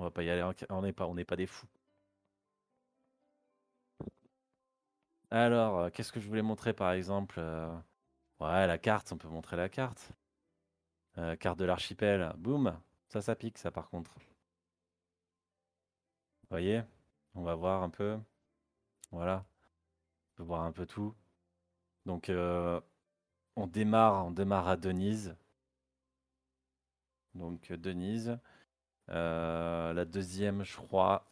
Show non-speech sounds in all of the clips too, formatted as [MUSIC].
On va pas y aller. On n'est pas, on n'est pas des fous. Alors, euh, qu'est-ce que je voulais montrer par exemple euh, Ouais, la carte, on peut montrer la carte. Euh, carte de l'archipel, boum, ça, ça pique, ça par contre. Vous voyez On va voir un peu. Voilà. On peut voir un peu tout. Donc, on démarre, on démarre à Denise. Donc, Denise. La deuxième, je crois,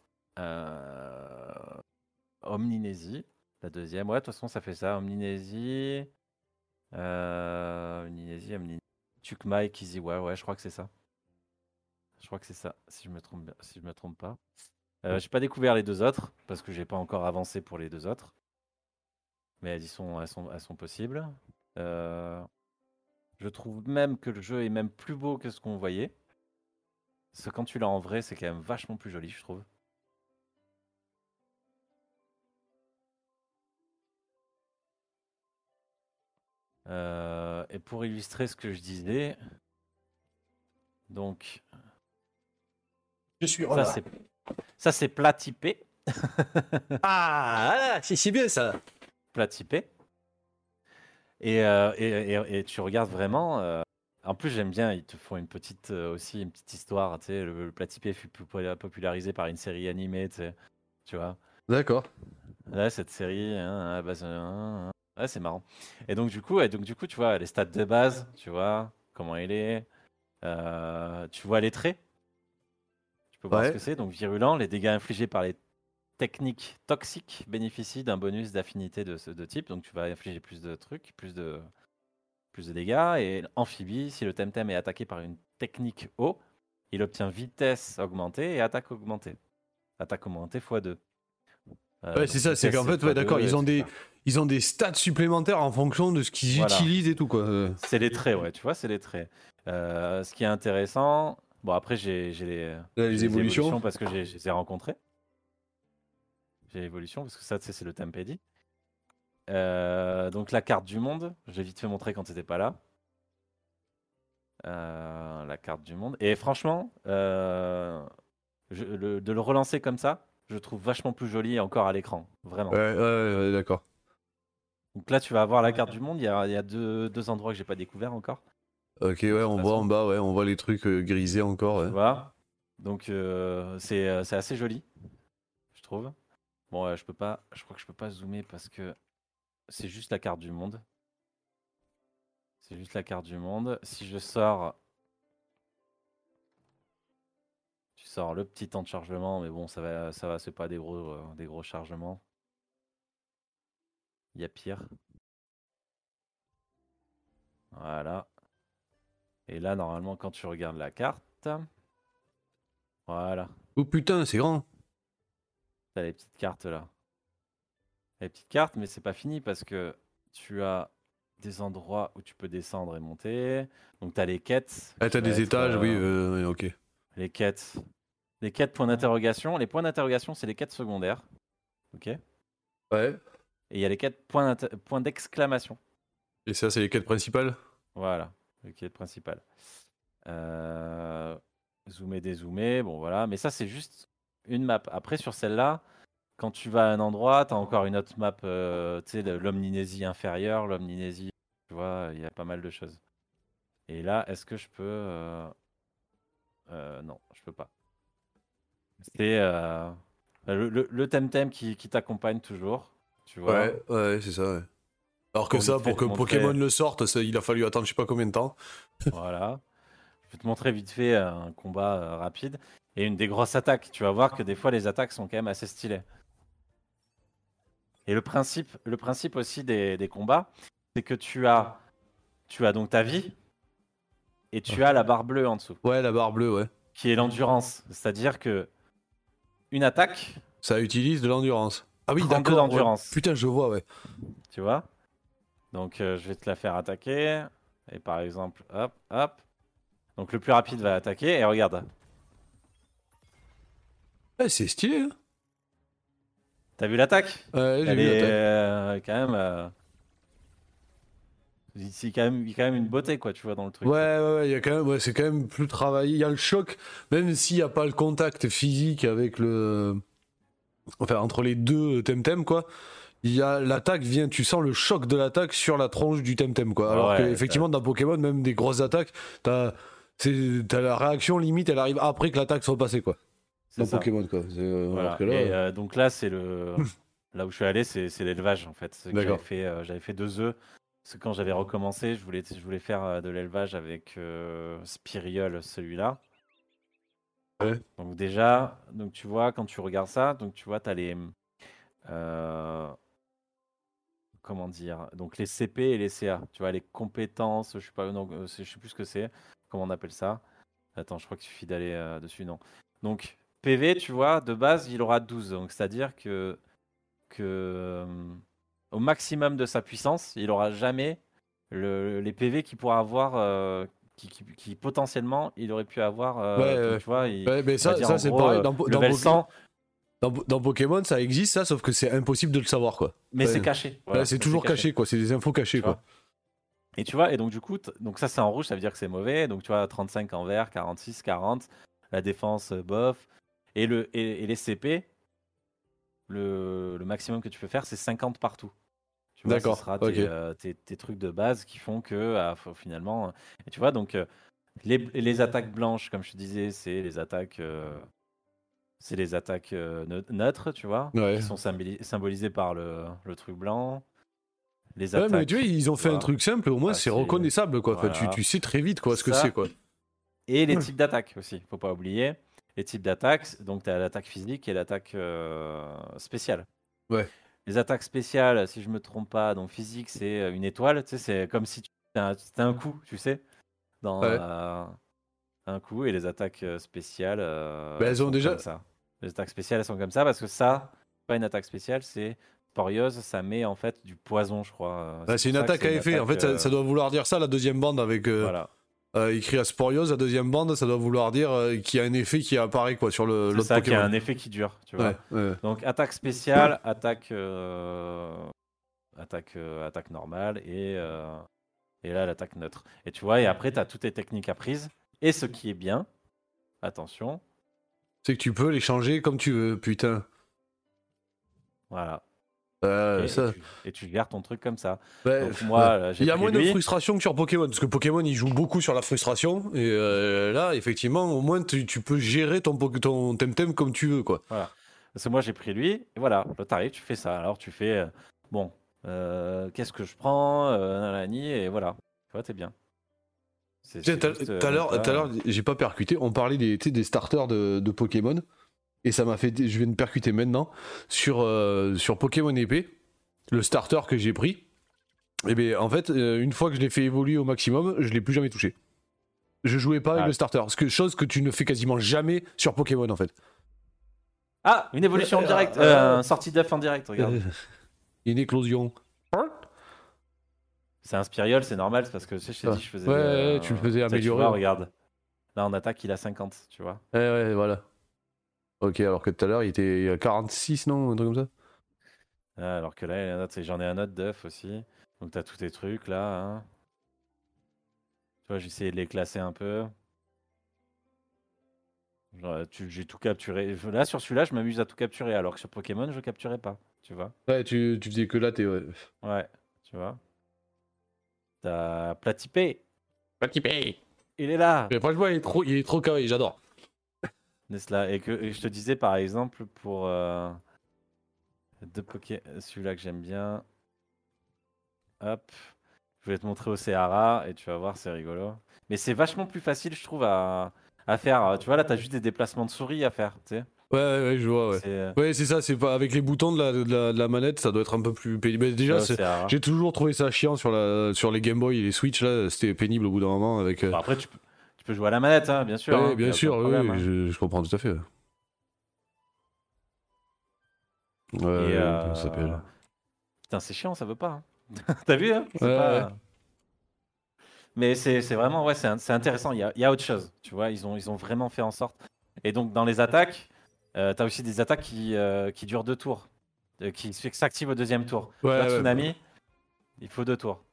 Omninésie. La deuxième, ouais, de toute façon, ça fait ça. Omninésie. Euh, Omninésie, Omninésie. Tukmai, Kiziwa, ouais, je crois que c'est ça. Je crois que c'est ça, si je me trompe, si je me trompe pas. Euh, j'ai pas découvert les deux autres, parce que j'ai pas encore avancé pour les deux autres. Mais elles, sont, elles, sont, elles sont possibles. Euh, je trouve même que le jeu est même plus beau que ce qu'on voyait. Parce que quand tu l'as en vrai, c'est quand même vachement plus joli, je trouve. Euh, et pour illustrer ce que je disais, donc. Je suis Ça, c'est plat typé. [LAUGHS] ah, c'est bien ça. Plat typé. Et, euh, et, et, tu regardes vraiment. Euh, en plus, j'aime bien, ils te font une petite, aussi une petite histoire. Tu sais, le, plat typé fut popularisé par une série animée, tu, sais, tu vois. D'accord. Là, cette série, hein, à base, hein, Ouais, c'est marrant. Et donc du coup, donc du coup, tu vois les stats de base, tu vois comment il est. Euh, tu vois les traits. Tu peux voir ce que c'est. Donc virulent, les dégâts infligés par les techniques toxiques bénéficient d'un bonus d'affinité de ce de type. Donc tu vas infliger plus de trucs, plus de plus de dégâts. Et amphibie, si le temtem est attaqué par une technique eau, il obtient vitesse augmentée et attaque augmentée. Attaque augmentée x2. Euh, ouais, c'est ça, c'est qu'en fait, ouais, d'accord, ils ont des, ils ont des stats supplémentaires en fonction de ce qu'ils utilisent et tout quoi. C'est les traits, ouais, tu vois, c'est les traits. Euh, ce qui est intéressant, bon après j'ai les, les, évolutions. parce que je les ai rencontrés. J'ai l'évolution parce que ça, c'est le Tempedi. Euh, donc la carte du monde, j'ai vite fait montrer quand t'étais pas là. la carte du monde. Et franchement, je, de le relancer comme ça, je trouve vachement plus joli encore à l'écran. Vraiment. Ouais, ouais, d'accord. Donc là, tu vas avoir la carte du monde. Il y a, deux, deux, endroits que j'ai pas découvert encore. Ok, ouais, on voit en bas, ouais, on voit les trucs euh, grisés encore. Tu vois Donc euh, euh, c'est assez joli, je trouve. Bon, je peux pas, je crois que je peux pas zoomer parce que c'est juste la carte du monde. C'est juste la carte du monde. Si je sors sors le petit temps de chargement, mais bon, ça va, ça va, c'est pas des gros, euh, des gros chargements. Il y a pire. Voilà. Et là, normalement, quand tu regardes la carte, voilà. Oh putain, c'est grand. T'as les petites cartes là. Les petites cartes, mais c'est pas fini parce que tu as des endroits où tu peux descendre et monter. Donc tu as les quêtes. Ah, t'as des étages, oui, euh, ok. Les quêtes les quêtes points d'interrogation. Les points d'interrogation, c'est les quêtes secondaires. Ok Ouais. Et il y a les quêtes points d'exclamation. Et ça, c'est les quêtes principales? Voilà, les quêtes principales. Euh... Zoomer, dézoomer, bon voilà. Mais ça, c'est juste une map. Après, sur celle-là, quand tu vas à un endroit, tu as encore une autre map, euh, tu sais, l'omninésie inférieure, l'omninésie, tu vois, il y a pas mal de choses. Et là, est-ce que je peux... Euh, euh, non, je peux pas. C'est euh, le, le, Temtem qui, qui t'accompagne toujours. Tu vois ouais, ouais c'est ça. Alors que ça, pour que Pokémon le sorte, il a fallu attendre je sais pas combien de temps. [LAUGHS] voilà. Je vais te montrer vite fait un combat euh, rapide. Et une des grosses attaques. Tu vas voir que des fois, les attaques sont quand même assez stylées. Et le principe, le principe aussi des, des combats, c'est que tu as, tu as donc ta vie et tu as la barre bleue en dessous. Ouais, la barre bleue, ouais. Qui est l'endurance. C'est-à-dire que une attaque. Ça utilise de l'endurance. Ah oui, d'accord. d'endurance. Putain, je vois, ouais. Tu vois? Donc, euh, je vais te la faire attaquer. Et par exemple, hop, hop. Donc, le plus rapide va attaquer. Et regarde. Ouais, c'est stylé. Hein T'as vu l'attaque Ouais, j'ai vu l'attaque. Euh, quand même. Euh, c'est quand même, il y a quand même une beauté, quoi, tu vois, dans le truc. Ouais, ouais, ouais, il y a quand même, ouais, c'est quand même plus travaillé. Il y a le choc, même s'il n'y a pas le contact physique avec le, enfin entre les deux Temtem, quoi. Il y a l'attaque vient, tu sens le choc de l'attaque sur la tronche du Temtem, quoi. Alors qu'effectivement, dans Pokémon, même des grosses attaques, t'as, t'as la réaction limite, elle arrive après que l'attaque soit passée, quoi. Dans Pokémon, quoi. Euh, Et euh, donc là, c'est le. [LAUGHS] Là où je suis allé, c'est l'élevage en fait. J'avais fait, euh, fait deux œufs. Parce que quand j'avais recommencé, je voulais, je voulais faire de l'élevage avec euh, Spiriol, celui-là. Donc déjà, donc tu vois, quand tu regardes ça, donc tu vois, tu as les... comment dire Donc les CP et les CA. Tu vois, les compétences, je sais pas, non, je sais plus ce que c'est. Comment on appelle ça? Attends, je crois qu'il suffit d'aller dessus, non. Donc PV, tu vois, de base, il aura 12. Donc c'est-à-dire que que euh, au maximum de sa puissance, il aura jamais le, les PV qu'il pourra avoir, euh, qui, qui, potentiellement il aurait pu avoir. Euh, tu vois, mais ça, ça c'est pareil. Dans, dans, dans, Pokémon, ça existe, ça, sauf que c'est impossible de le savoir, quoi. Mais c'est caché. c'est toujours caché. quoi. C'est des infos cachées, quoi. Et tu vois, et donc du coup, donc ça c'est en rouge, ça veut dire que c'est mauvais. Donc tu vois, 35 en vert, 46, 40, la défense bof. Et, le, et les CP, le, le, maximum que tu peux faire, c'est 50 partout. D'accord. Ce sera euh, tes, tes, trucs de base qui font que ah, finalement. Et tu vois, donc euh, les, les, attaques blanches, comme je te disais, c'est les attaques. Euh, c'est les attaques neutres, tu vois, qui sont symbolisées par le, le truc blanc. Les attaques, ouais, mais tu vois, ils ont fait un truc simple, au moins c'est reconnaissable, quoi. tu, tu, sais très vite quoi, ce que c'est, quoi. Et les [CLEARS THROAT] types d'attaques aussi, faut pas oublier les types d'attaques. Donc, tu as l'attaque physique et l'attaque euh, spéciale. Ouais. Les attaques spéciales, si je me trompe pas, donc physique, c'est euh, une étoile. Tu sais, c'est comme si tu c'était un, coup, tu sais, dans un coup. Et les attaques euh, spéciales, bah, elles ont déjà ça. Les attaques spéciales, elles sont comme ça parce que ça, pas une attaque spéciale, c'est Sporiose, ça met en fait du poison, je crois. Bah, c'est une attaque à effet. En fait, ça, ça, doit vouloir dire ça, la deuxième bande avec. Voilà euh, écrit à Sporiose, la deuxième bande, ça doit vouloir dire euh, qu'il y a un effet qui apparaît quoi, sur le l'autre Pokémon. qu'il y a un effet qui dure. Tu vois. Donc attaque spéciale, attaque, euh, attaque, attaque normale et, et là l'attaque neutre. Et tu vois, et après tu as toutes les techniques apprises. Et ce qui est bien, attention. C'est que tu peux les changer comme tu veux, putain. Voilà. Euh, et, tu, gardes ton truc comme ça. moi, il y a moins de frustration que sur Pokémon, parce que Pokémon il joue beaucoup sur la frustration, et euh, là, effectivement, au moins tu, peux gérer ton, ton Temtem comme tu veux. Quoi. Voilà. Parce que moi j'ai pris lui, et voilà, là t'arrives, tu fais ça. Alors tu fais, euh, bon, qu'est-ce que je prends, et voilà, tu vois, t'es bien. Tout à l'heure, j'ai pas percuté, on parlait des, des starters de, de Pokémon. Et ça m'a fait. Je viens de percuter maintenant sur, euh, sur Pokémon épée, le starter que j'ai pris. Et eh bien en fait, euh, une fois que je l'ai fait évoluer au maximum, je l'ai plus jamais touché. Je jouais pas avec ah. le starter, ce que, chose que tu ne fais quasiment jamais sur Pokémon en fait. Ah, une évolution en direct, euh, sortie d'œuf en direct, regarde. une éclosion. C'est un Spiriol, c'est normal, c'est parce que je t'ai dit, je faisais. Ouais, tu le faisais améliorer. regarde. Là, en attaque, il a 50, tu vois. Ouais, ouais, voilà. Ok, alors que tout à l'heure, il était à 46, non Un truc comme ça? Ah, Alors que là, j'en ai un autre d'œuf aussi. Donc, tu as tous tes trucs là. Hein. Tu vois, j'ai essayé de les classer un peu. J'ai tout capturé. Là, sur celui-là, je m'amuse à tout capturer, alors que sur Pokémon, je capturais pas. Tu vois Ouais, tu, tu faisais que là, t'es. Ouais. ouais, tu vois. T'as Platipé. Platipé Il est là Mais franchement, il est trop, il est trop carré, j'adore. Et que je te disais par exemple pour euh, deux Poké, celui-là que j'aime bien. Hop, je vais te montrer au Sahara et tu vas voir, c'est rigolo. Mais c'est vachement plus facile, je trouve, à, à faire. Tu vois, là, tu as juste des déplacements de souris à faire, tu sais. Ouais, ouais, je vois, ouais. C'est euh, ouais, c'est ça, c'est pas avec les boutons de la, de la, manette, ça doit être un peu plus pénible. déjà, j'ai toujours trouvé ça chiant sur, la, sur les Game Boy et les Switch, là, c'était pénible au bout d'un moment. Avec, euh, bah, après, tu peux peux jouer à la manette, hein, bien sûr. Hein, bien sûr, oui, hein. je, comprends tout à fait. Ouais, euh... s'appelle Putain, c'est chiant, ça veut pas. Hein. [LAUGHS] T'as vu hein pas... Mais c'est vraiment, ouais, c'est intéressant. Il y, a, il y, a, autre chose, tu vois. Ils ont, ils ont vraiment fait en sorte. Et donc, dans les attaques, euh, t'as aussi des attaques qui, euh, qui durent deux tours, euh, qui s'activent au deuxième tour. Ouais, Tsunami, il faut deux tours.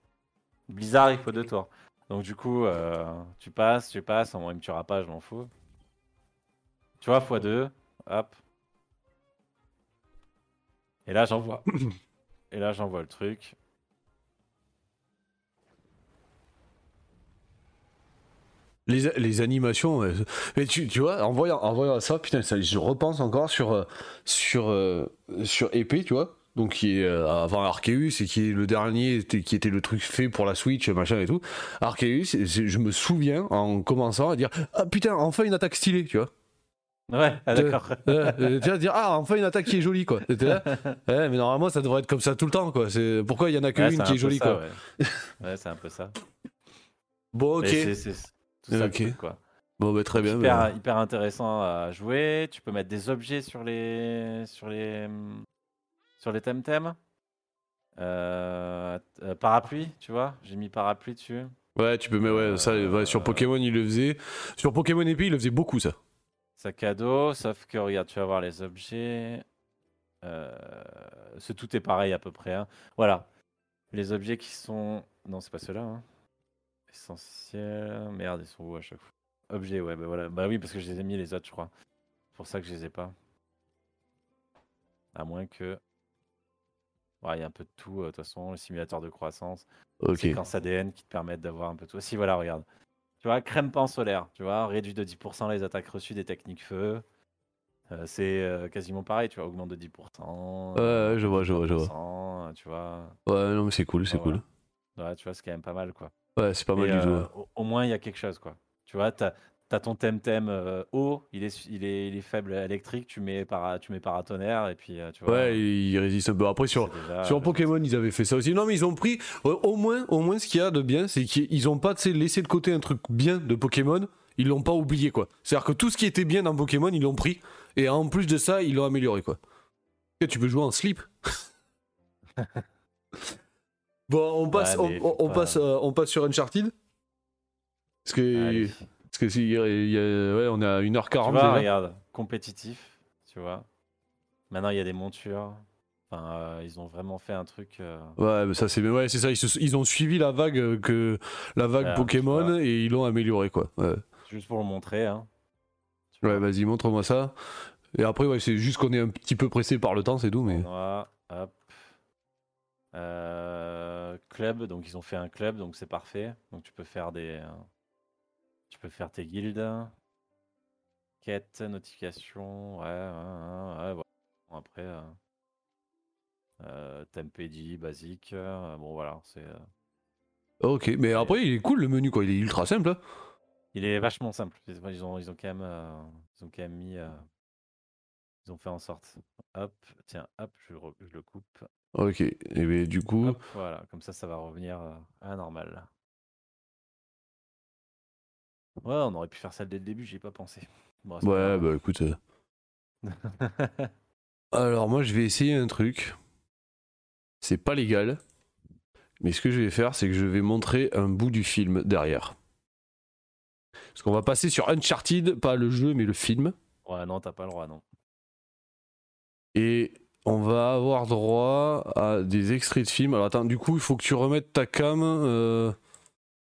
Blizzard, il faut deux tours. Donc du coup, euh, tu passes, tu passes, en moins il me tuera pas, je m'en fous. Tu vois, x2, hop. Et là, j'envoie. [COUGHS] Et là, j'envoie le truc. Les, les animations, mais tu, tu vois, en voyant, en voyant ça, putain, ça, je repense encore sur, euh, sur, euh, sur épée, tu vois, donc qui est euh, avant Arceus et qui est le dernier, qui était le truc fait pour la Switch, machin et tout. Arceus, je me souviens en commençant à dire Ah putain, enfin une attaque stylée, tu vois. Ouais, ah, d'accord. tu vas dire, ah, enfin une attaque qui est jolie, quoi. Là ouais, [LAUGHS] mais normalement, ça devrait être comme ça tout le temps, quoi. C'est... Pourquoi il y en a qu'une qui est jolie, quoi Ouais, c'est un peu ça. [LAUGHS] Bon, ok. C'est, tout ça, quoi. Bon, bah, très bien. Hyper, hyper, intéressant à jouer. Tu peux mettre des objets sur les, sur les, sur les thèmes thèmes. Euh, euh, parapluie, tu vois. J'ai mis parapluie dessus. Ouais, tu peux, mais ouais, ça, sur Pokémon, il le faisait. Sur Pokémon épée, il le faisait beaucoup, ça. Sac à dos, sauf que regarde, tu vas voir les objets. Euh, ce tout est pareil à peu près. Hein. Voilà. Les objets qui sont. Non, c'est pas ceux-là. Hein. Essentiel. Merde, ils sont où à chaque fois? Objets, ouais, bah voilà. Bah oui, parce que je les ai mis les autres, je crois. C'est pour ça que je les ai pas. À moins que. Il y a un peu de tout, euh, de toute façon. Le simulateur de croissance. Ok. Séquence ADN qui te permettent d'avoir un peu tout. Si, voilà, regarde. Tu vois, crème pan solaire, tu vois, réduit de 10% les attaques reçues des techniques feu. Euh, c'est euh, quasiment pareil, tu vois, augmente de 10%. Ouais, je vois, je vois, je vois. Tu vois. Ouais, non, mais c'est cool, c'est cool. Ouais, tu vois, c'est quand même pas mal, quoi. Ouais, c'est pas mal du tout. Euh, au, moins, il y a quelque chose, quoi. Tu vois, t'as as ton thème-thème haut, il est, il, est, il est faible électrique, tu mets, para, tu mets paratonnerre, et puis tu vois. Ouais, il résiste un peu. Après, sur, sur Pokémon, ils avaient fait ça aussi. Non, mais ils ont pris, au moins, au moins ce qu'il y a de bien, c'est qu'ils ont pas laissé de côté un truc bien de Pokémon, ils l'ont pas oublié, quoi. C'est-à-dire que tout ce qui était bien dans Pokémon, ils l'ont pris, et en plus de ça, ils l'ont amélioré, quoi. Et tu peux jouer en slip. [LAUGHS] bon, on passe, on, passe, euh, on passe sur Uncharted. Parce que. Parce que si, ouais, on est à 1h40. Tu vois, regarde, compétitif, tu vois. Maintenant, il y a des montures. Enfin, euh, ils ont vraiment fait un truc. Euh, ouais, mais ça c'est ouais, c'est ça. Ils, ont suivi la vague que la vague Pokémon et ils l'ont amélioré quoi. Ouais. Juste pour le montrer. Hein. Ouais, vas-y, montre-moi ça. Et après, ouais, c'est juste qu'on est un petit peu pressé par le temps, c'est tout. Mais. hop. Euh, club, donc ils ont fait un club, donc c'est parfait. Donc tu peux faire des, tu peux faire tes guildes. Quête, notification, ouais, ouais, ouais, Après, euh, euh, basique. Euh, bon, voilà, c'est. Euh, ok, mais après, il est cool le menu, quoi. Il est ultra simple. Hein. Il est vachement simple. Ils ont, ils ont, quand, même, euh, ils ont quand même mis. ils ont fait en sorte. Hop, tiens, hop, je, le coupe. Ok, et bien du coup. voilà, comme ça, ça va revenir à normal. Ouais, on aurait pu faire ça dès le début, j'y ai pas pensé. ouais, bah écoute. Euh. [LAUGHS] Alors moi je vais essayer un truc. C'est pas légal. Mais ce que je vais faire, c'est que je vais montrer un bout du film derrière. Parce qu'on va passer sur Uncharted, pas le jeu, mais le film. Ouais, non, t'as pas le droit, non. Et on va avoir droit à des extraits de films. Alors attends, du coup, il faut que tu remettes ta cam. Euh...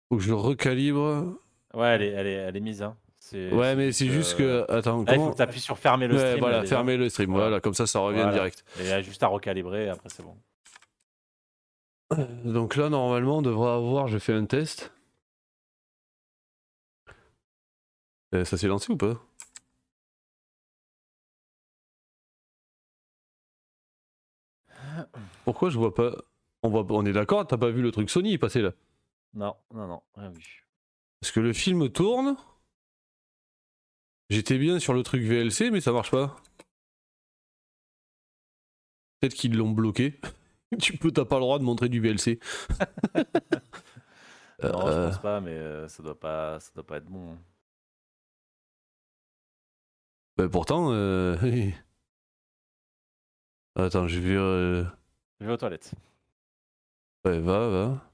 Faut que je recalibre. Ouais, elle est, elle est, elle est mise. Hein. Ouais, mais c'est juste que. Attends, il faut que tu appuies sur fermer le stream. Voilà, fermer le stream. Voilà. comme ça, ça revient direct. Et il y a juste à recalibrer, après, c'est bon. Donc là, normalement, on devrait avoir. Je fais un test. Euh, ça s'est lancé ou pas? Pourquoi je vois pas? On, voit... on est d'accord T'as pas vu le truc Sony passer là? Non, non, non, rien vu. Parce que le film tourne. J'étais bien sur le truc VLC, mais ça marche pas. Peut-être qu'ils l'ont bloqué. [LAUGHS] tu peux, t'as pas le droit de montrer du VLC. [LAUGHS] non, je euh. pense pas, mais euh, ça doit pas, ça doit pas être bon. Hein. Bah pourtant. Euh... [LAUGHS] Attends, je vais. Je vais aux toilettes. Ouais, va, va.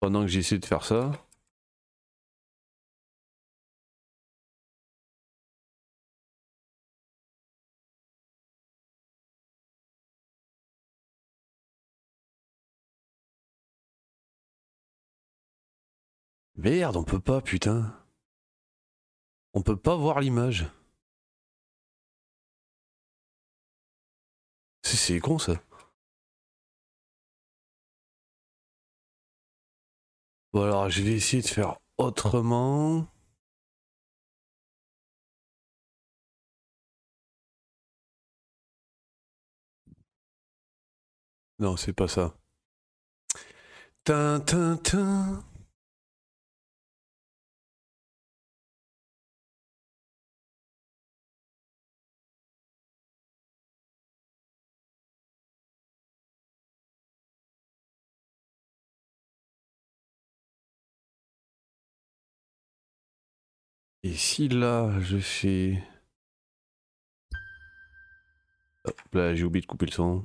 Pendant que j'essaie de faire ça. Merde, on peut pas, putain. On peut pas voir l'image. C'est con ça. Bon alors je vais essayer de faire autrement. Non, c'est pas ça. Tin, Et si là, je fais... Là, j'ai oublié de couper le son.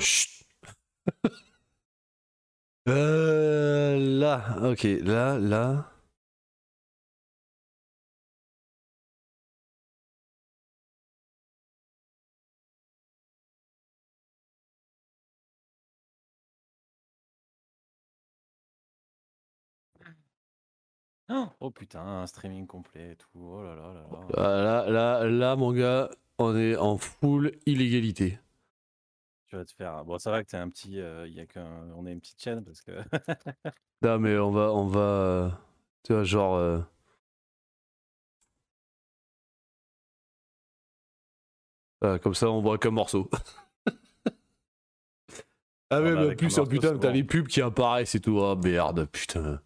Chut [LAUGHS] euh, là, ok, là, là. Oh putain, un streaming complet et tout. Oh là là là là. Ah, là, là, là, mon gars, on est en full illégalité. Tu vas te faire. Bon, ça va que t'es un petit. euh, y a qu'un... On est une petite chaîne parce que. [LAUGHS] Non, mais on va, on va, euh, tu vois, genre. euh, ah, comme ça, on voit qu'un morceau. [LAUGHS] ah, mais bah, en avec plus, oh, morceau, putain, c'est t'as bon. les pubs qui apparaissent et tout. Ah, merde, putain.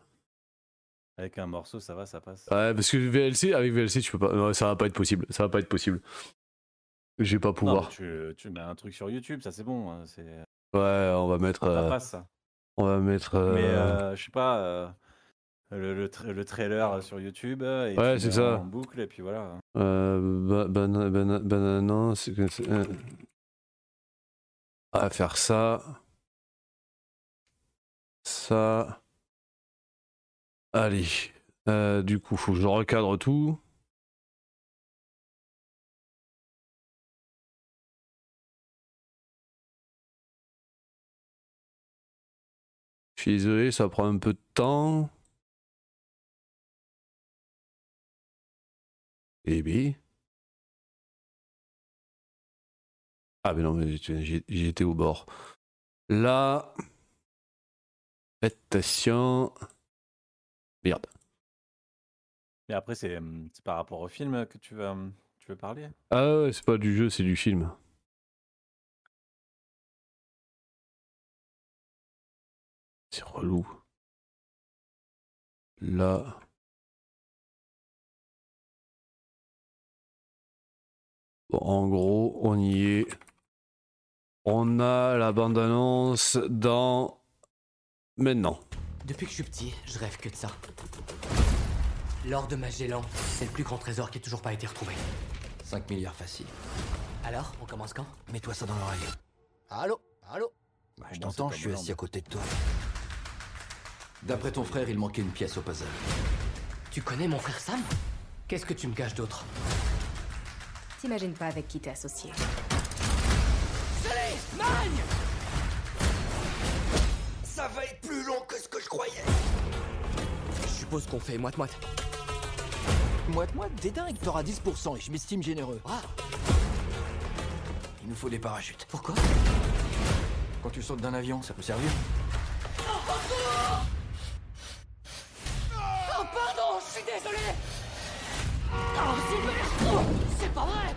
Avec un morceau, ça va, ça passe. Ouais, parce que VLC, avec VLC, tu peux pas. Non, ça va pas être possible. Ça va pas être possible. Je vais pas Non, pouvoir. mais tu, tu mets un truc sur YouTube, ça c'est bon. hein. Ouais, on va mettre. Ça euh, passe ça. on va mettre. euh, Mais euh, je sais pas. euh, Le, le, tra- le trailer sur YouTube euh, et Ouais, c'est ça. en boucle et puis voilà. Euh, ba- bana- bana- banana, c'est euh. On va faire ça. Ça. Allez. Euh, du coup, faut que je recadre tout. Je suis désolé, ça prend un peu de temps. Eh bien. Ah, mais non, mais j'étais au bord. Là. Attention. Merde. Mais après, c'est, c'est par rapport au film que tu veux, tu veux parler? Ah ouais, c'est pas du jeu, c'est du film. C'est relou. Là. Bon, en gros, on y est. On a la bande-annonce dans... Maintenant. Depuis que je suis petit, je rêve que de ça. L'or de Magellan, c'est le plus grand trésor qui a toujours pas été retrouvé. 5 milliards facile. Alors, on commence quand? Mets-toi ça dans l'oreille. Allô? Allô? Bah, je Bon, t'entends, je suis assis à côté de toi. D'après ton frère, il manquait une pièce au puzzle. Tu connais mon frère Sam? Qu'est-ce que tu me caches d'autre? T'imagines pas avec qui t'es associé. Ça je croyais. Je suppose qu'on fait moite-moite. Moite-moite, t'es dingue, t'auras 10% et je m'estime généreux. Ah, Il nous faut des parachutes. pourquoi? Quand tu sautes d'un avion, ça peut servir. Oh pardon, je suis désolé Oh, super Oh, C'est pas vrai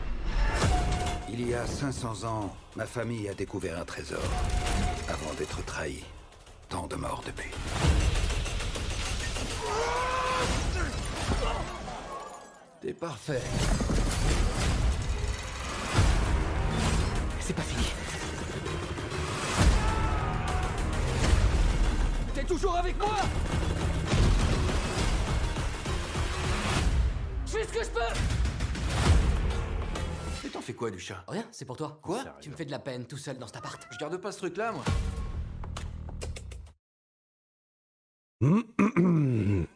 Il y a 500 ans, ma famille a découvert un trésor. Avant d'être trahi. Tant de morts depuis. T'es parfait. C'est pas fini. T'es toujours avec moi? Je fais ce que je peux Et t'en fais quoi du chat? Rien, c'est pour toi. Quoi? Tu me fais de la peine tout seul dans cet appart. Je garde pas ce truc-là, moi. [CLEARS THROAT]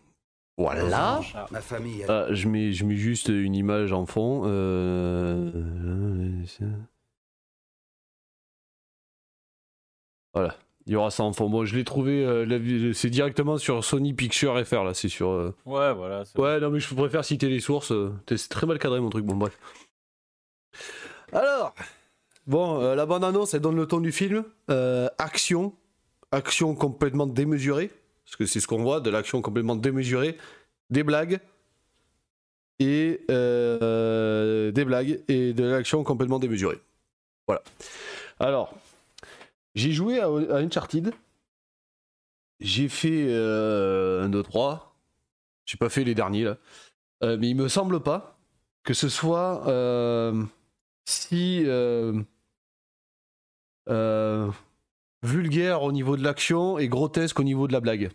voilà. Ma famille. Ah, je, mets, je mets juste une image en fond. Euh... Voilà. Il y aura ça en fond. Moi, je l'ai trouvé. Euh, c'est directement sur Sony Picture FR, là. C'est sur. Euh, ouais, voilà. Ouais, non, mais je préfère citer les sources. C'est très mal cadré, mon truc. Bon, bref. Alors. Bon, la bande-annonce, elle donne le ton du film. action. Action complètement démesurée. Parce que c'est ce qu'on voit, de l'action complètement démesurée. Des blagues. Et. des blagues. Et de l'action complètement démesurée. Voilà. Alors. J'ai joué à, Uncharted. J'ai fait euh, un 2, 3. J'ai pas fait les derniers là. Euh, mais il me semble pas que ce soit euh, si vulgaire au niveau de l'action et grotesque au niveau de la blague.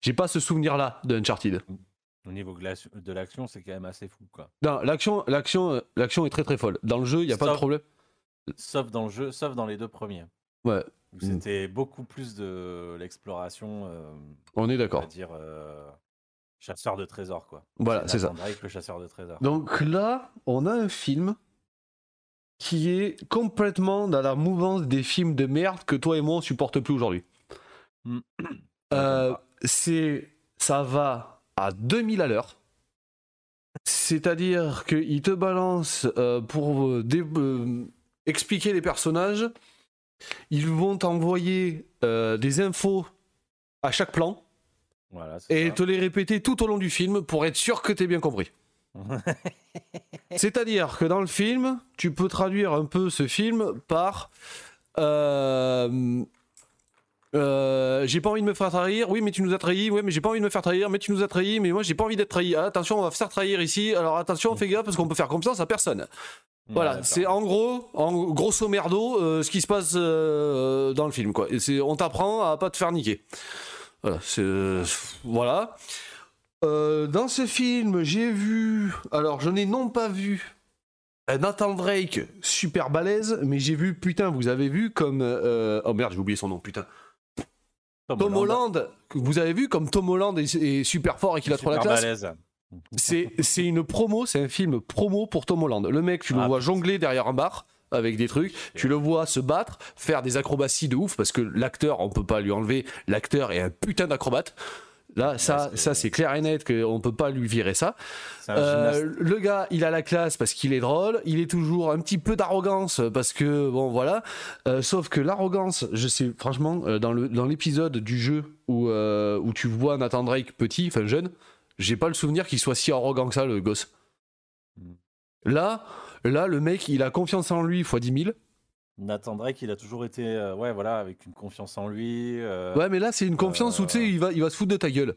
J'ai pas ce souvenir là de Uncharted. Au niveau de l'action, c'est quand même assez fou quoi. Non, l'action, l'action, l'action est très très folle. Dans le jeu, il y a pas de problème. Sauf dans le jeu, sauf dans les deux premiers. Ouais. C'était beaucoup plus de l'exploration. Euh, on est d'accord. dire euh, chasseur de trésors, quoi. Voilà, c'est ça. le chasseur de trésors. Donc là, on a un film qui est complètement dans la mouvance des films de merde que toi et moi on supporte plus aujourd'hui. Mm. Euh, c'est, ça va à 2000 à l'heure. C'est-à-dire qu'il te balance pour expliquer les personnages ils vont t'envoyer euh, des infos à chaque plan et te les répéter tout au long du film pour être sûr que tu bien compris. [LAUGHS] C'est-à-dire que dans le film, tu peux traduire un peu ce film par euh, j'ai pas envie de me faire trahir. Oui, mais tu nous as trahi. Oui, mais j'ai pas envie de me faire trahir. Mais tu nous as trahi. Mais moi, j'ai pas envie d'être trahi. attention, on va faire trahir ici. Alors attention, fais gaffe parce qu'on peut faire confiance à personne. Voilà, c'est en gros, en grosso merdo, euh, ce qui se passe euh, dans le film. Quoi. Et on t'apprend à pas te faire niquer. Voilà. C'est, voilà. Euh, dans ce film, j'ai vu. Alors, je n'ai non pas vu Nathan Drake, super balèze, mais j'ai vu, putain, vous avez vu comme. oh merde, j'ai oublié son nom, putain. Tom, Holland. vous avez vu comme Tom Holland est, super fort et qu'il a trop la classe. C'est, une promo, c'est un film promo pour Tom Holland. Le mec, tu le ah, vois jongler derrière un bar avec des trucs, tu le vois se battre, faire des acrobaties de ouf parce que l'acteur, on peut pas lui enlever, l'acteur est un putain d'acrobate. Là, ça, ça c'est clair et net qu'on peut pas lui virer ça. Euh, le gars, il a la classe parce qu'il est drôle. Il est toujours un petit peu d'arrogance parce que bon, voilà. Euh, sauf que l'arrogance, je sais, franchement, euh, dans le dans l'épisode du jeu où où tu vois Nathan Drake petit, enfin jeune, j'ai pas le souvenir qu'il soit si arrogant que ça, le gosse. Hmm. Là, là, le mec, il a confiance en lui x 10 000. Nathan Drake, il a toujours été, euh, ouais, voilà, avec une confiance en lui. Euh, ouais, mais là, c'est une confiance où tu sais, euh, il va, il va se foutre de ta gueule.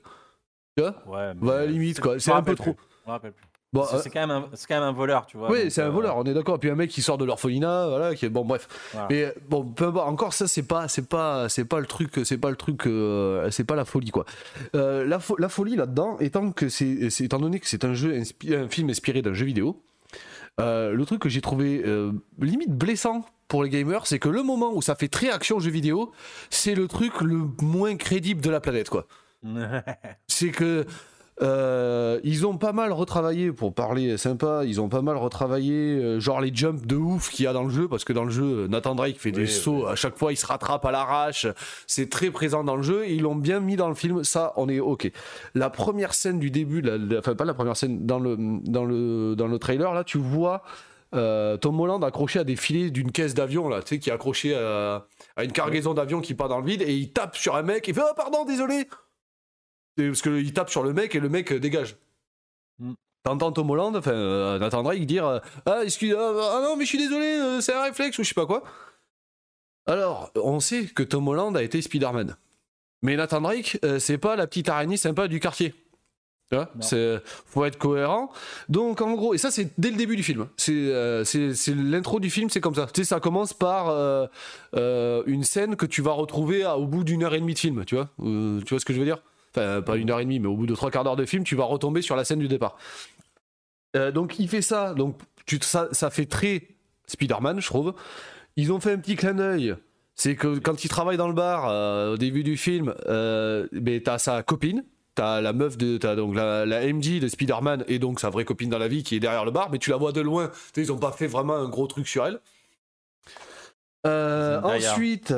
Tu vois Ouais, mais bah, limite, quoi. C'est un peu trop. Je me rappelle plus. Bon, c'est quand, même un, voleur, tu vois. Oui, c'est un voleur, on est d'accord. Puis un mec qui sort de l'orphelinat, voilà, qui est bon, bref. Mais bon, peu Encore ça, c'est pas, c'est pas, c'est pas le truc, c'est pas le truc, c'est pas la folie, quoi. la, la, folie là-dedans, étant que c'est, étant donné que c'est un jeu, un film inspiré d'un jeu vidéo. le truc que j'ai trouvé limite blessant pour les gamers, c'est que le moment où ça fait très action jeu vidéo, c'est le truc le moins crédible de la planète, quoi. [LAUGHS] c'est que euh, ils ont pas mal retravaillé, pour parler sympa, ils ont pas mal retravaillé, euh, genre les jumps de ouf qu'il y a dans le jeu, parce que dans le jeu, Nathan Drake fait des sauts, à chaque fois il se rattrape à l'arrache, c'est très présent dans le jeu, et ils l'ont bien mis dans le film, ça on est ok. La première scène du début, enfin pas la première scène, dans le, dans le, dans le trailer, là tu vois euh, Tom Holland accroché à des filets d'une caisse d'avion, là, tu sais, qui est accroché à, une cargaison d'avion qui part dans le vide, et il tape sur un mec, et il fait Oh pardon, désolé parce qu'il tape sur le mec et le mec dégage. Mm. T'entends Tom Holland, enfin euh, Nathan Drake dire euh, Ah, excuse, ah, non, mais je suis désolé, c'est un réflexe ou je sais pas quoi. Alors, on sait que Tom Holland a été Spider-Man. Mais Nathan Drake, c'est pas la petite araignée sympa du quartier. Tu vois c'est, faut être cohérent. Donc, en gros, et ça, c'est dès le début du film. C'est, c'est, l'intro du film, c'est comme ça. Tu sais, ça commence par une scène que tu vas retrouver au bout d'une heure et demie de film. Tu vois, tu vois ce que je veux dire? Enfin pas une heure et demie, mais au bout de trois quarts d'heure de film, tu vas retomber sur la scène du départ. Euh, donc il fait ça, donc tu, ça, ça fait très Spider-Man, je trouve. Ils ont fait un petit clin d'œil. C'est que quand il travaille dans le bar euh, au début du film, euh, ben, t'as sa copine T'as la meuf de. T'as donc la, la MJ de Spider-Man et donc sa vraie copine dans la vie qui est derrière le bar, mais tu la vois de loin. ils ont pas fait vraiment un gros truc sur elle. Euh, ensuite.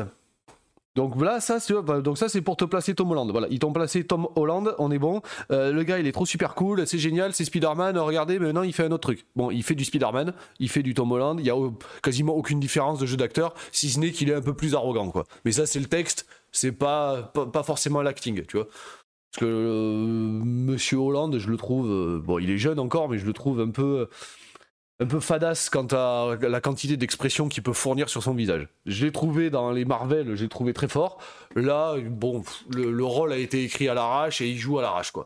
Donc voilà, ça, donc ça c'est pour te placer Tom Holland. Voilà, ils t'ont placé Tom Holland, on est bon. Euh, le gars, il est trop super cool, c'est génial, c'est Spider-Man. Regardez, maintenant il fait un autre truc. Bon, il fait du Spider-Man, il fait du Tom Holland. Il y a quasiment aucune différence de jeu d'acteur, si ce n'est qu'il est un peu plus arrogant, quoi. Mais ça, c'est le texte, c'est pas, pas, forcément l'acting, tu vois. Parce que euh, Monsieur Holland, je le trouve, euh, bon, il est jeune encore, mais je le trouve un peu un peu fadasse quant à la quantité d'expression qu'il peut fournir sur son visage. Je l'ai trouvé dans les Marvel, j'ai trouvé très fort. Là, bon, le, rôle a été écrit à l'arrache et il joue à l'arrache, quoi.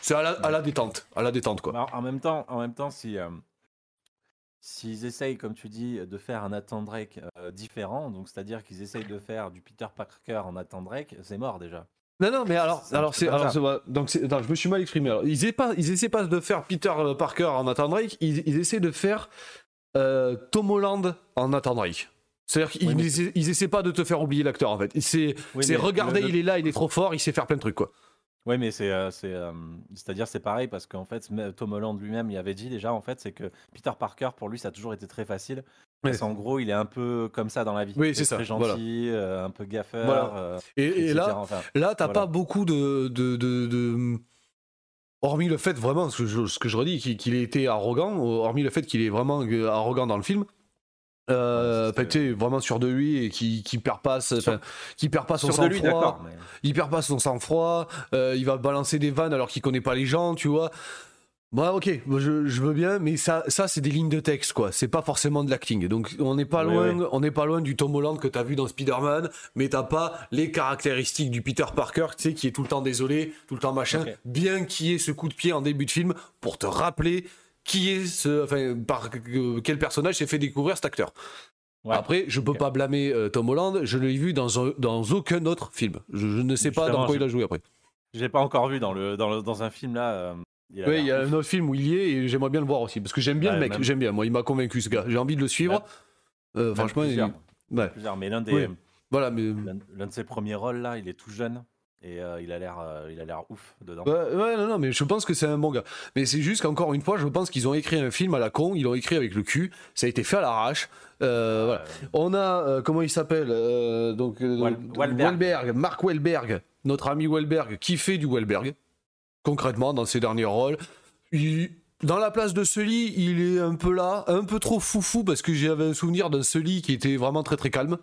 C'est à la, détente, à la détente, quoi. En même temps, en même temps, si euh, s'ils essayent, comme tu dis, de faire un Nathan Drake euh, différent, donc c'est-à-dire qu'ils essayent de faire du Peter Parker en Nathan Drake, c'est mort déjà. Non, non, mais alors, alors c'est, donc c'est, je me suis mal exprimé. Alors, ils, essaient pas, ils essaient pas de faire Peter Parker en Nathan Drake, ils, ils essaient de faire euh, Tom Holland en Nathan Drake. C'est-à-dire qu'ils ils, essaient, pas de te faire oublier l'acteur en fait. C'est, c'est regardez, il est là, il est trop fort, il sait faire plein de trucs quoi. Oui, mais c'est, euh, c'est, euh, c'est-à-dire c'est pareil parce qu'en fait Tom Holland lui-même il avait dit déjà en fait c'est que Peter Parker pour lui ça a toujours été très facile en gros, il est un peu comme ça dans la vie. Oui, c'est ça. Très gentil, euh, un peu gaffeur. Euh, et, là, là, t'as pas beaucoup de, de, hormis le fait vraiment, ce que je, ce que je redis, qu'il ait été arrogant, hormis le fait qu'il est vraiment euh, arrogant dans le film. Euh, vraiment sûr de lui et qui, qui perd pas qui perd pas son sang froid il perd pas son sang froid il va balancer des vannes alors qu'il connaît pas les gens tu vois Bon, ok, je, je, veux bien, mais ça, ça c'est des lignes de texte, quoi. C'est pas forcément de l'acting. Donc, on n'est pas loin, on pas loin du Tom Holland que t'as vu dans Spider-Man, mais t'as pas les caractéristiques du Peter Parker, tu sais, qui est tout le temps désolé, tout le temps machin. Bien qu'il y ait ce coup de pied en début de film pour te rappeler qui est ce, enfin, par quel personnage s'est fait découvrir cet acteur. Après, je peux pas blâmer euh, Tom Holland. Je l'ai vu dans, dans aucun autre film. Je, ne sais pas dans quoi il a joué après. J'ai pas encore vu dans le dans, dans un film là. Euh, oui, il y a un autre film où il y est et j'aimerais bien le voir aussi. Parce que j'aime bien le mec, j'aime bien. Moi, il m'a convaincu ce gars. J'ai envie de le suivre. Euh, franchement, plusieurs. Il... mais l'un des. Voilà, mais... L'un de ses premiers rôles là, il est tout jeune et euh, il a l'air euh, il a l'air ouf dedans. Ouais, non, non, mais je pense que c'est un bon gars. Mais c'est juste qu'encore une fois, je pense qu'ils ont écrit un film à la con, ils l'ont écrit avec le cul, ça a été fait à l'arrache. voilà. On a comment il s'appelle donc Welberg. Mark Welberg, notre ami Welberg qui fait du Welberg concrètement, dans ses derniers rôles. dans la place de Sully, il est un peu là, un peu trop foufou, parce que j'avais un souvenir d'un Sully qui était vraiment très très calme.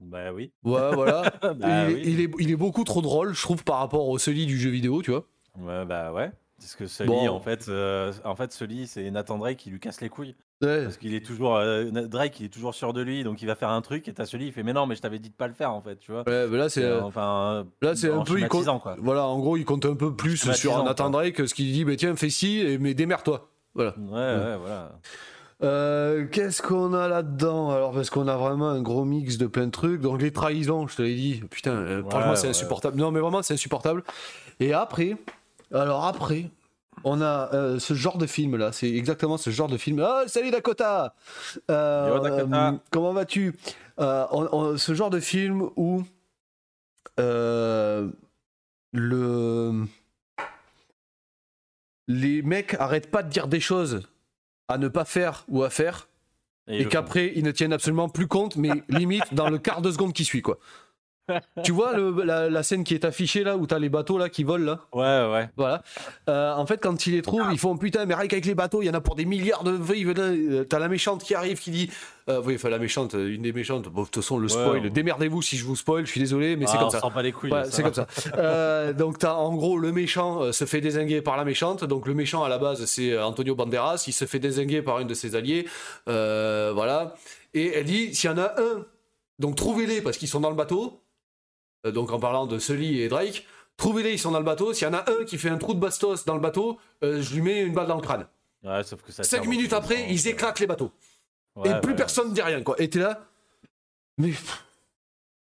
Bah oui. Ouais, voilà. [LAUGHS] Bah il, est, il, est, beaucoup trop drôle, je trouve, par rapport au Sully du jeu vidéo, tu vois. Ouais, bah ouais. Parce que Sully, en fait, euh, en fait, Sully, c'est Nathan Drake qui lui casse les couilles. Parce qu'il est toujours euh, Drake, il est toujours sûr de lui, donc il va faire un truc et t'as celui il fait mais non mais je t'avais dit de pas le faire en fait, tu vois. Ouais, mais là c'est euh, enfin là c'est un peu il compte, quoi. voilà en gros il compte un peu plus sur Nathan Drake ce qu'il dit mais tiens fais ci mais démerde-toi. Voilà. Ouais ouais, voilà. Euh, qu'est-ce qu'on a là-dedans? Alors parce qu'on a vraiment un gros mix de plein de trucs. Donc les trahisons, je te l'ai dit. Putain, franchement c'est insupportable. Non mais vraiment c'est insupportable. Et après, alors après, on a euh, ce genre de film là, c'est exactement ce genre de film. Oh, salut Dakota, euh, Comment vas-tu? Euh, Ce genre de film où le les mecs arrêtent pas de dire des choses à ne pas faire ou à faire et, et qu'après ils ne tiennent absolument plus compte, mais [LAUGHS] limite dans le quart de seconde qui suit quoi tu vois la, scène qui est affichée là où t'as les bateaux là qui volent là? Ouais, ouais. Voilà. Euh, en fait, quand ils les trouvent, ils font putain, mais qu'avec les bateaux, il y en a pour des milliards de vies. T'as la méchante qui arrive qui dit. Euh, oui, enfin la méchante, une des méchantes. de toute façon, le spoil. Démerdez-vous si je vous spoil. Je suis désolé, mais c'est ah, comme ça. pas les couilles. c'est comme ça. [LAUGHS] Euh, donc t'as en gros le méchant se fait désinguer par la méchante. Donc le méchant à la base c'est Antonio Banderas. Il se fait désinguer par une de ses alliés. voilà. Et elle dit s'il y en a un, donc trouvez-les parce qu'ils sont dans le bateau. Euh, donc en parlant de Sully et Drake, trouvez-les, ils sont dans le bateau. S'il y en a un qui fait un trou de bastos dans le bateau, euh, je lui mets une balle dans le crâne. Ouais, sauf que ça Cinq minutes après, ils éclatent les bateaux. et plus personne ne dit rien, quoi. Et t'es là. Mais.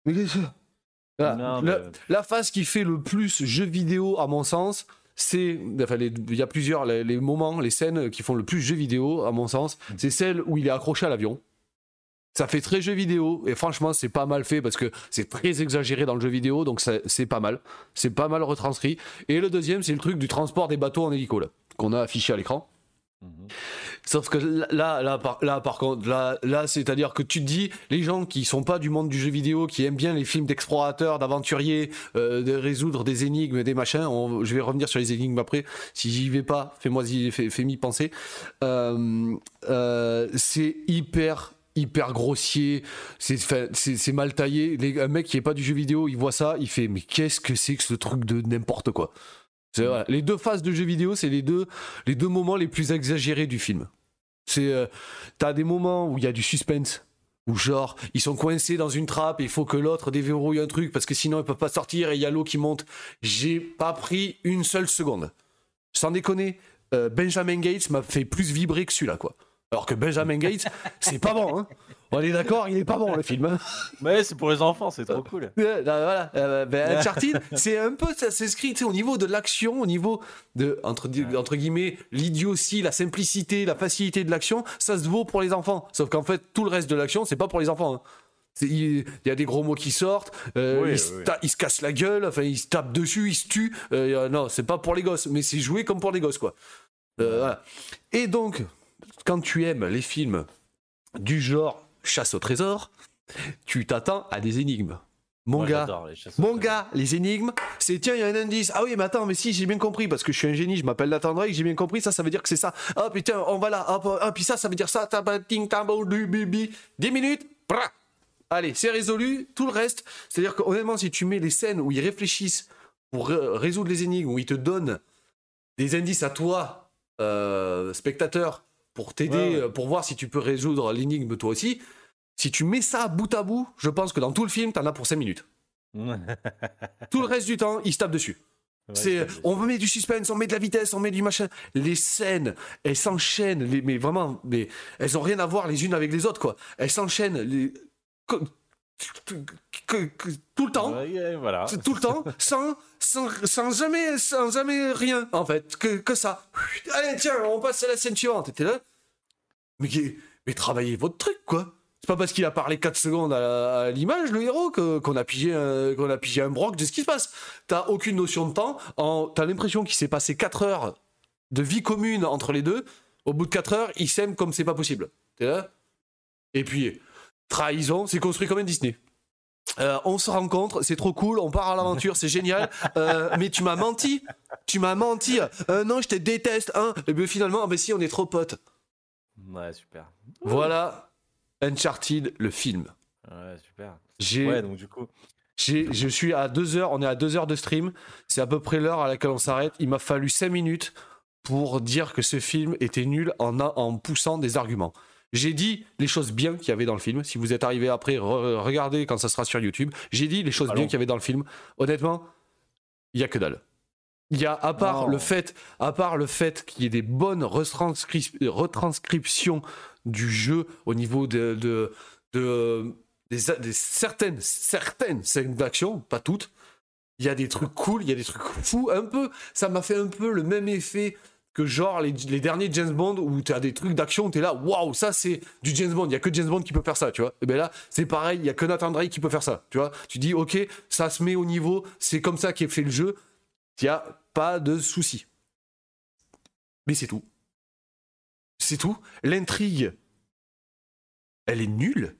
Mais qu'est-ce que. la, phase qui fait le plus jeu vidéo, à mon sens, c'est. Enfin, il y a plusieurs. Les, moments, les scènes qui font le plus jeu vidéo, à mon sens, mm. c'est celle où il est accroché à l'avion. Ça fait très jeu vidéo et franchement c'est pas mal fait parce que c'est très exagéré dans le jeu vidéo donc c'est pas mal. C'est pas mal retranscrit. Et le deuxième c'est le truc du transport des bateaux en hélico qu'on a affiché à l'écran. Mhm. Sauf que là, là, par, là, par contre, là, là c'est-à-dire que tu te dis, les gens qui sont pas du monde du jeu vidéo, qui aiment bien les films d'explorateurs, d'aventuriers, euh, de résoudre des énigmes, des machins, je vais revenir sur les énigmes après. Si j'y vais pas, fais-moi, fais-m'y penser. Euh, euh, c'est hyper hyper grossier, c'est mal taillé. Les, un mec qui est pas du jeu vidéo, il voit ça, il fait mais qu'est-ce que c'est que ce truc de n'importe quoi? Les deux phases de jeu vidéo, c'est les deux, les deux moments les plus exagérés du film. C'est, euh, t'as des moments où il y a du suspense, où genre ils sont coincés dans une trappe et il faut que l'autre déverrouille un truc parce que sinon ils peuvent pas sortir et il y a l'eau qui monte. J'ai pas pris une seule seconde. Sans déconner, euh, Benjamin Gates m'a fait plus vibrer que celui-là quoi. Alors que Benjamin Gates, c'est pas bon, hein. On est d'accord, il est pas bon le film. Hein. Ouais, c'est pour les enfants, c'est trop cool. voilà, euh, ben, Uncharted, c'est un peu, ça s'inscrit au niveau de l'action, au niveau de, entre, entre guillemets, l'idiotie, la simplicité, la facilité de l'action, ça se vaut pour les enfants. Sauf qu'en fait, tout le reste de l'action, c'est pas pour les enfants. Hein. Il y a des gros mots qui sortent, euh, ils, se cassent la gueule, enfin ils se tapent dessus, ils se tuent. Euh, non, c'est pas pour les gosses, mais c'est joué comme pour les gosses, quoi. Voilà. Et donc, quand tu aimes les films du genre chasse au trésor, tu t'attends à des énigmes. Mon gars, les mon gars, les énigmes, c'est tiens, il y a un indice. Ah oui, mais attends, mais si, j'ai bien compris, parce que je suis un génie, je m'appelle Nathan Drake, j'ai bien compris, ça, ça veut dire que c'est ça. Ah putain, on va là, ah, puis ça, ça veut dire ça, ting, du bibi. 10 minutes, Allez, c'est résolu, tout le reste. C'est-à-dire que honnêtement, si tu mets les scènes où ils réfléchissent pour résoudre les énigmes, où ils te donnent des indices à toi, euh, spectateur, pour t'aider, euh, pour voir si tu peux résoudre l'énigme toi aussi. Si tu mets ça bout à bout, je pense que dans tout le film, t'en as pour 5 minutes. [LAUGHS] tout le reste du temps, il se tape dessus. c'est, on met du suspense, on met de la vitesse, on met du machin. Les scènes, elles s'enchaînent, mais vraiment, mais elles ont rien à voir les unes avec les autres, quoi. Elles s'enchaînent, les, tout le temps, voilà. tout le temps, sans, sans, jamais, sans jamais rien, en fait, que, que ça. Allez, tiens, on passe à la scène suivante. T'es là, mais, mais travaillez votre truc, quoi. C'est pas parce qu'il a parlé 4 secondes à, l'image, le héros, qu'on a, pigé un, qu'on a pigé un broc de ce qui se passe. T'as aucune notion de temps. T'as l'impression qu'il s'est passé 4 heures de vie commune entre les deux. Au bout de 4 heures, ils s'aiment comme c'est pas possible. T'es là Et puis, trahison, c'est construit comme un Disney. Euh, on se rencontre, c'est trop cool, on part à l'aventure, c'est génial. Euh, mais tu m'as menti, tu m'as menti. Euh, non, je te déteste. Hein. Et bien finalement, ah ben si, on est trop potes. Ouais, super. Voilà, Uncharted, le film. Ouais, super. ouais, donc du coup. Je suis à deux heures, on est à deux heures de stream. C'est à peu près l'heure à laquelle on s'arrête. Il m'a fallu cinq minutes pour dire que ce film était nul en, en poussant des arguments. J'ai dit les choses bien qu'il y avait dans le film. Si vous êtes arrivé après, regardez quand ça sera sur YouTube. J'ai dit les choses bien qu'il y avait dans le film. Honnêtement, il y a que dalle. Il y a à part le fait, à part le fait qu'il y ait des bonnes retranscriptions du jeu au niveau de, de, des, certaines certaines scènes d'action, pas toutes. Il y a des trucs cool, il y a des trucs fous. Un peu, ça m'a fait un peu le même effet que genre les, derniers James Bond où tu as des trucs d'action, tu es là, waouh, ça c'est du James Bond, il y a que James Bond qui peut faire ça, tu vois. Et bien là, c'est pareil, il y a que Nathan Drake qui peut faire ça, tu vois. Tu dis, ok, ça se met au niveau, c'est comme ça qu'est fait le jeu, il n'y a pas de souci. Mais c'est tout. C'est tout. L'intrigue, elle est nulle.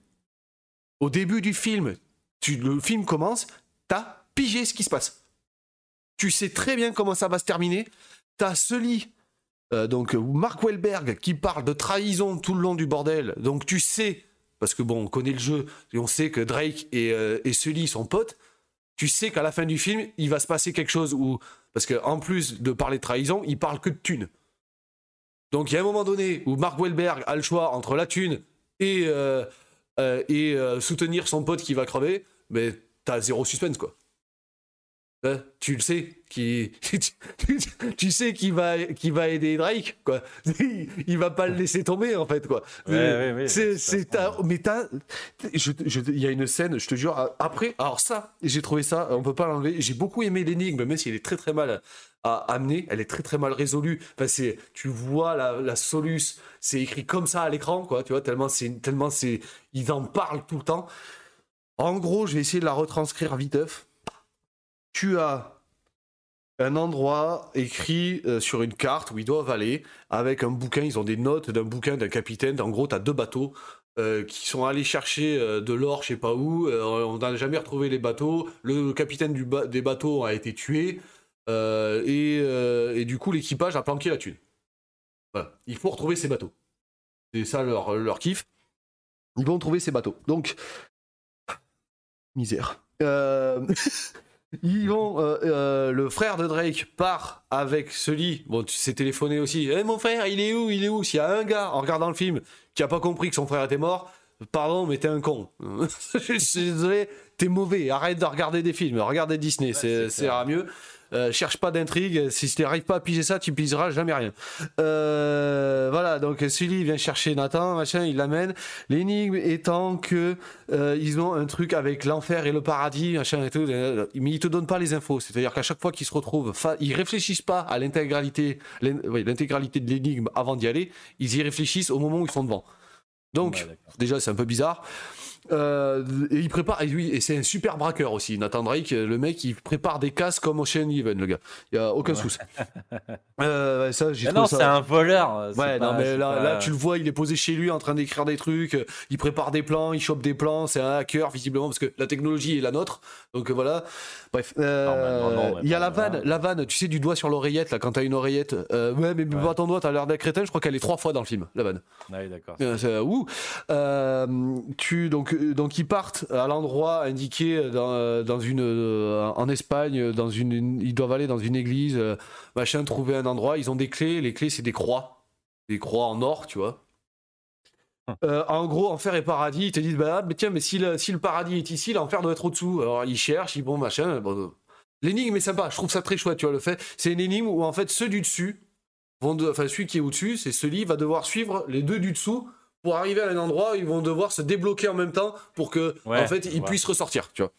Au début du film, tu, le film commence, t'as pigé ce qui se passe. Tu sais très bien comment ça va se terminer. T'as Sully euh, donc Mark Wahlberg qui parle de trahison tout le long du bordel. Donc tu sais, parce que bon, on connaît le jeu et on sait que Drake et, euh, et Sully sont potes. Tu sais qu'à la fin du film, il va se passer quelque chose où, parce qu'en plus de parler de trahison, il parle que de thunes. Donc il y a un moment donné où Mark Wahlberg a le choix entre la thune et, euh, et soutenir son pote qui va crever, mais t'as zéro suspense quoi. Hein, tu le sais, qui, [LAUGHS] tu, sais qu'il va, qui va aider Drake, quoi. Il va pas le laisser tomber, en fait, quoi. c'est, mais il y a une scène, je te jure, après, alors ça, j'ai trouvé ça, on peut pas l'enlever. J'ai beaucoup aimé l'énigme, même si elle est très très mal à amener, elle est très très mal résolue. Enfin, c'est, tu vois la, la soluce, c'est écrit comme ça à l'écran, quoi. Tu vois, tellement c'est, tellement c'est, ils en parlent tout le temps. En gros, je vais essayer de la retranscrire viteuf tu as un endroit écrit euh, sur une carte où ils doivent aller avec un bouquin. Ils ont des notes d'un bouquin d'un capitaine. En gros, tu as deux bateaux euh, qui sont allés chercher euh, de l'or, je sais pas où. on n'a jamais retrouvé les bateaux. Le capitaine des bateaux a été tué. Et, du coup, l'équipage a planqué la thune. Il faut retrouver ces bateaux. C'est ça leur, leur kiff. Ils vont trouver ces bateaux. Donc, misère. [LAUGHS] Ils vont, euh, euh, le frère de Drake part avec Sully. Bon, tu sais téléphoné aussi. Eh, mon frère, il est où Il est où? S'il y a un gars en regardant le film qui a pas compris que son frère était mort, pardon, mais t'es un con. [LAUGHS] Je suis désolé, t'es mauvais. Arrête de regarder des films. Regardez Disney, c'est c'est mieux. Euh, cherche pas d'intrigue. Si tu n'arrives pas à piger ça, tu pigeras jamais rien. Euh, voilà, donc Sully vient chercher Nathan, machin, il l'amène. L'énigme étant que euh, ils ont un truc avec l'enfer et le paradis, machin et tout, mais ils te donnent pas les infos. C'est-à-dire qu'à chaque fois qu'ils se retrouvent, ils réfléchissent pas à l'intégralité, l'intégralité de l'énigme avant d'y aller. Ils y réfléchissent au moment où ils sont devant. Donc, déjà, c'est un peu bizarre. Euh, et il prépare, et oui, et c'est un super braqueur aussi. Nathan Drake, le mec, il prépare des casques comme Ocean Even, le gars. Il y a aucun souci. [LAUGHS] Euh, ça, j'ai non, c'est un voleur. Ouais, non, mais là, là, tu le vois, il est posé chez lui en train d'écrire des trucs. Il prépare des plans, il chope des plans. C'est un hacker, visiblement, parce que la technologie est la nôtre. Donc voilà. Bref, euh, il y a la vanne, la vanne, tu sais, du doigt sur l'oreillette, là, quand t'as une oreillette. ouais, mais pas ton doigt, t'as l'air d'un crétin. Je crois qu'elle est trois fois dans le film, la vanne. Ouais, d'accord. tu, donc, donc ils partent à l'endroit indiqué dans, dans une euh, en Espagne, dans une, ils doivent aller dans une église, euh, machin, trouver un endroit. Ils ont des clés. Les clés, c'est des croix, des croix en or, tu vois. Hum. Euh, en gros, enfer et paradis, ils te disent bah mais tiens, mais si le, si le paradis est ici, l'enfer doit être au-dessous. Alors ils cherchent, ils bon machin. Bon, L'énigme est sympa, je trouve ça très chouette, tu vois le fait. C'est une énigme où en fait ceux du dessus vont, de, enfin celui qui est au-dessus, c'est celui va devoir suivre les deux du dessous pour arriver à un endroit, ils vont devoir se débloquer en même temps pour que, en fait, ils puissent ressortir, tu vois.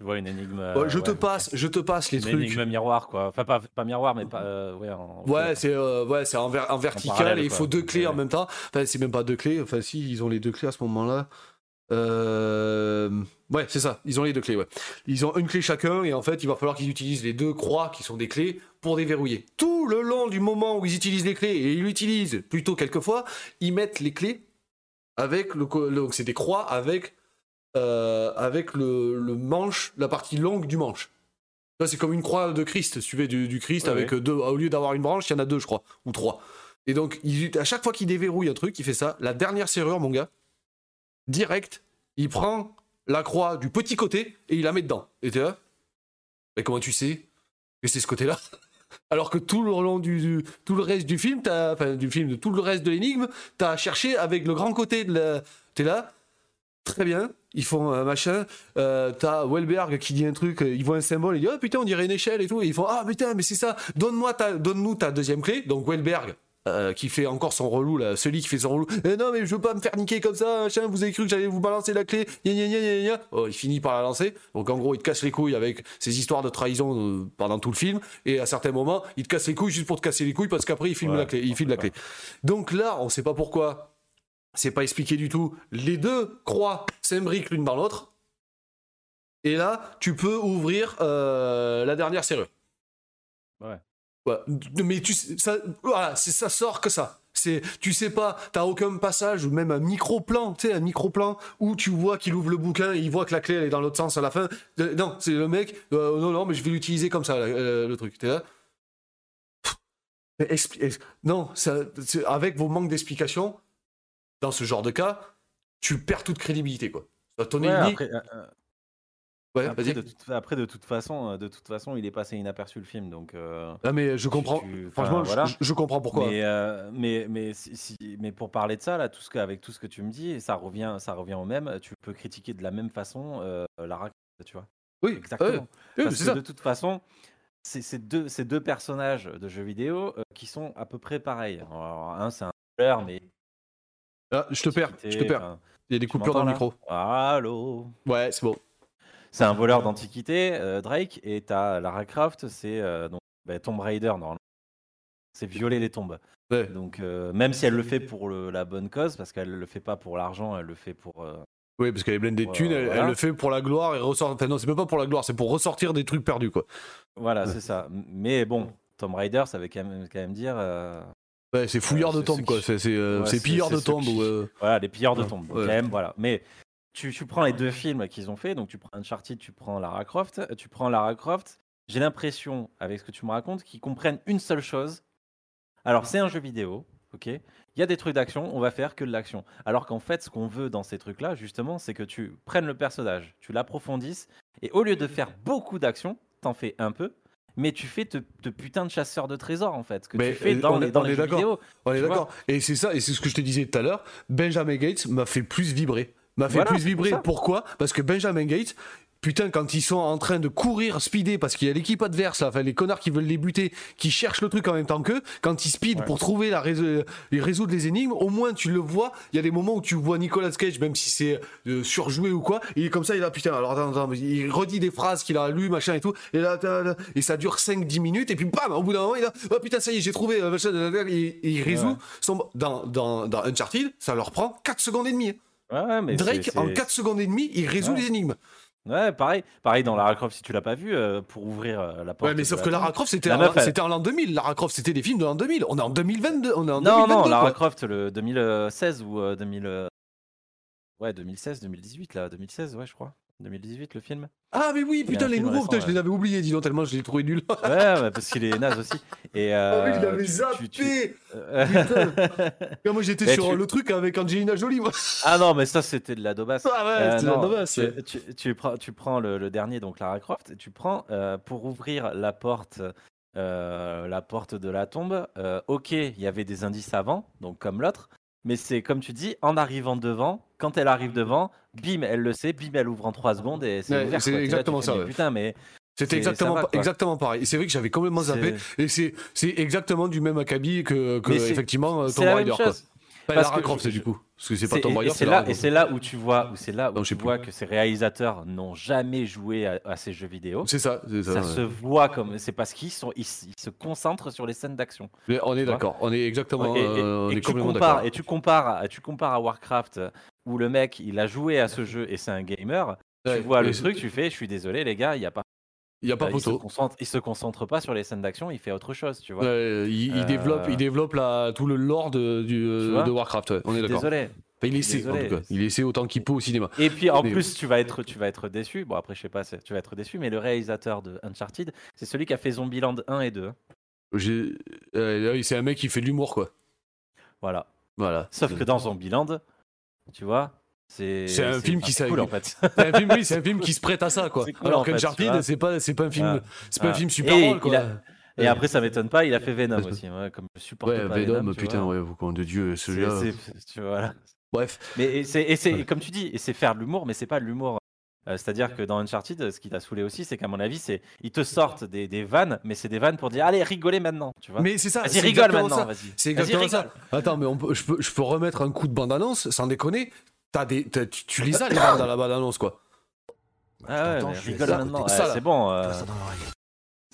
Je vois une énigme. je te passe, je te passe les trucs. Une énigme miroir, quoi. Enfin, pas, pas miroir, mais pas. Euh, ouais, en... ouais, c'est euh, ouais, c'est en, vertical et il faut deux clés en même temps. Enfin, c'est même pas deux clés. Enfin, si, ils ont les deux clés à ce moment-là. Euh... Ouais, c'est ça. Ils ont les deux clés. Ouais. Ils ont une clé chacun et en fait, il va falloir qu'ils utilisent les deux croix qui sont des clés pour déverrouiller. Tout le long du moment où ils utilisent les clés et ils l'utilisent plutôt quelquefois, ils mettent les clés avec le, donc c'est des croix avec euh, avec le, le, manche, la partie longue du manche. Là, c'est comme une croix de Christ, tu du, du Christ avec deux. Au lieu d'avoir une branche, il y en a deux, je crois, ou trois. Et donc, il, à chaque fois qu'il déverrouille un truc, il fait ça. La dernière serrure, mon gars, direct, il prend la croix du petit côté et il la met dedans. Et t'es là Mais comment tu sais que c'est ce côté-là? Alors que tout le long du, tout le reste du film, enfin du film, tout le reste de l'énigme, t'as cherché avec le grand côté de la. T'es là, très bien, ils font un machin. Euh, t'as Welberg qui dit un truc, il voit un symbole, il dit oh putain on dirait une échelle et tout. Ils font ah putain mais c'est ça. Donne-moi ta, donne-nous ta deuxième clé. Donc Welberg euh, qui fait encore son relou là, celui qui fait son relou. Eh non mais je veux pas me faire niquer comme ça, machin, vous avez cru que j'allais vous balancer la clé, Oh, il finit par la lancer. Donc en gros, il te casse les couilles avec ses histoires de trahison euh, pendant tout le film et à certains moments, il te casse les couilles juste pour te casser les couilles parce qu'après il filme la clé, il file la clé. Donc là, on sait pas pourquoi. C'est pas expliqué du tout. Les deux croix s'imbriquent l'une dans l'autre. Et là, tu peux ouvrir euh, la dernière serrure. Ouais. Mais tu ça, voilà, ça sort que ça. C'est, tu sais pas, t'as aucun passage ou même un micro-plan, tu sais, un micro-plan où tu vois qu'il ouvre le bouquin et il voit que la clé elle est dans l'autre sens à la fin. Non, c'est le mec, euh, non, non, mais je vais l'utiliser comme ça, euh, le truc. T'es là. non, ça, avec vos manques d'explication, dans ce genre de cas, tu perds toute crédibilité, quoi. Ton ouais, après, de toute, après, de toute façon, euh, de toute façon, il est passé inaperçu le film, donc. Euh, ah mais je comprends. Franchement, je, comprends pourquoi. Mais euh, mais mais, si, mais pour parler de ça là, tout ce que, avec tout ce que tu me dis, ça revient ça revient au même. Tu peux critiquer de la même façon la raquette, tu vois. Oui, exactement. Parce c'est que ça. de toute façon, c'est ces deux, ces deux personnages de jeux vidéo euh, qui sont à peu près pareils. Alors, un, c'est un voleur, mais. Ah, je te perds, je te perds. Il y a des coupures dans le micro. Allô? Ouais, c'est bon. C'est un voleur d'antiquité, euh, Drake, et t'as Lara Croft, c'est euh, donc bah, Tomb Raider, normalement. C'est violer les tombes. Ouais. Donc, euh, même si elle le fait pour le- la bonne cause, parce qu'elle le fait pas pour l'argent, elle le fait pour. Oui, parce qu'elle est blindée de Ouais, thunes, elle, voilà. elle le fait pour la gloire et ressort. Enfin, non, c'est même pas pour la gloire, c'est pour ressortir des trucs perdus, quoi. Voilà, c'est ça. Mais bon, Tomb Raider, ça veut quand même, quand même dire. euh, Ouais, c'est fouilleur de tombes, quoi. C'est euh, Ouais, pilleur de tombes. qui- ou, Voilà, les pilleurs de tombes. Ouais. quand même, voilà. Mais tu, tu prends les deux films qu'ils ont fait, donc tu prends Uncharted, tu prends Lara Croft, tu prends Lara Croft. J'ai l'impression, avec ce que tu me racontes, qu'ils comprennent une seule chose. Alors, c'est un jeu vidéo, ok? Il y a des trucs d'action, on va faire que de l'action. Alors qu'en fait, ce qu'on veut dans ces trucs-là, justement, c'est que tu prennes le personnage, tu l'approfondisses, et au lieu de faire beaucoup d'action, t'en fais un peu, mais tu fais te, te putain de chasseur de trésors, en fait, ce que Mais, tu fais euh, dans on les, dans on les jeux vidéo. On est d'accord. Et c'est ça, et c'est ce que je te disais tout à l'heure. Benjamin Gates m'a fait plus vibrer. M'a fait Voilà, plus vibrer. Pourquoi? Parce que Benjamin Gates, putain, quand ils sont en train de courir, speeder, parce qu'il y a l'équipe adverse, enfin, les connards qui veulent les buter, qui cherchent le truc en même temps qu'eux, quand ils speed Ouais. pour trouver la les résoudre les énigmes, au moins tu le vois. Il y a des moments où tu vois Nicolas Cage, même si c'est euh, surjoué ou quoi, il est comme ça, il a putain, alors attends, attends, il redit des phrases qu'il a lues, machin et tout, et là, et ça dure 5-10 minutes, et puis bam, au bout d'un moment, il a, oh putain, ça y est, j'ai trouvé, euh, machin, et, et il résout Ouais. son. Dans, dans, dans Uncharted, ça leur prend 4 secondes et demie. Ouais, mais Drake, en c'est- 4 secondes et demie, il résout Ouais. les énigmes. Ouais, pareil, pareil dans Lara Croft, si tu l'as pas vu, euh, pour ouvrir euh, la porte. Ouais, mais sauf que Lara. Croft, c'était La en, elle- l'an 2000. Lara Croft, c'était des films de l'an 2000. On est en 2022. On est en Non, 2022. non, Lara quoi. Croft, le 2016 ou euh, 2000. euh, Ouais, 2016, 2018, là, 2016, ouais, je crois. 2018, le film? Ah, mais oui, Il putain, les nouveaux, récent, putain, je les avais oubliés, dis donc, tellement je les ai trouvés nuls. Ouais, ouais, parce qu'il est naze aussi. Et, Ah oui, je euh, l'avais tu- zappé. tu- tu- Putain. [LAUGHS] moi, j'étais Mais sur tu- le truc avec Angelina Jolie, moi. ah non, mais ça, c'était de la daubasse. Ah ouais, Euh, c'était non, dommage. tu, tu- tu prends, tu prends le, le dernier, donc Lara Croft, et tu prends euh, pour ouvrir la porte, euh, la porte de la tombe. euh, ok, il y avait des indices avant, donc comme l'autre, mais c'est comme tu dis, en arrivant devant, quand elle arrive devant, bim, elle le sait, bim, elle ouvre en 3 secondes et c'est Ouais, ouvert. c'est là, exactement fais, ça, ouais. Putain, mais C'était exactement, va, exactement pareil. C'est vrai que j'avais complètement zappé. Et c'est exactement du même acabit que, effectivement, Tomb Raider. Quoi. Pas Parce Lara que Croft, je- du coup. Parce que c'est pas Tomb Raider, et c'est là, et c'est là où tu vois, où c'est là où Non, tu plus. vois que ces réalisateurs n'ont jamais joué à, à ces jeux vidéo. C'est ça, ça. Ça ouais. se voit comme, c'est parce qu'ils sont, ils, se concentrent sur les scènes d'action. On est d'accord, on est exactement, et, et- euh, on et est tu compares, et tu compares, à, tu compares à Warcraft euh, où le mec il a joué à ce jeu et c'est un gamer. Ouais, tu vois le truc, tu fais, je suis désolé les gars, il y a pas. Il y a pas euh, il se photo. concentre, il se concentre pas sur les scènes d'action, il fait autre chose, tu vois. Ouais, il, il Euh, développe, il développe la, tout le lore de, du, euh, de Warcraft. ouais, on est d'accord. Désolé. Enfin, il essaie, en Désolé. tout cas. Il essaie autant qu'il peut au cinéma. Et puis en Mais- plus, tu vas être, tu vas être déçu. Bon après, je sais pas, tu vas être déçu, mais le réalisateur de Uncharted, c'est celui qui a fait Zombieland 1 et 2. J'ai- euh, c'est un mec qui fait de l'humour, quoi. Voilà. Voilà. Sauf que dans Zombieland, tu vois, c'est un film qui cool en fait. [LAUGHS] C'est un film, oui, c'est un film qui se prête à ça, quoi. Cool, Alors qu'Uncharted, c'est pas, c'est pas un film, Voilà. c'est pas un Voilà. film super drôle, quoi. a- Et après, ça m'étonne pas, il a fait Venom aussi. Ouais, comme je supporte Ouais, pas Venom, putain, ouais, au compte de Dieu, celui-là. tu vois, voilà. Bref. Mais et c'est, Ouais. comme tu dis, c'est faire de l'humour, mais c'est pas de l'humour. euh, c'est-à-dire que dans Uncharted, ce qui t'a saoulé aussi, c'est qu'à mon avis, c'est ils te sortent des, des vannes, mais c'est des vannes pour dire allez rigolez maintenant, tu vois. Mais c'est ça. vas-y rigole maintenant, vas-y. C'est exactement ça. Attends, mais on peut, je, peux, je peux remettre un coup de bande-annonce, sans déconner. T'as des, t'as- tu, tu les as, les vannes dans la bande-annonce, quoi. Ah ouais, je suis rigole maintenant. Ouais, c'est bon. euh,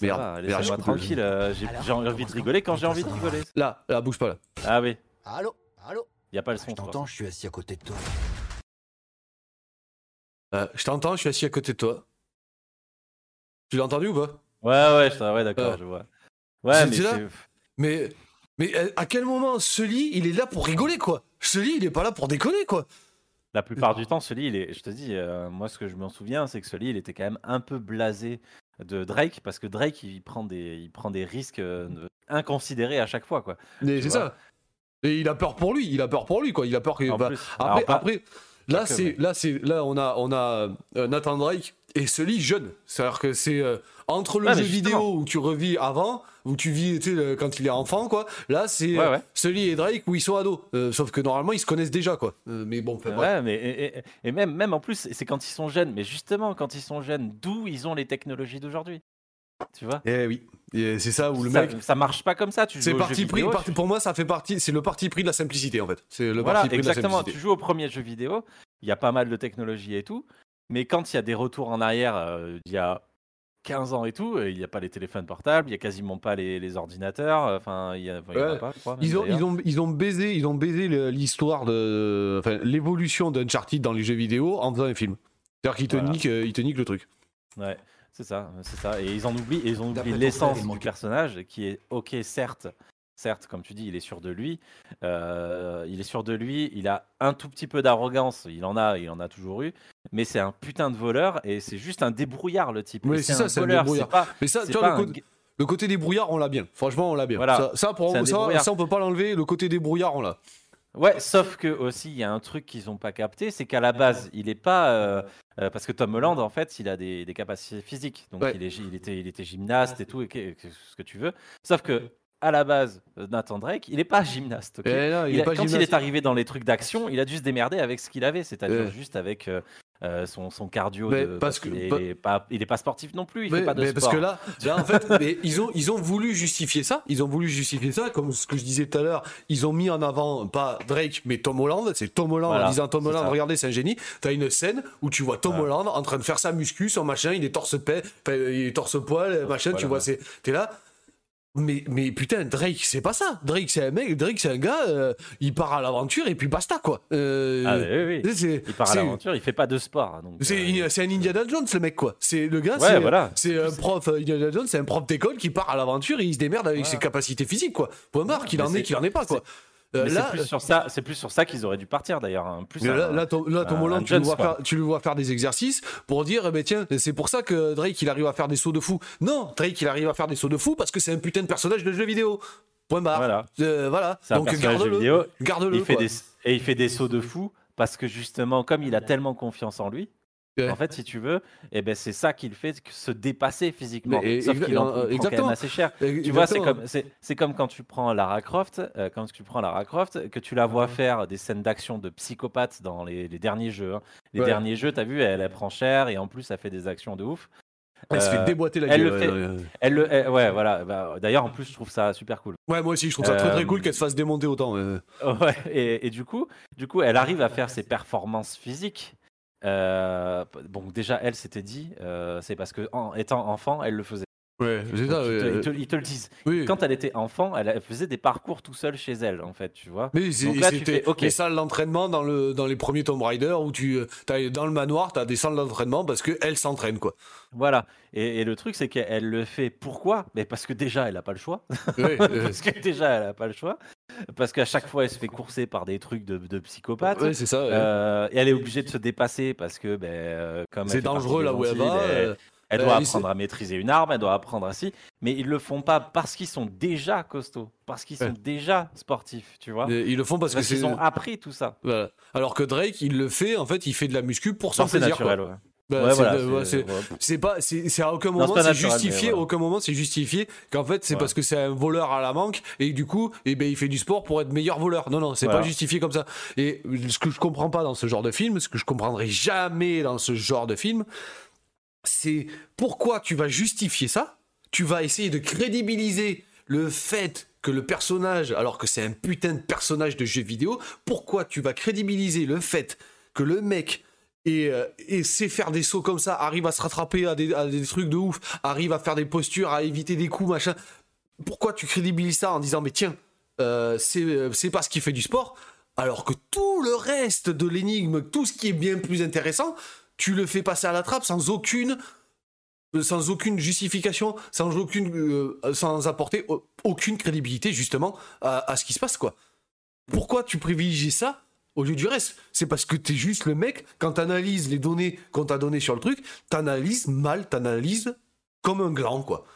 Merde, va, merde, je tranquille. euh, j'ai, Alors, j'ai envie de rigoler quand j'ai envie de rigoler. Là, là, bouge pas, là. Ah oui, Allô Allô il y a pas le Je son. je t'entends, je suis assis à côté de toi. Euh, je t'entends, je suis assis à côté de toi. Tu l'as entendu ou pas? Ouais, ouais, je- ouais, d'accord, Ouais. je vois. Ouais, mais là. Mais, mais euh, à quel moment Sully, il est là pour rigoler, quoi? Sully, il est pas là pour déconner, quoi La plupart du temps, il est, je te dis, euh, moi ce que je m'en souviens, c'est que Sully, il était quand même un peu blasé de Drake, parce que Drake, il prend des, il prend des risques euh, inconsidérés à chaque fois, quoi. Mais c'est ça. Et il a peur pour lui, il a peur pour lui, quoi. Il a peur que. Bah, plus. après, Alors, pas- après, Là, c'est là, c'est là, on a on a euh, Nathan Drake et Sully jeune. C'est-à-dire que c'est euh, entre le jeu vidéo où tu revis avant, où tu vis quand il est enfant, quoi. Là, c'est ouais, Sully et Drake où ils sont ados. sauf que normalement, ils se connaissent déjà, quoi. mais bon, ouais, mais et, même même en plus, c'est quand ils sont jeunes. Mais justement, quand ils sont jeunes, d'où ils ont les technologies d'aujourd'hui? Tu vois? Eh oui, c'est ça où le ça, mec. Ça marche pas comme ça. Tu c'est parti pris. Pour moi, ça fait partie. C'est le parti pris de la simplicité en fait. C'est le voilà, parti pris exactement. De la tu joues au premier jeu vidéo. Il y a pas mal de technologie et tout. Mais quand il y a des retours en arrière, euh, il y a 15 ans et tout, il n'y a pas les téléphones portables, il n'y a quasiment pas les, ordinateurs. Enfin, il y, a, pas, ils, ont, ils, ont, ils ont baisé, ils ont baisé l'histoire de, enfin, l'évolution d'Uncharted dans les jeux vidéo en faisant un film. C'est-à-dire qu'ils te, niquent, euh, ils te niquent le truc. Ouais. C'est ça, c'est ça. Et ils en oublient, ils ont oublié l'essence du personnage, qui est ok, certes, certes, comme tu dis, il est sûr de lui. Euh, il est sûr de lui. Il a un tout petit peu d'arrogance. Il en a, il en a toujours eu. Mais c'est un putain de voleur et c'est juste un débrouillard le type. Oui, c'est ça, c'est un débrouillard. mais ça, tu vois, le, côté débrouillard, on l'a bien. Franchement, on l'a bien. Voilà. Ça, pour ça, ça, on peut pas l'enlever. Le côté débrouillard, on l'a. Ouais, sauf que aussi il y a un truc qu'ils n'ont pas capté, c'est qu'à la base il est pas euh, euh, parce que Tom Holland en fait il a des, capacités physiques, donc il, est, il, était, il était gymnaste et tout et ce que tu veux. Sauf que à la base Nathan Drake il n'est pas gymnaste. Eh il quand il est arrivé dans les trucs d'action, il a dû se démerder avec ce qu'il avait, c'est-à-dire juste avec euh, euh, son, son, cardio. parce, qu'il est, pas, il est pas sportif non plus. Il fait pas de Parce que là, en fait, ils ont ils ont voulu justifier ça. Ils ont voulu justifier ça, comme ce que je disais tout à l'heure. Ils ont mis en avant pas Drake, mais Tom Holland. C'est Tom Holland en disant Tom Holland, regardez, c'est un génie. T'as une scène où tu vois Tom Holland en train de faire sa muscu, son machin, il est torse paix, il est torse poil, machin. tu vois, c'est t'es là. Mais, mais putain, Drake, c'est pas ça. Drake, c'est un mec, Drake, c'est un gars, euh, il part à l'aventure et puis basta, quoi. Euh, ah, oui, oui. Il part à l'aventure, il fait pas de sport. Hein, euh, c'est un Indiana Jones, le mec, quoi. C'est le gars, c'est un prof, Indiana Jones, c'est un prof d'école qui part à l'aventure et il se démerde avec ses capacités physiques, quoi. Point barre, qu'il en est, qu'il en est pas, quoi. Euh, c'est plus sur ça, c'est plus sur ça qu'ils auraient dû partir d'ailleurs. Hein. Plus là, là, Tom, Holland, tu, le vois faire, tu, le vois faire, des exercices pour dire, eh ben, tiens, c'est pour ça que Drake il arrive à faire des sauts de fou. Non, Drake il arrive à faire des sauts de fou parce que c'est un putain de personnage de jeu vidéo. Point barre. Voilà. Euh, voilà. Donc garde-le. Garde-le. Et il fait des sauts de fou parce que justement, comme il a tellement confiance en lui, en fait, si tu veux, eh ben, c'est ça qui le fait se dépasser physiquement. Sauf qu'il en prend quand même assez cher. Tu vois, c'est comme, quand tu prends Lara Croft, euh, quand tu prends Lara Croft, que tu la vois faire des scènes d'action de psychopathe dans les, derniers jeux. Hein. Les derniers jeux, t'as vu, elle, elle, prend cher et en plus, elle fait des actions de ouf. Elle se fait euh, déboîter la elle gueule. Le fait, elle le, ouais, voilà. Bah, d'ailleurs, en plus, je trouve ça super cool. Ouais, moi aussi, je trouve ça très très cool euh, qu'elle se fasse démonter autant. [LAUGHS] Ouais, et, et, du coup, du coup, elle arrive à faire ses performances physiques euh, bon, déjà, elle s'était dit, euh, c'est parce que en étant enfant, elle le faisait. Ouais, c'est ça. Ils, te, le disent. Quand elle était enfant, elle, faisait des parcours tout seul chez elle, en fait, tu vois. Mais c'était des salles d'entraînement dans, le, dans les premiers Tomb Raider où tu as, dans le manoir, tu as des salles d'entraînement parce qu'elle s'entraîne, quoi. Voilà. Et, le truc, c'est qu'elle le fait pourquoi? Mais parce que déjà, elle n'a pas le choix. [LAUGHS] parce que déjà, elle n'a pas le choix. Parce qu'à chaque fois, elle se fait courser par des trucs de, de psychopathe. Oui, c'est ça. Euh, et elle est obligée de se dépasser parce que, ben, euh, comme c'est dangereux là où elle va. Elle doit apprendre à maîtriser une arme, elle doit apprendre ainsi, mais ils le font pas parce qu'ils sont déjà costauds, parce qu'ils sont déjà sportifs, tu vois. ils le font parce, qu'ils ont appris tout ça. Alors que Drake, il le fait, en fait, il fait de la muscu pour son plaisir. naturel, ouais. Bah, c'est pas, c'est à aucun moment c'est justifié, aucun moment c'est justifié qu'en fait c'est parce que c'est un voleur à la manque et du coup, et eh ben il fait du sport pour être meilleur voleur. Non, non, c'est pas justifié comme ça. Et ce que je comprends pas dans ce genre de film, ce que je comprendrai jamais dans ce genre de film, c'est pourquoi tu vas justifier ça, tu vas essayer de crédibiliser le fait que le personnage, alors que c'est un putain de personnage de jeu vidéo, pourquoi tu vas crédibiliser le fait que le mec et, euh, et sait faire des sauts comme ça, arrive à se rattraper à des, trucs de ouf, arrive à faire des postures, à éviter des coups, machin. Pourquoi tu crédibilises ça en disant mais tiens, euh, euh, c'est parce qu'il fait du sport, alors que tout le reste de l'énigme, tout ce qui est bien plus intéressant, tu le fais passer à la trappe sans aucune sans aucune justification, sans sans apporter aucune crédibilité justement à, ce qui se passe quoi. Pourquoi tu privilégies ça au lieu du reste? C'est parce que tu es juste le mec, quand tu analyses les données qu'on t'a données sur le truc, tu analyses mal, tu analyses comme un gland, quoi.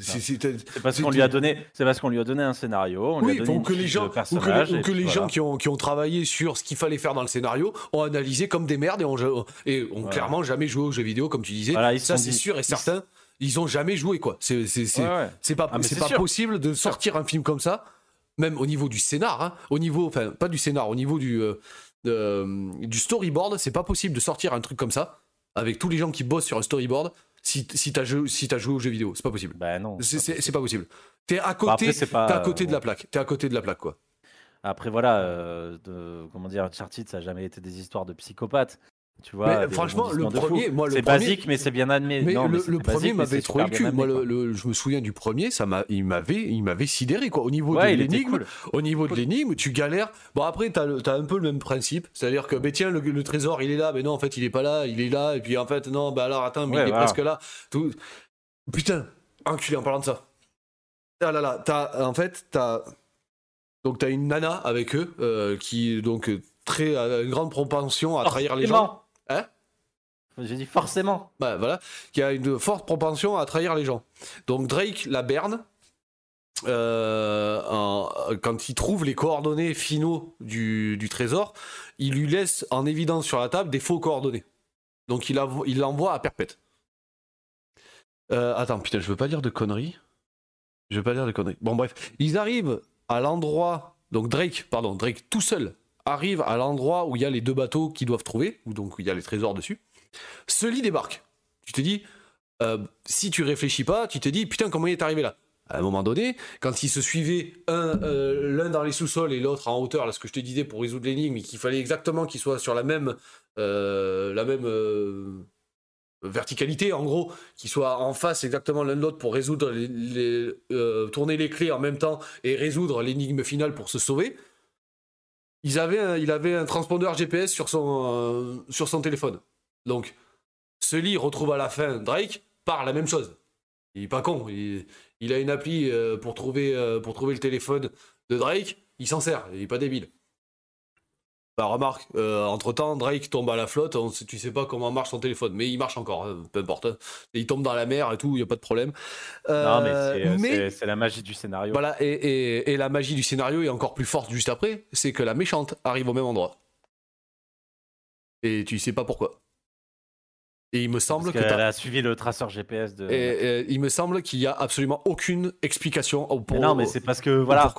C'est parce qu'on lui a donné, c'est parce qu'on lui a donné un scénario. On oui, lui a donné que les gens, ou que, les gens qui ont, qui ont travaillé sur ce qu'il fallait faire dans le scénario ont analysé comme des merdes et ont, et ont clairement jamais joué aux jeux vidéo comme tu disais. ça c'est sûr et certain. Ils ont jamais joué quoi. C'est c'est pas, ah, c'est pas possible de sortir un film comme ça, même au niveau du scénar, hein. au niveau, enfin pas du scénar, au niveau du euh, euh, du storyboard, c'est pas possible de sortir un truc comme ça avec tous les gens qui bossent sur un storyboard si, si t'as joué, si joué aux jeux vidéo. C'est pas possible. Bah non. C'est pas possible. T'es à côté, bah à côté de la plaque. T'es à côté de la plaque, quoi. Après, voilà, euh, de, comment dire, Uncharted, ça n'a jamais été des histoires de psychopathes. Tu vois, franchement, le premier, moi, c'est basique, mais c'est bien admis. Mais, le, premier m'avait trop le cul. Moi, je me souviens du premier, ça m'a, il m'avait, il m'avait sidéré quoi. Au niveau de l'énigme, au niveau de l'énigme, tu galères. Bon après, t'as, as un peu le même principe, c'est-à-dire que, ben tiens, le, trésor, il est là, mais non, en fait, il est pas là, il est là, et puis en fait, non, bah alors attends, mais il est presque là. Tout... Putain, enculé en parlant de ça. Ah là là, t'as, en fait, t'as, donc t'as une nana avec eux euh, qui donc très une grande propension à trahir les gens. Hein J'ai dit forcément. Bah voilà, qui a une forte propension à trahir les gens. Donc Drake la berne. Euh, quand il trouve les coordonnées finaux du, trésor, il lui laisse en évidence sur la table des faux coordonnées. Donc il l'envoie à perpète. Euh, attends, putain, je veux pas dire de conneries. Je veux pas dire de conneries. Bon, bref, ils arrivent à l'endroit. Donc Drake, pardon, Drake tout seul arrive à l'endroit où il y a les deux bateaux qu'ils doivent trouver, ou donc où il y a les trésors dessus. Sully débarque. Tu te dis, euh, si tu réfléchis pas, tu te dis, putain, comment il est arrivé là? À un moment donné, quand ils se suivaient euh, l'un dans les sous-sols et l'autre en hauteur, là ce que je te disais pour résoudre l'énigme, qu'il fallait exactement qu'ils soient sur la même, euh, la même verticalité, en gros, qu'ils soient en face exactement l'un de l'autre pour résoudre les, tourner les clés en même temps et résoudre l'énigme finale pour se sauver il avait un transpondeur GPS sur son, euh, sur son téléphone. Donc, Sully retrouve à la fin Drake par la même chose. Il est pas con. Il, a une appli euh, pour, trouver, euh, pour trouver le téléphone de Drake. Il s'en sert. Il est pas débile. Bah, remarque, euh, entre temps, Drake tombe à la flotte, on, tu sais pas comment marche son téléphone, mais il marche encore, hein, peu importe. Hein. Il tombe dans la mer et tout, il y a pas de problème. non, mais euh, c'est la magie du scénario. Voilà, et, la magie du scénario est encore plus forte juste après, c'est que la méchante arrive au même endroit. Et tu sais pas pourquoi. Et il me semble Parce a suivi le traceur GPS de. Et, il me semble qu'il y a absolument aucune explication pour. non, mais c'est parce que voilà.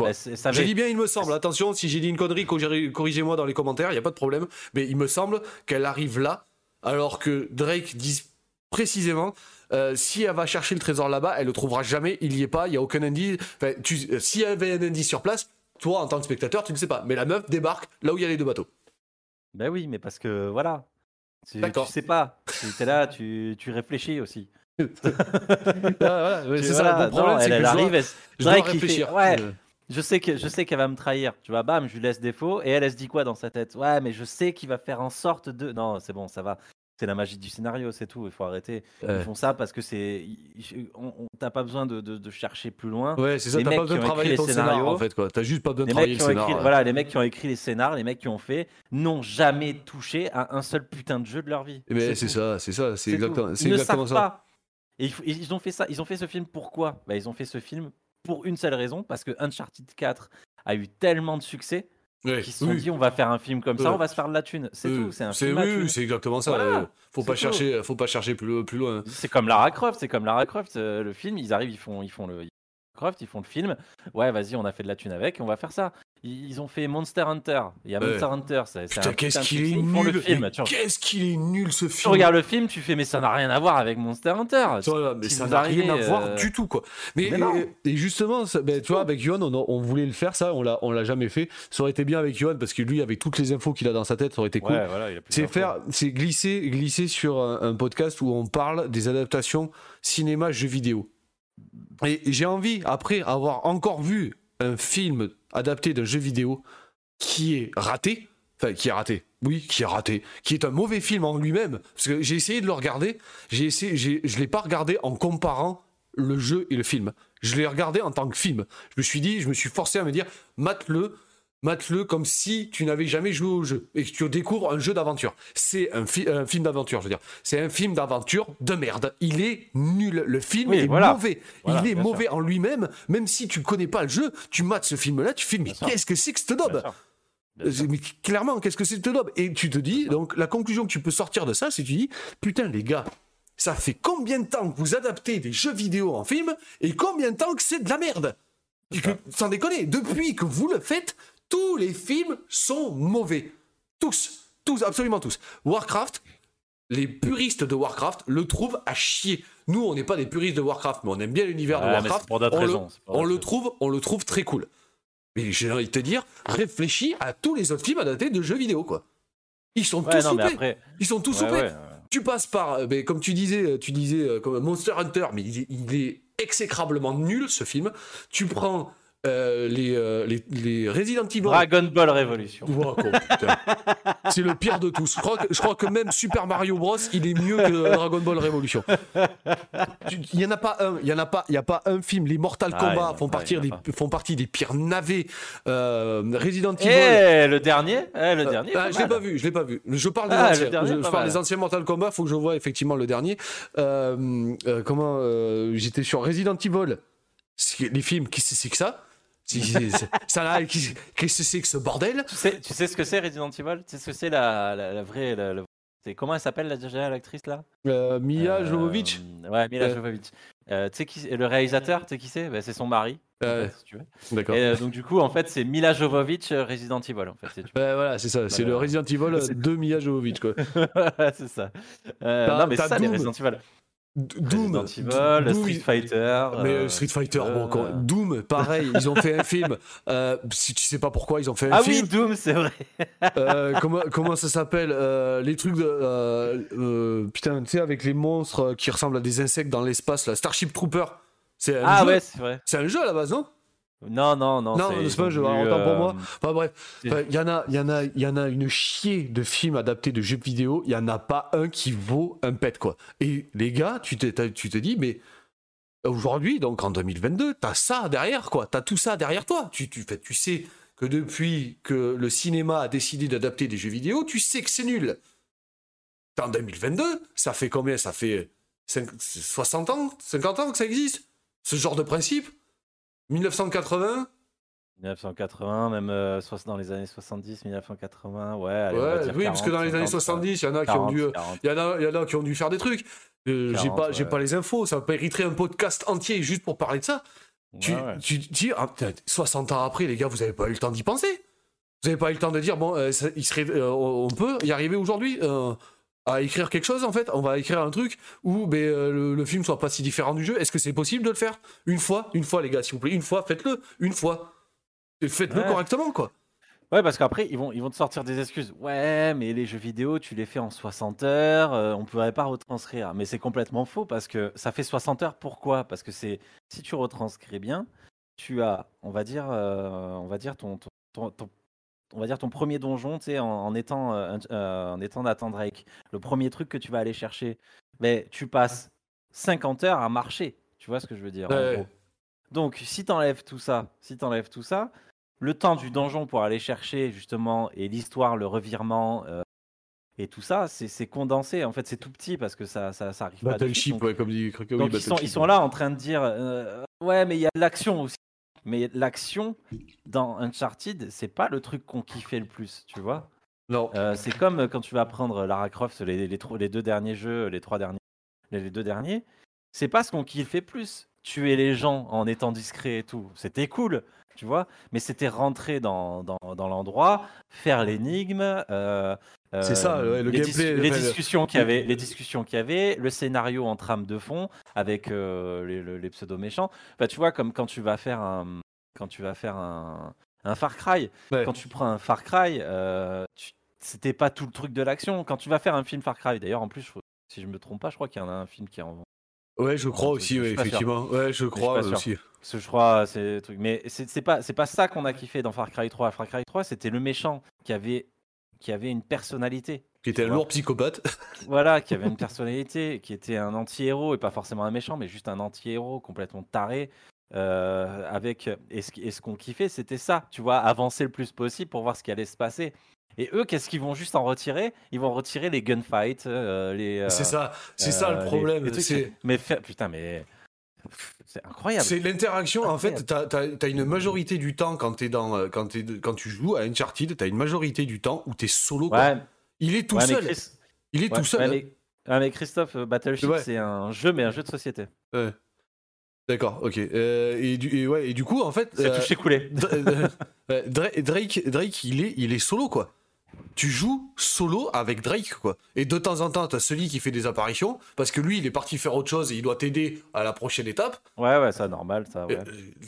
J'ai dit bien, il me semble. Attention, si j'ai dit une connerie, corrigez-moi dans les commentaires. Il y a pas de problème. Mais il me semble qu'elle arrive là, alors que Drake dit précisément. Euh, si elle va chercher le trésor là-bas, elle le trouvera jamais. Il y est pas. Il y a aucun indice. Enfin, tu, euh, si elle avait un indice sur place, toi, en tant que spectateur, tu ne sais pas. Mais la meuf débarque là où il y a les deux bateaux. Ben oui, mais parce que voilà, tu, tu sais pas. Tu es là, tu, tu réfléchis aussi. [LAUGHS] ah, voilà, c'est ça. problème, elle, elle arrive, elle, je dois réfléchir. ouais, je sais que je sais qu'elle va me trahir. Tu vois, bam, je lui laisse défaut et elle, elle se dit quoi dans sa tête? Ouais, mais je sais qu'il va faire en sorte de. Non, c'est bon, ça va c'est la magie du scénario, c'est tout. Il faut arrêter. Ils font ça parce que c'est. On t'as pas besoin de, de, chercher plus loin. Ouais, c'est ça. T'as pas besoin de travailler ton scénario en fait. quoi. T'as juste pas besoin de travailler le scénario. Voilà, les mecs qui ont écrit les scénars, les mecs qui ont fait, n'ont jamais touché à un seul putain de jeu de leur vie. Mais eh c'est ça, c'est ça, c'est exactement, c'est exactement ça. Pas. Et ils ont fait ça. Ils ont fait ce film pourquoi? Bah, ils ont fait ce film pour une seule raison, parce que Uncharted 4 a eu tellement de succès qui se sont dit on va faire un film comme ça, on va se faire de la thune. C'est tout. C'est un film. Oui, c'est exactement ça. Euh, faut pas chercher, faut pas chercher plus, plus loin. C'est comme Lara Croft. C'est comme Lara Croft. Euh, le film, ils arrivent, ils font, ils font le. Croft, ils font le film. Ouais, vas-y, on a fait de la thune avec, on va faire ça. Ils ont fait Monster Hunter. Il y a Monster Hunter. C'est, putain, qu'est-ce qu'il est nul. Qu'est-ce qu'il est nul ce film. Tu regardes le film, tu fais, mais ça n'a rien à voir avec Monster Hunter. mais ça n'a rien à voir euh, du tout, quoi. Mais, et, justement, ben, tu vois, avec Yohan, on, voulait le faire, ça, on l'a, on l'a jamais fait. Ça aurait été bien avec Yohan parce que lui, avec toutes les infos qu'il a dans sa tête, ça aurait été cool. c'est faire, c'est glisser, glisser sur un, podcast où on parle des adaptations cinéma, jeux vidéo. Et j'ai envie, après avoir encore vu un film adapté d'un jeu vidéo qui est raté, enfin qui est raté, oui, qui est raté, qui est un mauvais film en lui-même, parce que j'ai essayé de le regarder, j'ai essayé, je l'ai pas regardé en comparant le jeu et le film. Je l'ai regardé en tant que film. Je me suis dit, je me suis forcé à me dire, mate-le, mate-le comme si tu n'avais jamais joué au jeu et que tu découvres un jeu d'aventure. C'est un, film d'aventure, je veux dire. C'est un film d'aventure de merde. Il est nul. Le film est mauvais. il est mauvais en lui-même. Même si tu connais pas le jeu, tu mates ce film-là, tu fais mais qu'est-ce que c'est que ce daube? Mais clairement, qu'est-ce que c'est que ce daube? Et tu te dis, donc la conclusion que tu peux sortir de ça, c'est que tu dis, putain les gars, ça fait combien de temps que vous adaptez des jeux vidéo en film et combien de temps que c'est de la merde? Sans déconner, depuis que vous le faites, tous les films sont mauvais. Tous, tous, absolument tous. Warcraft, les puristes de Warcraft le trouvent à chier. Nous, on n'est pas des puristes de Warcraft, mais on aime bien l'univers de Warcraft. Pour on, le, on le, trouve, on le trouve très cool. Mais j'ai envie de te dire, réfléchis à tous les autres films adaptés de jeux vidéo, quoi. Ils sont tous soupés. Ils sont tous soupés. Tu passes par, euh, comme tu disais, euh, tu disais euh, comme Monster Hunter, mais il est exécrablement nul ce film. Tu prends euh, les, euh, les, les, Resident Evil. Dragon Ball Revolution. [LAUGHS] c'est le pire de tous. Je crois, que, je crois, que, même Super Mario Bros, il est mieux que Dragon Ball Revolution. Il y en a pas un. Il y en a pas. Il y a pas un film. Les Mortal ah, Kombat font, partie des, font partie des pires navets. Euh, Resident Evil. Eh, le dernier. Eh, le dernier. Ah, je l'ai pas vu. Je l'ai pas vu. Je parle des ah, anciens. Je, parle des anciens Mortal Kombat. Faut que je vois effectivement le dernier. comment J'étais sur Resident Evil. Les films, qui c'est que ça? Ça là, qu'est-ce que c'est que ce bordel? Tu sais, tu sais ce que c'est Resident Evil? Tu sais ce que c'est la, la, vraie. c'est comment elle s'appelle la l'actrice là? Euh, Mia euh, Jovovich? Ouais, Mila euh. Jovovich. tu sais qui le réalisateur, tu sais qui c'est? Ben, C'est son mari. si tu veux. D'accord. Et donc du coup, en fait, c'est Mila Jovovich Resident Evil. En fait, voilà, c'est ça. C'est le Resident Evil [LAUGHS] de Mia Jovovich, quoi. c'est ça. non, mais ça, les Resident Evil. Doom, Evil, Street Fighter. Mais euh, Street Fighter, bon, euh, Doom, pareil, ils ont fait un film. [LAUGHS] Euh, si tu sais pas pourquoi, ils ont fait un film. Ah oui, Doom, c'est vrai. comment, comment ça s'appelle Les trucs de. putain, tu sais, avec les monstres qui ressemblent à des insectes dans l'espace, la Starship Trooper. C'est un ah jeu. ouais, c'est vrai. C'est un jeu à la base, non? Non, non, non. Non, c'est pas jeu, autant pour moi. Enfin bref, il y, en a, y, en a, y en a une chier de films adaptés de jeux vidéo, il y en a pas un qui vaut un pet, quoi. Et les gars, tu te, tu te dis, mais aujourd'hui, donc en 2022, t'as ça derrière, quoi. T'as tout ça derrière toi. Tu, tu, tu sais que depuis que le cinéma a décidé d'adapter des jeux vidéo, tu sais que c'est nul. En 2022, ça fait combien? Ça fait 60 ans 50 ans que ça existe Ce genre de principe? 1980 1980, même euh, dans les années 70, 1980, ouais. Allez, ouais oui, parce que dans les années 70, il y en a qui ont dû, il y en a, y en a qui ont dû faire des trucs. Euh, j'ai pas, j'ai pas les infos. Ça mériterait un podcast entier juste pour parler de ça. tu, tu dis, 60 ans après, les gars, vous avez pas eu le temps d'y penser. Vous avez pas eu le temps de dire, bon, euh, il serait, euh, on peut y arriver aujourd'hui à écrire quelque chose en fait. On va écrire un truc où ben, euh, le, film soit pas si différent du jeu. Est-ce que c'est possible de le faire? Une fois, une fois les gars, s'il vous plaît, une fois, faites-le, une fois. Faites-le correctement quoi. Ouais, parce qu'après, ils vont, ils vont te sortir des excuses. Ouais, mais les jeux vidéo, tu les fais en 60 heures, euh, on pourrait pas retranscrire. Mais c'est complètement faux parce que ça fait 60 heures. Pourquoi? Parce que c'est si tu retranscris bien, tu as, on va dire, euh, on va dire ton, ton, ton on va dire ton premier donjon, tu sais, en, étant euh, euh, en étant Nathan Drake, le premier truc que tu vas aller chercher, mais tu passes 50 heures à marcher. Tu vois ce que je veux dire Donc, si tu enlèves tout ça, si enlèves tout ça, le temps du donjon pour aller chercher justement et l'histoire, le revirement euh, et tout ça, c'est condensé. En fait, c'est tout petit parce que ça, ça, ça arrive Battleship, ouais, comme dit Donc, ils, sont, ils sont là en train de dire ouais, mais il y a de l'action aussi. Mais l'action dans Uncharted, c'est pas le truc qu'on kiffait le plus, tu vois. Non. Euh, c'est comme quand tu vas prendre Lara Croft, les, les, les, deux derniers jeux, les trois derniers, les, deux derniers, c'est pas ce qu'on kiffait plus. Tuer les gens en étant discret et tout, c'était cool, tu vois. Mais c'était rentrer dans, dans, dans l'endroit, faire l'énigme. Euh, c'est ça, le les gameplay. les, discussions qu'il y avait, les discussions qu'il y avait, le scénario en trame de fond avec euh, les, les, pseudo méchants. Bah, tu vois, comme quand tu vas faire un, quand tu vas faire un, un Far Cry. Quand tu prends un Far Cry, euh, c'était pas tout le truc de l'action. Quand tu vas faire un film Far Cry, d'ailleurs, en plus, si je me trompe pas, je crois qu'il y en a un film qui est en Ouais, je crois aussi, effectivement. Ouais, je crois aussi. Parce que je crois, c'est truc. Mais c'est pas, c'est pas ça qu'on a kiffé dans Far Cry 3. Far Cry 3, c'était le méchant qui avait qui avait une personnalité. Qui était un lourd psychopathe. Voilà, qui avait une personnalité, qui était un anti-héros, et pas forcément un méchant, mais juste un anti-héros complètement taré, avec et ce, qu'on kiffait, c'était ça, tu vois, avancer le plus possible pour voir ce qui allait se passer. Et eux, qu'est-ce qu'ils vont juste en retirer? Ils vont retirer les gunfights, les. c'est ça, c'est ça le problème. mais putain, mais c'est incroyable. C'est l'interaction. En fait, tu as, une majorité du temps quand, es dans, quand, es, quand tu joues à Uncharted, tu as une majorité du temps où tu es solo. Il est tout seul. Il est tout seul. Mais... Hein. mais... Christophe, euh, Battleship, c'est un jeu, mais un jeu de société. D'accord, ok. Euh, et, du, ouais, et du coup, en fait. C'est euh, touché coulé. [LAUGHS] Drake, Drake, il, est, il est solo, quoi tu joues solo avec Drake, quoi. Et de temps en temps, t'as celui qui fait des apparitions, parce que lui, il est parti faire autre chose et il doit t'aider à la prochaine étape. Ouais, ouais, c'est normal, ça. Ouais.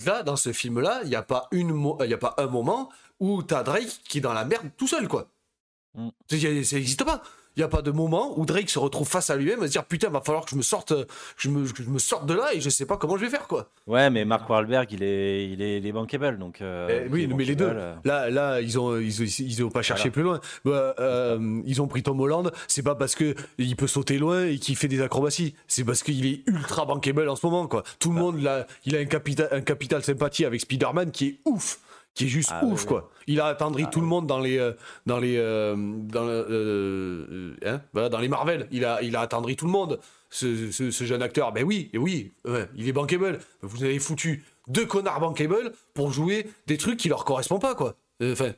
Là, dans ce film-là, il n'y a, pas une y a pas un moment où t'as Drake qui est dans la merde tout seul, quoi. Mm. Ça n'existe pas. Il n'y a pas de moment où Drake se retrouve face à lui-même et se dire putain, va falloir que je me sorte, je me, je me sorte de là et je sais pas comment je vais faire quoi. Ouais, mais Mark Wahlberg, il est, il est, il est bankable donc. Euh, eh oui, mais les deux. Euh. Là, là, ils ont, ils, ils ont pas cherché plus loin. Bah, euh, ils ont pris Tom Holland. C'est pas parce que il peut sauter loin et qu'il fait des acrobaties. C'est parce qu'il est ultra bankable en ce moment quoi. Tout le monde, là, il a un capital, un capital sympathie avec Spider-Man qui est ouf qui est juste ah ouf quoi. Il a attendri ah tout le monde dans les euh, dans les euh, dans, euh, hein, voilà, dans les Marvel. Il a il a attendri tout le monde. Ce, ce, jeune acteur, ben oui, oui, il est bankable. Vous avez foutu deux connards bankable pour jouer des trucs qui leur correspondent pas quoi. Enfin,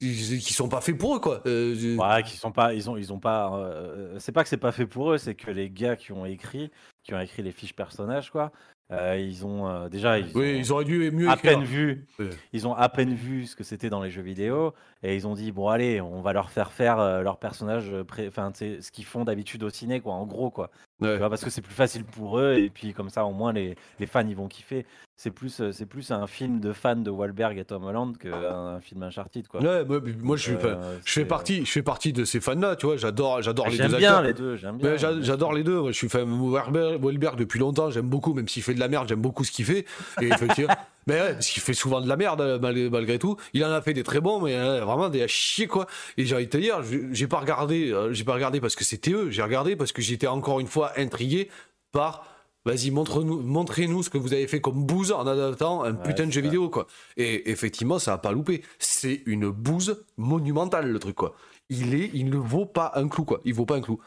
qui sont pas faits pour eux quoi. ouais, qui sont pas, ils ont ils ont pas. c'est pas que c'est pas fait pour eux, c'est que les gars qui ont écrit, qui ont écrit les fiches personnages quoi, euh, ils ont euh, déjà ils, oui, ils auraient dû mieux à peine vu ils ont à peine vu ce que c'était dans les jeux vidéo et ils ont dit bon allez on va leur faire faire euh, leur personnage enfin ce qu'ils font d'habitude au ciné quoi en gros quoi. Parce que c'est plus facile pour eux et puis comme ça au moins les, les fans ils vont kiffer c'est plus euh, c'est plus un film de fans de Wahlberg et Tom Holland qu'un film Uncharted quoi. Ouais, moi, je, euh, je fais partie je fais partie de ces fans là, tu vois, j'adore j'adore les deux J'aime bien les deux, j'aime bien. J'adore les deux, je suis fan de Wahlberg depuis longtemps, j'aime beaucoup même s'il fait de la merde, j'aime beaucoup ce qu'il fait et [LAUGHS] Mais ouais, parce qu'il fait souvent de la merde malgré tout. Il en a fait des très bons, mais euh, vraiment des à chier quoi. Et j'ai envie de te dire, j'ai pas regardé, j'ai pas regardé parce que c'était eux. J'ai regardé parce que j'étais encore une fois intrigué par Vas-y, montre-nous, montrez-nous ce que vous avez fait comme bouse en adaptant un putain de jeu vidéo, quoi. Et effectivement, ça a pas loupé. C'est une bouse monumentale, le truc, quoi. Il est, il ne vaut pas un clou, quoi. Il vaut pas un clou.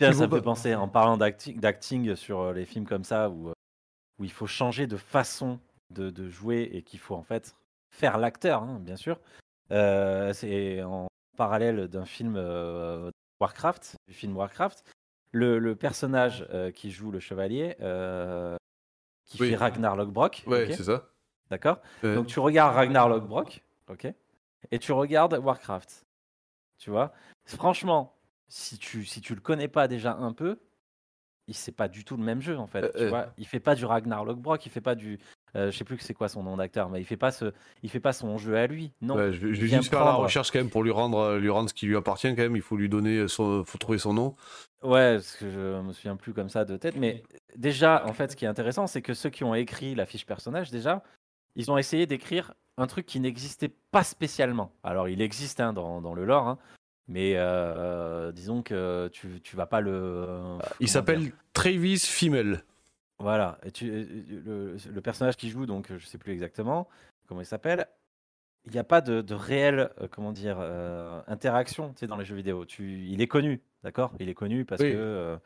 ça me fait penser, en parlant d'acting sur euh, les films comme ça, où, euh, où il faut changer de façon de, jouer et qu'il faut en fait faire l'acteur, hein, bien sûr. Euh, c'est en parallèle d'un film Warcraft, du film Warcraft, le, personnage euh, qui joue le chevalier, euh, qui fait Ragnar Lothbrok. Ouais, c'est ça. D'accord Donc tu regardes Ragnar Lothbrok, ok Et tu regardes Warcraft. Tu vois Franchement, si tu, si tu le connais pas déjà un peu, il c'est pas du tout le même jeu en fait. Euh, tu vois il fait pas du Ragnar Lothbrok, il fait pas du euh, je sais plus que c'est quoi son nom d'acteur, mais il fait pas ce, il fait pas son jeu à lui. Non. je, vais juste faire la recherche quand même pour lui rendre, lui rendre ce qui lui appartient quand même. Il faut lui donner son, faut trouver son nom. Ouais, parce que je me souviens plus comme ça de tête. Mais déjà, en fait, ce qui est intéressant, c'est que ceux qui ont écrit la fiche personnage, déjà, ils ont essayé d'écrire un truc qui n'existait pas spécialement. Alors, il existe hein, dans, dans, le lore, hein, mais euh, disons que tu, tu vas pas le. il s'appelle Travis Fimmel. Voilà. Et tu, le, personnage qui joue, donc je sais plus exactement comment il s'appelle. Il n'y a pas de, de réelle, euh, comment dire, euh, interaction, tu sais, dans les jeux vidéo. Tu, il est connu, d'accord? Il est connu parce que euh,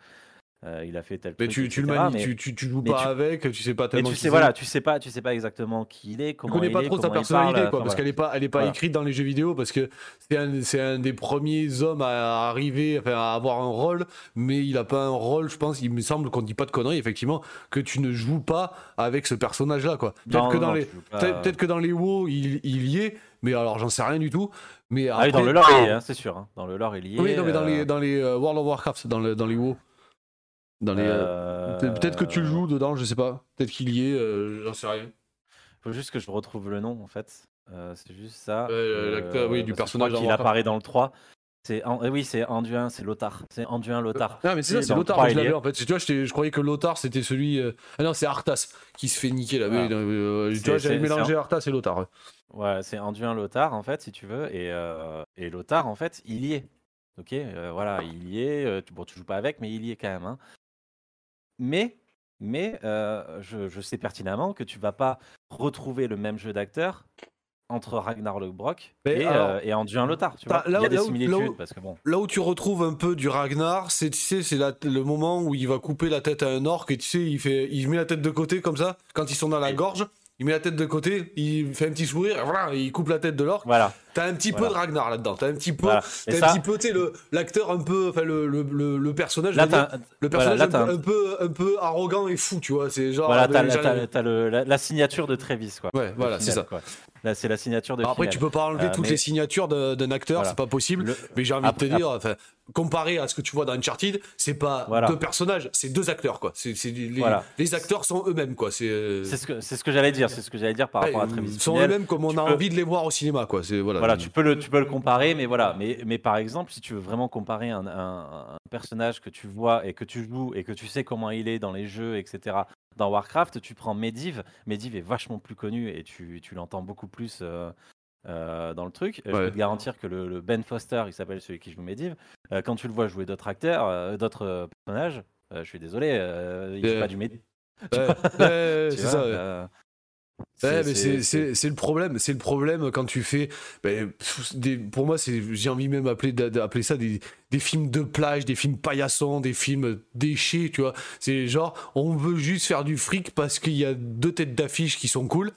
euh, il a fait tel mais tu, tu, le manies, tu, tu, tu, joues pas avec, tu sais pas tellement. Mais tu sais, voilà, tu sais pas, tu sais pas exactement qui il est, comment tu connais pas trop sa personnalité, quoi, parce qu'elle est pas, elle est pas écrite dans les jeux vidéo, parce que c'est un, c'est un des premiers hommes à arriver, enfin, à avoir un rôle, mais il a pas un rôle, je pense. Il me semble qu'on dit pas de conneries, effectivement, que tu ne joues pas avec ce personnage-là, quoi. Peut-être que, dans les, peut-être que dans les WoW, il, il y est, mais alors j'en sais rien du tout. Mais après... ah dans le lore, il y est, hein, c'est sûr. Hein. Dans le lore, il y est. Oui, non, mais dans les, euh, dans les euh, World of Warcraft, dans, le, dans les WoW. Dans les, euh, Peut-être que tu le joues dedans, je sais pas. Peut-être qu'il y est, euh, j'en sais rien. Faut juste que je retrouve le nom en fait. Euh, c'est juste ça. L'acteur, oui, du personnage. Il apparaît dans le 3. C'est oui, c'est Anduin, c'est Lothar. C'est Anduin Lothar. Ah mais c'est ça, c'est Lothar. Je l'avais en fait. Tu vois, je, je croyais que Lothar c'était celui. Ah non, c'est Arthas qui se fait niquer là. Ah. tu vois, j'avais mélangé Arthas et Lothar. Ouais, c'est Anduin Lothar en fait, si tu veux, et, et Lothar en fait, il y est. Ok, voilà, il y est. bon, tu joues pas avec, mais il y est quand même. Hein. Mais, mais je, je, sais pertinemment que tu vas pas retrouver le même jeu d'acteur entre Ragnar Lodbrok et, euh, et Anduin Lothar. Tu vois. Là, il y a des similitudes. Là où, parce que bon. là où tu retrouves un peu du Ragnar, c'est tu sais, c'est le moment où il va couper la tête à un orc et tu sais, il, fait, il met la tête de côté comme ça, quand ils sont dans la gorge il met la tête de côté, il fait un petit sourire, voilà, il coupe la tête de l'orque. Voilà. T'as un petit peu de Ragnar là-dedans. T'as un petit peu, as un petit peu, tu sais, l'acteur un peu, enfin le, le, le, personnage, le personnage un, peu, un peu arrogant et fou, tu vois. C'est genre. Voilà, t'as la, la, signature de Travis, quoi. Ouais, voilà, c'est ça. Là, c'est la signature de. Après, tu peux pas enlever euh, toutes les signatures d'un acteur, c'est pas possible. Mais j'ai envie de te dire, comparé à ce que tu vois dans Uncharted, c'est pas deux personnages, c'est deux acteurs, quoi. C'est les, les, acteurs sont eux-mêmes, quoi. C'est euh, ce que c'est ce que j'allais dire, c'est ce que j'allais dire par rapport à Travis. Ils sont eux-mêmes comme on a envie de les voir au cinéma, quoi. C'est voilà. Voilà, tu peux le tu peux le comparer, mais voilà. Mais mais par exemple, si tu veux vraiment comparer un, un, personnage que tu vois et que tu joues et que tu sais comment il est dans les jeux, etc. Dans Warcraft, tu prends Medivh. Medivh est vachement plus connu et tu, tu l'entends beaucoup plus euh, euh, dans le truc. Je peux te garantir que le, Ben Foster, il s'appelle celui qui joue Medivh, euh, quand tu le vois jouer d'autres acteurs, d'autres personnages, je suis désolé, il joue pas du Medivh. [LAUGHS] c'est ça. Ouais, mais c'est le problème. C'est le problème quand tu fais. Ben, des, pour moi, j'ai envie même d'appeler ça des, des, films de plage, des films paillassons, des films déchets, tu vois. C'est genre, on veut juste faire du fric parce qu'il y a deux têtes d'affiche qui sont cool.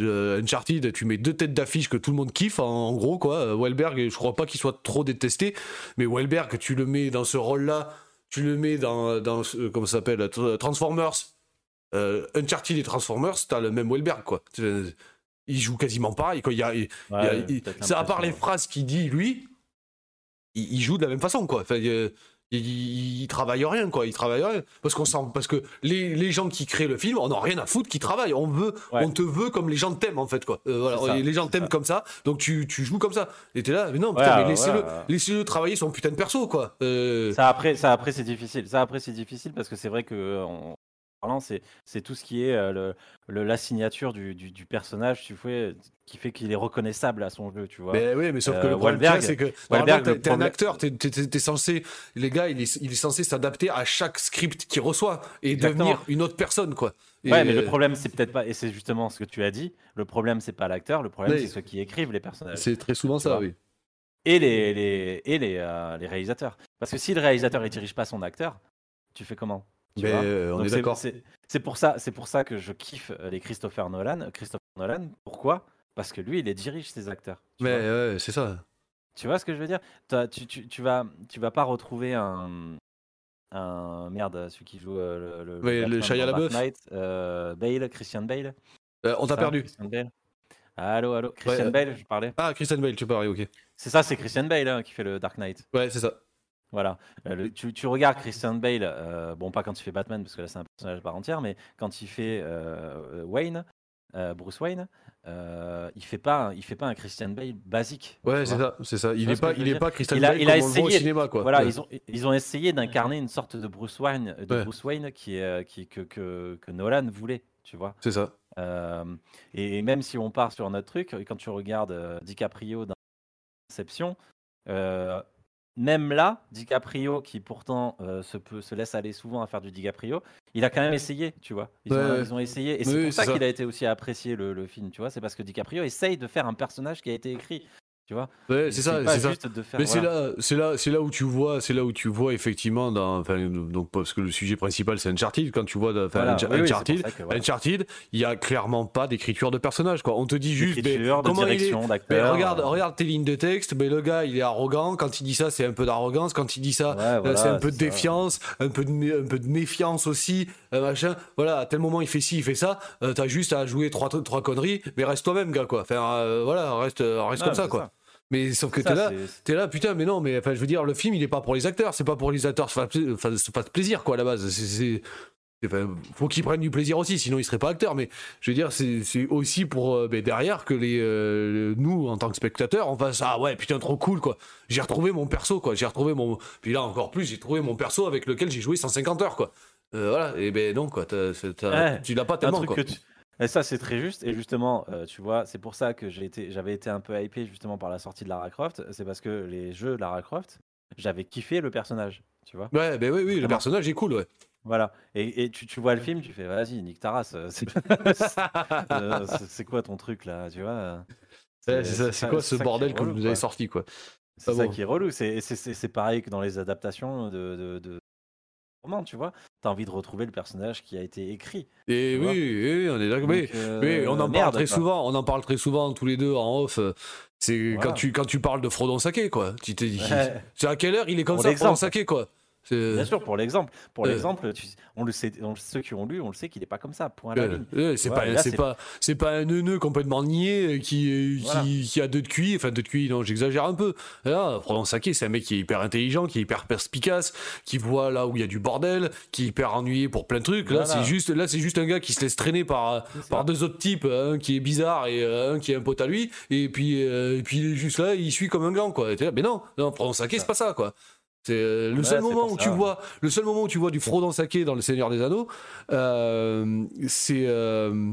Euh, Uncharted, tu mets deux têtes d'affiche que tout le monde kiffe, en, gros, quoi. Welberg, je crois pas qu'il soit trop détesté, mais Welberg, tu le mets dans ce rôle-là, tu le mets dans, dans comment ça s'appelle, Transformers euh, Uncharted et Transformers, t'as le même Welberg, quoi. Il joue quasiment pareil. Quoi. Il y a, il, à part les phrases qu'il dit, lui, il, joue de la même façon, quoi. Enfin, il, travaille rien, quoi. Il travaille rien. Parce, qu'on sent, parce que les, les, gens qui créent le film, on n'a rien à foutre qui travaillent. On, veut, on te veut comme les gens t'aiment, en fait, quoi. Euh, voilà. les gens t'aiment comme ça, donc tu, tu, joues comme ça. Et t'es là, mais non, putain, mais laissez-le, laissez-le travailler son putain de perso, quoi. Euh, ça, après, ça, après c'est difficile. Ça, après, c'est difficile parce que c'est vrai que c'est tout ce qui est euh, le, la signature du, du, personnage, tu vois, qui fait qu'il est reconnaissable à son jeu, tu vois. Mais oui, mais sauf que le euh, problème, c'est que t'es un acteur, t'es es, censé, les gars, il est, il est censé s'adapter à chaque script qu'il reçoit et devenir une autre personne, quoi. ouais, mais le problème, c'est peut-être pas, et c'est justement ce que tu as dit, le problème, c'est pas l'acteur, le problème, c'est ceux qui écrivent les personnages. C'est très souvent ça, oui. Et les, les, et les, euh, les réalisateurs. Parce que si le réalisateur ne dirige pas son acteur, tu fais comment? Mais euh, on est d'accord. C'est pour ça, c'est pour ça que je kiffe euh, les Christopher Nolan. Christopher Nolan, pourquoi? Parce que lui, il les dirige ses acteurs. Mais ouais, c'est ça. Tu vois ce que je veux dire? Tu, tu, tu, vas, tu vas pas retrouver un, un merde, celui qui joue euh, le, le, le Shia LaBeouf, Bale, Christian Bale. on t'a perdu. Christian Bale. Allô, allô, Christian Bale, je parlais. Ah, Christian Bale, tu parlais, ok. C'est ça, c'est Christian Bale hein, qui fait le Dark Knight. Ouais, c'est ça. Voilà. Euh, tu, regardes Christian Bale, euh, bon, pas quand il fait Batman, parce que là, c'est un personnage à part entière, mais quand il fait euh, Wayne, Bruce Wayne, il fait pas, il fait pas un Christian Bale basique. Ouais, c'est ça, c'est ça. Il n'est pas, il est pas Christian Bale il a comme essayé, au cinéma, quoi. Voilà, ils ont, ils ont essayé d'incarner une sorte de Bruce Wayne, de Bruce Wayne qui, qui que, que, que, Nolan voulait, tu vois. C'est ça. et même si on part sur un autre truc, quand tu regardes DiCaprio dans Inception, même là, DiCaprio, qui pourtant euh, se, peut, se laisse aller souvent à faire du DiCaprio, il a quand même essayé, tu vois. Ils, ont, essayé. Et c'est pour ça, qu'il a été aussi apprécié, le, le film, tu vois. C'est parce que DiCaprio essaye de faire un personnage qui a été écrit. Tu vois c'est ça, c'est ça. Mais c'est là, c'est là, c'est là où tu vois, c'est là où tu vois effectivement dans, donc parce que le sujet principal c'est Uncharted. Quand tu vois, enfin, Uncharted, Uncharted, il y a clairement pas d'écriture de personnage quoi. On te dit juste, mais, comment direction, il est, mais regarde, regarde tes lignes de texte. Mais le gars, il est arrogant. Quand il dit ça, c'est un peu d'arrogance. Quand il dit ça, euh, c'est un peu de défiance, un peu de, un peu de méfiance aussi, euh, machin. Voilà, à tel moment il fait ci, il fait ça. Euh, t'as juste à jouer trois, trois conneries, mais reste toi-même, gars quoi. Enfin, voilà, reste, reste comme ça quoi. Mais sauf que t'es là, t'es là, putain, mais non, mais enfin, je veux dire, le film, il est pas pour les acteurs, c'est pas pour les acteurs se fassent plaisir, quoi, à la base. C'est, faut qu'ils prennent du plaisir aussi, sinon ils seraient pas acteurs. Mais je veux dire, c'est aussi pour euh, ben, derrière que les euh, nous, en tant que spectateurs, on fasse ah ouais, putain, trop cool, quoi. J'ai retrouvé mon perso, quoi. J'ai retrouvé mon. Puis là, encore plus, j'ai trouvé mon perso avec lequel j'ai joué 150 heures, quoi. Euh, voilà, et ben non, quoi. tu l'as pas tellement, quoi. Et ça, c'est très juste. Et justement, euh, tu vois, c'est pour ça que j'ai été, j'avais été un peu hypé justement par la sortie de Lara Croft. C'est parce que les jeux Lara Croft, j'avais kiffé le personnage, tu vois. Ouais, ben oui, oui, le personnage est cool, ouais. Voilà. Et, et tu, tu, vois le film, tu fais vas-y, nique ta race. C'est quoi ton truc là, tu vois? C'est quoi ce bordel que vous avez sorti quoi? C'est ça qui est relou. C'est pareil que dans les adaptations de, de, romans, tu vois. T'as envie de retrouver le personnage qui a été écrit. Et oui, oui, on est d'accord. Mais, euh, on en parle très souvent. On en parle très souvent tous les deux en off. C'est quand tu quand tu parles de Frodon Sake quoi. Tu t'es dit. C'est à quelle heure il est comme ça Frodon Sake quoi. Bien sûr, pour l'exemple. Pour l'exemple, on le sait, ceux qui ont lu, on le sait qu'il n'est pas comme ça. Point c'est pas, c'est pas, c'est pas un neuneu complètement niais qui, qui, qui, a deux de QI, enfin deux de QI, non, j'exagère un peu. Là, Frodon Sake, c'est un mec qui est hyper intelligent, qui est hyper perspicace, qui voit là où il y a du bordel, qui est hyper ennuyé pour plein de trucs. Là, c'est juste, là, c'est juste un gars qui se laisse traîner par, par deux autres types, un qui est bizarre et un qui est un pote à lui, et puis, euh, et puis il est juste là, il suit comme un gland, quoi. mais non, non, Frodon Sake, c'est pas ça, quoi. C'est euh, le seul moment où tu vois, le seul moment où tu vois du Frodon saké dans le Seigneur des Anneaux, euh, c'est euh,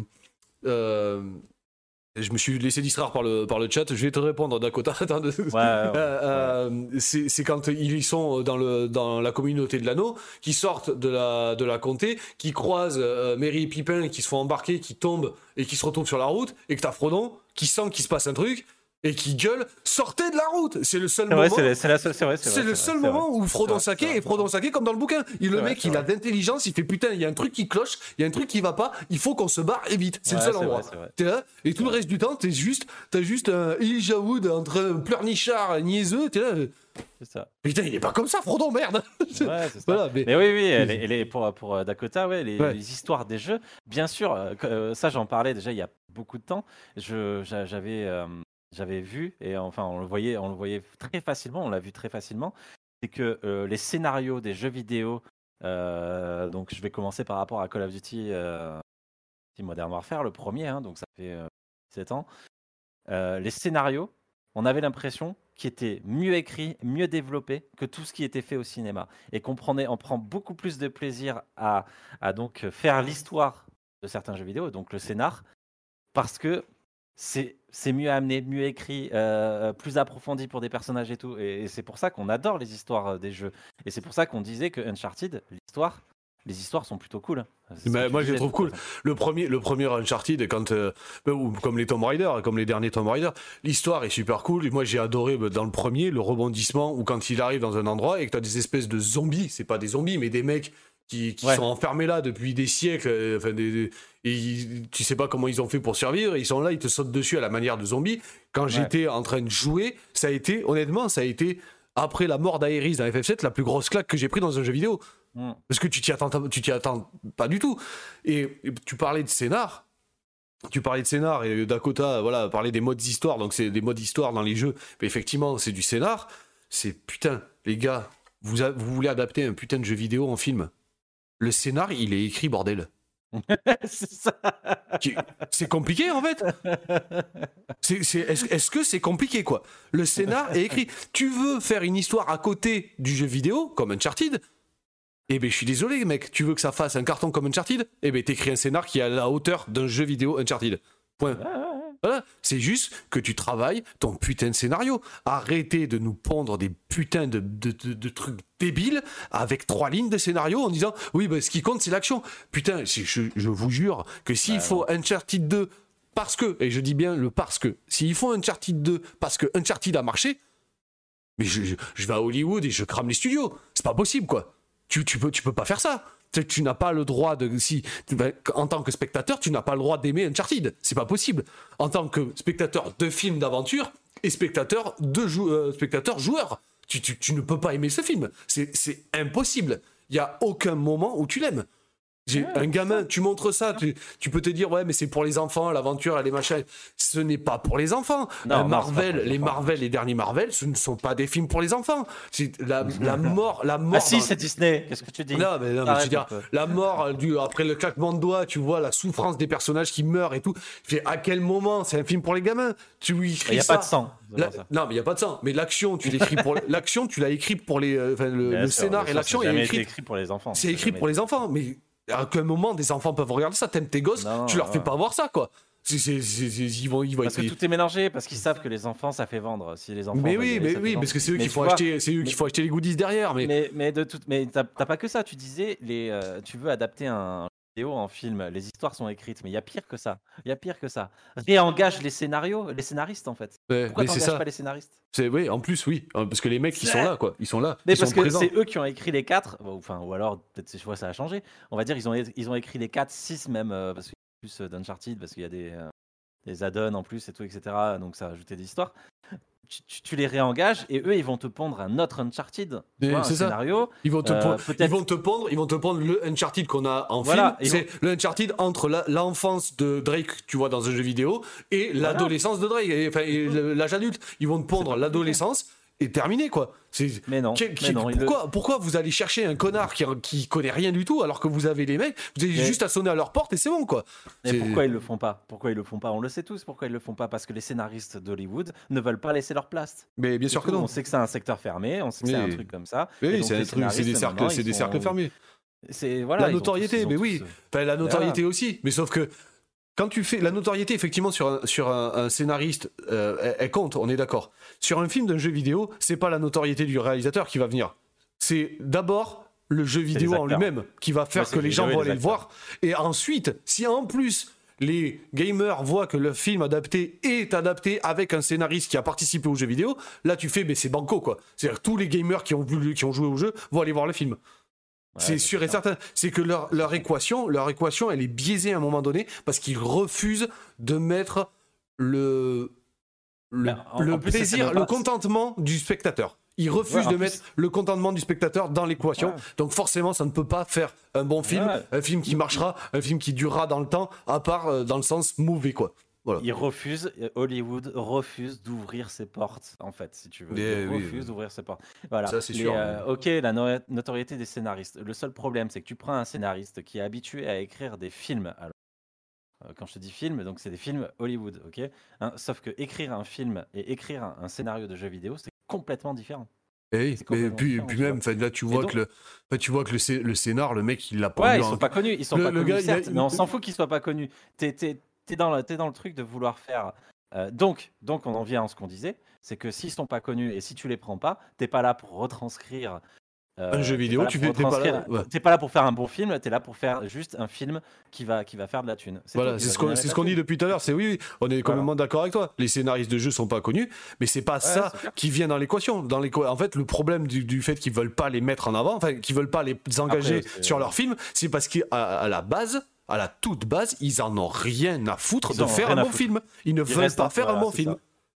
je me suis laissé distraire par le, par le chat. Je vais te répondre, Dakota. [LAUGHS] c'est quand ils sont dans, le, dans la communauté de l'anneau, qui sortent de la, de la comté, qui croisent Merry et Pipin, qui se font embarquer, qui tombent et qui se retrouvent sur la route, et que t'as Frodon qui sent qu'il se passe un truc, et qui gueule sortez de la route. C'est le seul moment c'est le seul moment où Frodon Sake et Frodon Sake comme dans le bouquin. Il le mec il a d'intelligence il fait putain il y a un truc qui cloche il y a un truc qui va pas il faut qu'on se barre et vite. C'est le seul endroit. es là et tout le reste du temps t'es juste t'as juste un Elijah Wood entre pleurnichard niaiseux t'es là c'est ça. Putain, il est pas comme ça, Frodon, merde. Ouais, c'est ça. [LAUGHS] mais... oui, oui, elle pour, pour euh, Dakota, ouais, les, les, histoires des jeux, bien sûr, euh, euh, ça j'en parlais déjà il y a beaucoup de temps. J'avais, j'avais vu, et enfin on le voyait, on le voyait très facilement, on l'a vu très facilement, c'est que euh, les scénarios des jeux vidéo, euh, donc je vais commencer par rapport à Call of Duty, euh, Modern Warfare, le premier, hein, donc ça fait 7 ans, les scénarios, on avait l'impression qu'ils étaient mieux écrits, mieux développés que tout ce qui était fait au cinéma, et qu'on on prend beaucoup plus de plaisir à, à donc faire l'histoire de certains jeux vidéo, donc le scénar, parce que c'est mieux amené, mieux écrit, euh, plus approfondi pour des personnages et tout. Et, c'est pour ça qu'on adore les histoires euh, des jeux. Et c'est pour ça qu'on disait que Uncharted, l'histoire, les histoires sont plutôt cool. moi, je les trouve cool. Le premier, le premier Uncharted, quand, euh, bah, comme les Tomb Raider, comme les derniers Tomb Raider, l'histoire est super cool. Moi, j'ai adoré bah, dans le premier le rebondissement où quand il arrive dans un endroit et que tu as des espèces de zombies, c'est pas des zombies, mais des mecs qui, sont enfermés là depuis des siècles. Euh, enfin, des, et tu sais pas comment ils ont fait pour survivre. Ils sont là, ils te sautent dessus à la manière de zombies. Quand j'étais en train de jouer, ça a été, honnêtement, ça a été après la mort d'Aeris dans FF7 la plus grosse claque que j'ai pris dans un jeu vidéo. Mm. Parce que tu t'y attends, tu t'y attends pas du tout. Et, tu parlais de scénar. Tu parlais de scénar et Dakota, voilà, parlait des modes histoire. Donc c'est des modes histoire dans les jeux. Mais effectivement, c'est du scénar. C'est putain, les gars, vous, vous voulez adapter un putain de jeu vidéo en film le scénar, il est écrit, bordel. [LAUGHS] c'est compliqué en fait. Est-ce que c'est compliqué quoi? Le scénar est écrit. Tu veux faire une histoire à côté du jeu vidéo, comme Uncharted? Eh ben je suis désolé mec, tu veux que ça fasse un carton comme Uncharted? Eh ben t'écris un scénar qui est à la hauteur d'un jeu vidéo Uncharted. Point. Voilà, c'est juste que tu travailles ton putain de scénario. Arrêtez de nous pondre des putains de, de, trucs débiles avec trois lignes de scénario en disant oui, bah, ce qui compte c'est l'action. Putain, je, vous jure que s'il faut Uncharted 2 parce que, et je dis bien le parce que, s'il faut Uncharted 2 parce que Uncharted a marché, mais je, vais à Hollywood et je crame les studios. C'est pas possible quoi. Tu, tu, peux, tu peux pas faire ça tu n'as pas le droit de si ben, en tant que spectateur tu n'as pas le droit d'aimer Uncharted. C'est pas possible. En tant que spectateur de film d'aventure et spectateur de euh, spectateur joueur tu, tu, ne peux pas aimer ce film. C'est impossible. Il y a aucun moment où tu l'aimes un gamin, tu montres ça, tu, peux te dire ouais mais c'est pour les enfants, l'aventure, elle est machin. Ce n'est pas pour les enfants. Marvel, les, Marvel, les derniers Marvel, ce ne sont pas des films pour les enfants. La, [LAUGHS] la mort, la mort. Ah si, c'est Disney. Qu'est-ce que tu dis? Non mais, non, mais je veux dire, la mort du, après le claquement de doigts, tu vois la souffrance des personnages qui meurent et tout. À quel moment? C'est un film pour les gamins Tu lui Il n'y a pas de sang. non, mais il y a pas de sang. Mais l'action, tu l'écris pour [LAUGHS] l'action, tu l'as écrit pour les, euh, le, scénar et l'action est écrit. écrit pour les enfants. C'est écrit pour les enfants, mais à quel moment des enfants peuvent regarder ça T'aimes tes gosses, tu leur fais pas voir ça, quoi. ils vont, ils vont parce que tout est mélangé, parce qu'ils savent que les enfants, ça fait vendre. Si les enfants mais oui, mais oui, parce que c'est eux qui font acheter, c'est eux qui font acheter les goodies derrière. Mais mais, mais de mais t'as pas que ça. Tu disais, les, euh, tu veux adapter un vidéo en film, les histoires sont écrites, mais il y a pire que ça. Il y a pire que ça. Réengage les scénarios, les scénaristes en fait. Pourquoi t'engages pas les scénaristes? C'est oui, en plus oui, hein, parce que les mecs ils sont là quoi, ils sont là. Mais parce que c'est eux qui ont écrit les quatre, enfin ou alors peut-être ces fois ça a changé. On va dire ils ont ils ont écrit les quatre, six même euh, parce que plus euh, d'Uncharted parce qu'il y a des des add-ons en plus et tout, etc. Donc ça a ajouté des histoires. Tu, les réengages et eux ils vont te pondre un autre Uncharted un scénario. Ils vont te euh, ils vont te pondre ils vont te pondre le Uncharted qu'on a en film. c'est le Uncharted entre l'enfance de Drake tu vois dans un jeu vidéo et l'adolescence de Drake. Enfin l'âge adulte. Ils vont te pondre l'adolescence et terminé quoi. Mais non. pourquoi, pourquoi, vous allez chercher un connard qui, qui connaît rien du tout alors que vous avez les mecs, vous avez juste à sonner à leur porte et c'est bon quoi. Mais pourquoi ils le font pas? Pourquoi ils le font pas? On le sait tous pourquoi ils le font pas? Parce que les scénaristes d'Hollywood ne veulent pas laisser leur place. Mais bien sûr que non. On sait que c'est un secteur fermé, on sait que c'est un truc comme ça. Oui, c'est des cercles, c'est des cercles fermés. C'est voilà. La notoriété, mais oui. la notoriété aussi. Mais sauf que quand tu fais la notoriété effectivement sur un, sur un, scénariste, euh, elle, compte, on est d'accord. Sur un film d'un jeu vidéo, c'est pas la notoriété du réalisateur qui va venir. C'est d'abord le jeu vidéo en lui-même qui va faire que les gens vont aller le voir. Et ensuite, si en plus les gamers voient que le film adapté est adapté avec un scénariste qui a participé au jeu vidéo, là tu fais, mais c'est banco quoi. C'est-à-dire tous les gamers qui ont, vu, qui ont joué au jeu vont aller voir le film c'est sûr et certain. C'est que leur, leur, équation, leur équation, elle est biaisée à un moment donné parce qu'ils refusent de mettre le, le, ben, plaisir, le contentement du spectateur. Ils refusent de mettre le contentement du spectateur dans l'équation. Donc forcément, ça ne peut pas faire un bon film, un film qui marchera, un film qui durera dans le temps, à part euh, dans le sens mauvais, quoi. Il refuse, Hollywood refuse d'ouvrir ses portes, en fait, si tu veux. Il refuse d'ouvrir ses portes. Voilà. Ça, c'est sûr. Euh, ok, la notoriété des scénaristes. Le seul problème, c'est que tu prends un scénariste qui est habitué à écrire des films. Alors, euh, quand je te dis film, donc c'est des films Hollywood, ok hein, Sauf que écrire un film et écrire un, scénario de jeu vidéo, c'est complètement différent. Et, eh puis, puis même, là, tu vois, que le, tu vois que le, le scénar, le mec, il l'a pas Ouais, ils sont pas connus, ils sont pas connus, certes, mais on s'en fout qu'ils soient pas connus. T'es tu es, dans le truc de vouloir faire. Euh, donc, donc, on en vient à ce qu'on disait c'est que s'ils sont pas connus et si tu les prends pas, t'es pas là pour retranscrire. Euh, un jeu vidéo, tu fais, pas là. pas là pour faire un bon film, tu es là pour faire juste un film qui va, qui va faire de la thune. Voilà, c'est ce qu'on dit depuis tout à l'heure. C'est oui, on est complètement d'accord avec toi. Les scénaristes de jeux sont pas connus, mais c'est pas ça qui vient dans l'équation. Dans en fait, le problème du, fait qu'ils veulent pas les mettre en avant, enfin, qu'ils veulent pas les engager sur leur film, c'est parce qu'à la base, à la toute base, ils en ont rien à foutre de faire un bon film. Ils ne veulent pas faire un bon film.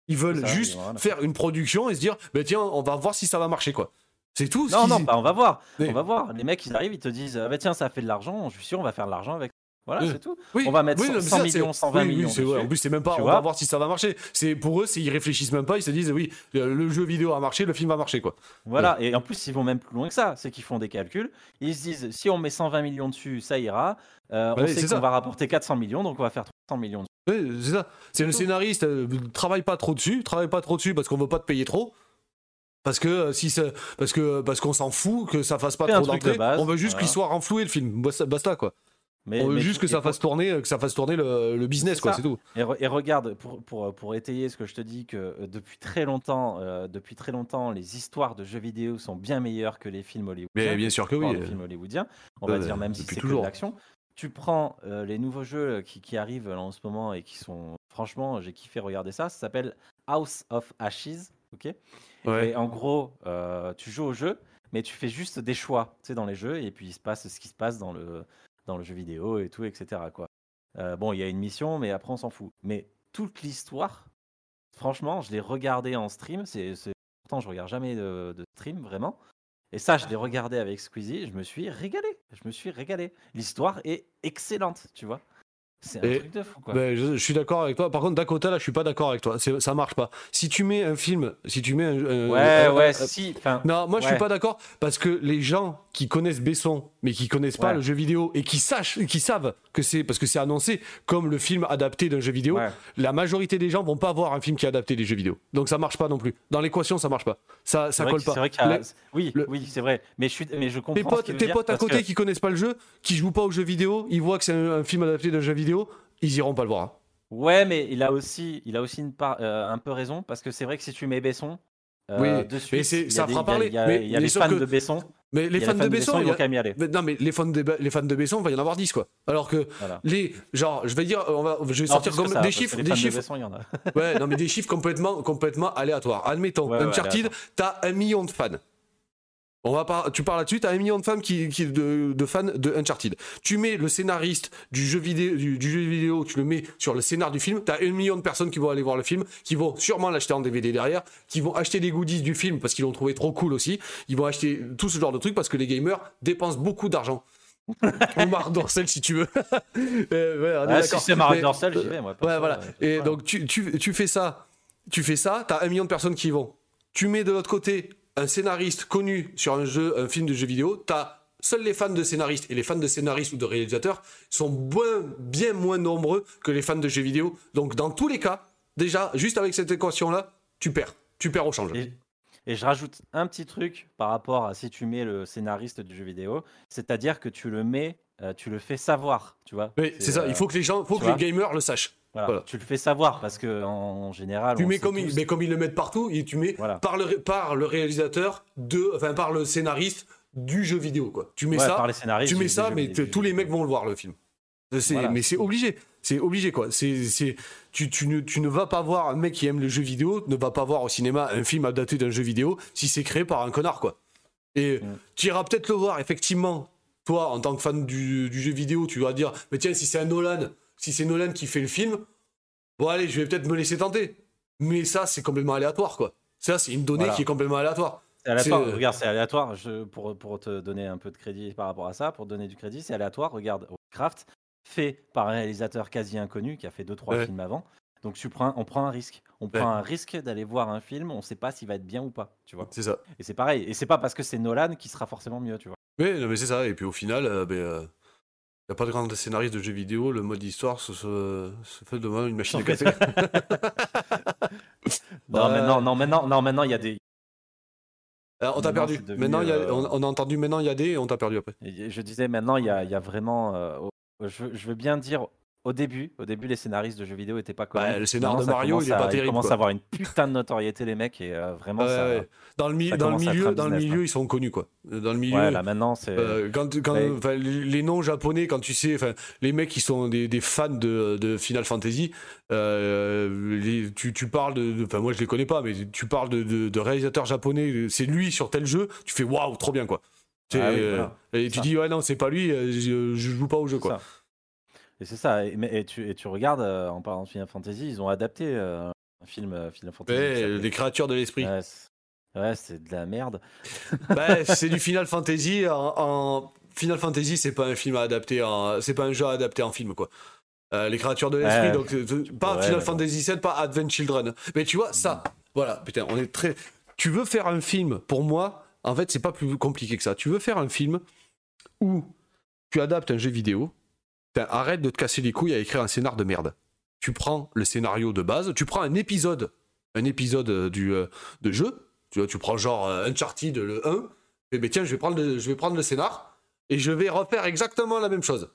Ils veulent juste faire une production et se dire, bah, tiens, on va voir si ça va marcher, quoi. C'est tout. Non, non, bah, on va voir. On va voir. Les mecs, ils arrivent, ils te disent, bah, tiens, ça fait de l'argent. Je suis sûr, on va faire de l'argent avec voilà, c'est tout. on va mettre 100 millions, 120 millions. en plus, c'est même pas. on va voir si ça va marcher. C'est pour eux, ils réfléchissent même pas. Ils se disent, oui, le jeu vidéo a marché, le film va marcher, quoi. Voilà. Et en plus, ils vont même plus loin que ça. C'est qu'ils font des calculs. Ils se disent, si on met 120 millions dessus, ça ira. Euh, on sait qu'on va rapporter 400 millions, donc on va faire 300 millions. Oui, c'est ça. C'est le scénariste. Euh, travaille pas trop dessus. Travaille pas trop dessus parce qu'on veut pas te payer trop. Parce que euh, si parce que parce qu'on s'en fout que ça fasse pas trop d'entrée, on veut juste qu'il soit renfloué le film. Basta quoi. Mais, veut juste que ça fasse tourner, que ça fasse tourner le, business, quoi, c'est tout. Et, regarde, pour, pour, pour, étayer ce que je te dis, que euh, depuis très longtemps, euh, depuis très longtemps, les histoires de jeux vidéo sont bien meilleures que les films hollywoodiens. Mais bien sûr que oui. Les films hollywoodiens, on va dire même si c'est toujours l'action. Tu prends euh, les nouveaux jeux qui, qui arrivent là, en ce moment et qui sont, franchement, j'ai kiffé regarder ça. Ça s'appelle House of Ashes, ok? Et en gros, tu joues au jeu, mais tu fais juste des choix, tu sais, dans les jeux, et puis il se passe ce qui se passe dans le dans le jeu vidéo et tout, etc. Quoi. Euh, bon, il y a une mission, mais après on s'en fout. Mais toute l'histoire, franchement, je l'ai regardé en stream. C'est, pourtant, je regarde jamais de, de, stream vraiment. Et ça, je l'ai regardé avec Squeezie. Je me suis régalé. Je me suis régalé. L'histoire est excellente, tu vois. C'est un truc de fou, quoi. Ben, je, suis d'accord avec toi. Par contre, Dakota, là, je suis pas d'accord avec toi. Ça marche pas. Si tu mets un film, si tu mets un. ouais, ouais, si. Non, moi, je suis pas d'accord parce que les gens qui connaissent Besson, mais qui connaissent pas le jeu vidéo et qui sachent, qui savent que c'est parce que c'est annoncé comme le film adapté d'un jeu vidéo, la majorité des gens vont pas voir un film qui est adapté des jeux vidéo. Donc ça marche pas non plus. Dans l'équation, ça marche pas. Ça, ça colle pas. Vrai Oui, oui, c'est vrai. Mais je suis, mais je comprends. Tes potes, tes potes à côté qui connaissent pas le jeu, qui jouent pas aux jeux vidéo, ils voient que c'est un film adapté d'un jeu vidéo ils iront pas le voir. Hein. Ouais, mais il a aussi, il a aussi une part, un peu raison parce que c'est vrai que si tu mets Besson, oui, de suite, mais ça fera parler. Il y a, mais, y a les fans de Besson. Mais les, fans, de Besson, ils vont quand même y aller. non, mais les fans de, les fans de Besson, il va y en avoir 10 quoi. Alors que les, genre, je vais dire, on va, je vais sortir comme des chiffres, des chiffres. De y en a. ouais, non, mais des chiffres complètement, complètement aléatoires. [LAUGHS] Admettons, Uncharted, t'as un million de fans. On va par... Tu parles là-dessus, tu as un million de fans qui, qui de, de, fans de Uncharted. Tu mets le scénariste du jeu vidéo, du, jeu vidéo, tu le mets sur le scénar du film, tu as un million de personnes qui vont aller voir le film, qui vont sûrement l'acheter en DVD derrière, qui vont acheter des goodies du film parce qu'ils l'ont trouvé trop cool aussi, ils vont acheter tout ce genre de trucs parce que les gamers dépensent beaucoup d'argent. [LAUGHS] Ou Marc Dorcel si tu veux. [LAUGHS] euh, ouais, ah, si c'est Marc Dorcel, j'y vais moi. Ouais, voilà. Et donc tu, tu, tu fais ça, tu fais ça, tu as un million de personnes qui y vont. Tu mets de l'autre côté un scénariste connu sur un jeu, un film de jeu vidéo, t'as seuls les fans de scénaristes et les fans de scénaristes ou de réalisateurs sont bien, bien moins nombreux que les fans de jeux vidéo. Donc dans tous les cas, déjà, juste avec cette équation-là, tu perds. Tu perds au change. Et, et, je rajoute un petit truc par rapport à si tu mets le scénariste du jeu vidéo, c'est-à-dire que tu le mets, euh, tu le fais savoir, tu vois. Oui, c'est ça. il faut que les gens, faut que les gamers le sachent. Tu le fais savoir parce que en, général. Tu mets comme, ils, mais comme ils le mettent partout, et tu mets par, le, par le réalisateur, de, enfin par le scénariste du jeu vidéo. Quoi. Tu mets ça, tu mets ça mais tous les mecs vont le voir le film. Mais c'est obligé. C'est obligé quoi. C'est, tu, tu, ne, tu ne vas pas voir un mec qui aime le jeu vidéo, ne va pas voir au cinéma un film adapté d'un jeu vidéo si c'est créé par un connard quoi. Et mm. tu iras peut-être le voir effectivement. Toi, en tant que fan du, du jeu vidéo, tu vas dire, mais tiens, si c'est un Nolan, si c'est Nolan qui fait le film, bon allez, je vais peut-être me laisser tenter. Mais ça, c'est complètement aléatoire, quoi. Ça, c'est une donnée qui est complètement aléatoire. aléatoire. Regarde, c'est aléatoire. pour, pour, te donner un peu de crédit par rapport à ça, pour donner du crédit, c'est aléatoire. Regarde, Craft, fait par un réalisateur quasi inconnu qui a fait 2-3 films avant. Donc tu prends, on prend un risque. On prend un risque d'aller voir un film, on ne sait pas s'il va être bien ou pas, tu vois. C'est ça. Et c'est pareil. Et c'est pas parce que c'est Nolan qui sera forcément mieux, tu vois. Oui, mais c'est ça. Et puis au final, euh, ben, euh, n'y a pas de grand scénariste de jeux vidéo, le mode histoire se, se, fait devant une machine à café. [LAUGHS] non, maintenant, non, maintenant, non, maintenant, il y a des. Alors, on t'a perdu. Maintenant, y a, euh, on, a entendu maintenant il y a des et on t'a perdu après. Je disais maintenant il y a, y a vraiment. Euh, je, je, veux bien dire au début, au début, les scénaristes de jeux vidéo n'étaient pas connus. Bah, le scénar de Mario, il est pas terrible. Ils commencent à avoir une putain de notoriété, les mecs, et euh, vraiment, ça, Dans le, dans le milieu, dans le milieu, ils sont connus, quoi. Dans le milieu. Ouais, là maintenant, c'est. Euh, quand, quand les noms japonais, quand tu sais, les mecs qui sont des, des fans de, de, Final Fantasy, euh, les, tu, tu, parles de, enfin, moi je les connais pas, mais tu parles de, de réalisateurs japonais, c'est lui sur tel jeu, tu fais waouh, trop bien, quoi. Ah et tu dis ouais non, c'est pas lui, je, je joue pas au jeu, quoi. Et c'est ça. Et, et, tu, et, tu, regardes, euh, en parlant de Final Fantasy, ils ont adapté euh, un film euh, Final Fantasy. les créatures de l'esprit. Ouais, c'est de la merde. [LAUGHS] bah, c'est du [LAUGHS] Final Fantasy en, Final Fantasy, c'est pas un film à adapter, c'est pas un jeu à adapter en film quoi. les créatures de l'esprit, donc pas Final Fantasy 7, pas Advent Children. Mais tu vois ça, voilà, putain, on est très. Tu veux faire un film, pour moi, en fait, c'est pas plus compliqué que ça. Tu veux faire un film où tu adaptes un jeu vidéo arrête de te casser les couilles à écrire un scénar de merde. Tu prends le scénario de base, tu prends un épisode, un épisode euh, du, euh, de jeu, tu, vois, tu prends genre euh, Uncharted le 1, et ben tiens, je vais, prendre le, je vais prendre le scénar, et je vais refaire exactement la même chose.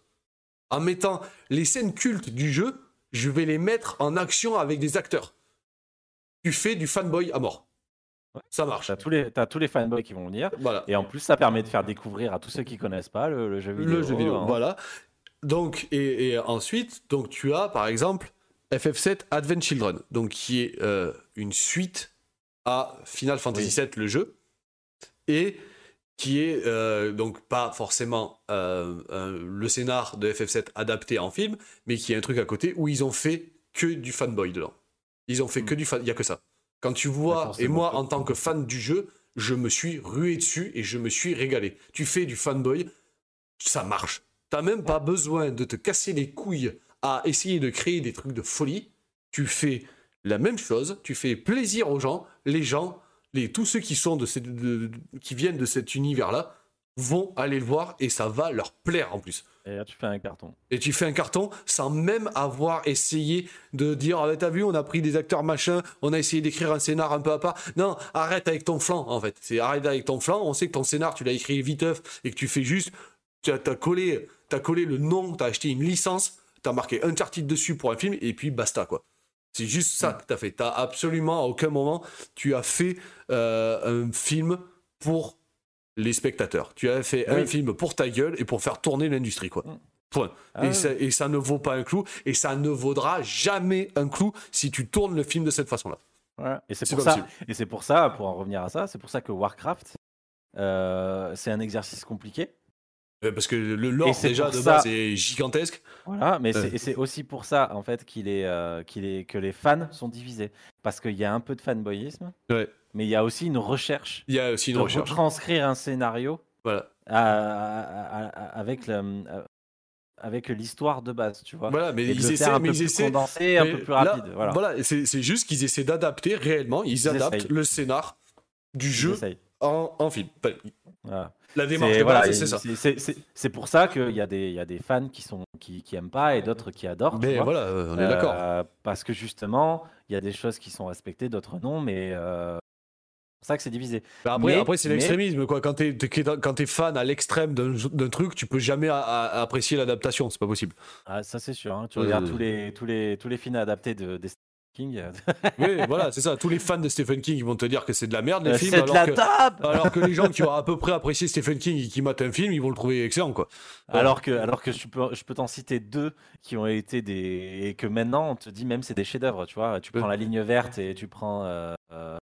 En mettant les scènes cultes du jeu, je vais les mettre en action avec des acteurs. Tu fais du fanboy à mort. Ça marche. T'as tous les, as tous les fanboys qui vont venir. Voilà. Et en plus, ça permet de faire découvrir à tous ceux qui connaissent pas le, jeu vidéo. Le jeu vidéo, hein. voilà. Donc, et, ensuite, donc tu as par exemple FF7 Advent Children, donc qui est euh, une suite à Final Fantasy VII, le jeu, et qui est euh, donc pas forcément euh, le scénar de FF7 adapté en film, mais qui est un truc à côté où ils ont fait que du fanboy dedans. Ils ont fait que hmm. du fan, il y a que ça. Quand tu vois, et moi en tant que fan du jeu, je me suis rué dessus et je me suis régalé. Tu fais du fanboy, ça marche. T'as même pas besoin de te casser les couilles à essayer de créer des trucs de folie. Tu fais la même chose, tu fais plaisir aux gens, les gens, les, tous ceux qui sont de, qui viennent de cet univers-là vont aller le voir et ça va leur plaire en plus. Et là, tu fais un carton. Et tu fais un carton sans même avoir essayé de dire ah, T'as vu, on a pris des acteurs machin, on a essayé d'écrire un scénar un peu à part. Non, arrête avec ton flanc en fait. C'est arrête avec ton flanc. On sait que ton scénar, tu l'as écrit viteuf et que tu fais juste. Tu as collé t'as collé le nom, t'as acheté une licence, t'as marqué Uncharted dessus pour un film, et puis basta, quoi. C'est juste ça que t'as fait. T'as absolument à aucun moment, tu as fait euh, un film pour les spectateurs. Tu as fait un film pour ta gueule et pour faire tourner l'industrie, quoi. Mm. Point. Ah et, ça, et, ça, ne vaut pas un clou, et ça ne vaudra jamais un clou si tu tournes le film de cette façon-là. Et c'est pour, ça, et c'est pour ça, pour en revenir à ça, c'est pour ça que Warcraft, euh, c'est un exercice compliqué. Parce que le lore déjà de base est gigantesque. Voilà, mais c'est aussi pour ça en fait qu'il est, euh, qu'il est que les fans sont divisés parce qu'il y a un peu de fanboyisme, ouais. mais il y a aussi une recherche. Il y a aussi une de recherche. Transcrire un scénario. Voilà. avec le, avec l'histoire de base, tu vois. Voilà, mais ils essaient, un mais peu ils essaient, condensé, un peu plus rapide. Voilà, voilà c'est juste qu'ils essaient d'adapter réellement, ils, adaptent le scénar du jeu en, en, film. La démarche c'est ça. C'est pour ça qu'il y, a des, y a des fans qui sont qui, qui aiment pas et d'autres qui adorent. Mais voilà, on est d'accord. Euh, parce que justement, il y a des choses qui sont respectées, d'autres non, mais euh, c'est ça que c'est divisé. Bah, après, après c'est l'extrémisme. Quoi. Quand tu es, fan à l'extrême d'un truc, tu peux jamais apprécier l'adaptation. C'est pas possible. Ah, ça, c'est sûr. Hein. Tu regardes tous, les, tous, les, tous les films adaptés de, King. [LAUGHS] oui, voilà, c'est ça. Tous les fans de Stephen King vont te dire que c'est de la merde, les euh, films. C'est de la table Alors que les gens qui [LAUGHS] ont à peu près apprécié Stephen King et qui matent un film, ils vont le trouver excellent. Quoi. Alors que, alors que je peux, je peux t'en citer deux qui ont été des. Et que maintenant, on te dit même c'est des chefs-d'œuvre. Tu vois, tu prends La Ligne Verte et tu prends. Euh, euh,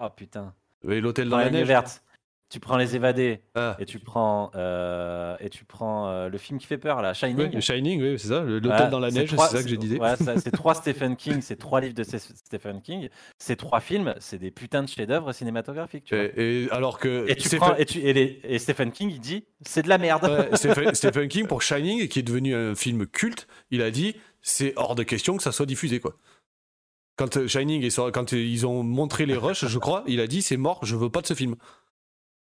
oh putain. Oui, l'hôtel dans la, neige. Verte. Tu prends les évadés ah. et tu prends euh, et tu prends euh, le film qui fait peur là, Shining. Oui, Shining, oui, c'est ça. L'hôtel dans la neige, c'est ça que j'ai dit. c'est trois Stephen King, c'est trois livres de Stephen King. Ces trois films, c'est des putains de chefs-d'œuvre cinématographiques. Tu et, alors que et, tu prends, et, tu, et, Stephen King, il dit, c'est de la merde. [LAUGHS] Stephen, Stephen King pour Shining, qui est devenu un film culte, il a dit, c'est hors de question que ça soit diffusé quoi. Quand euh, Shining, quand ils ont montré les rushs, je crois, il a dit c'est mort, je veux pas de ce film.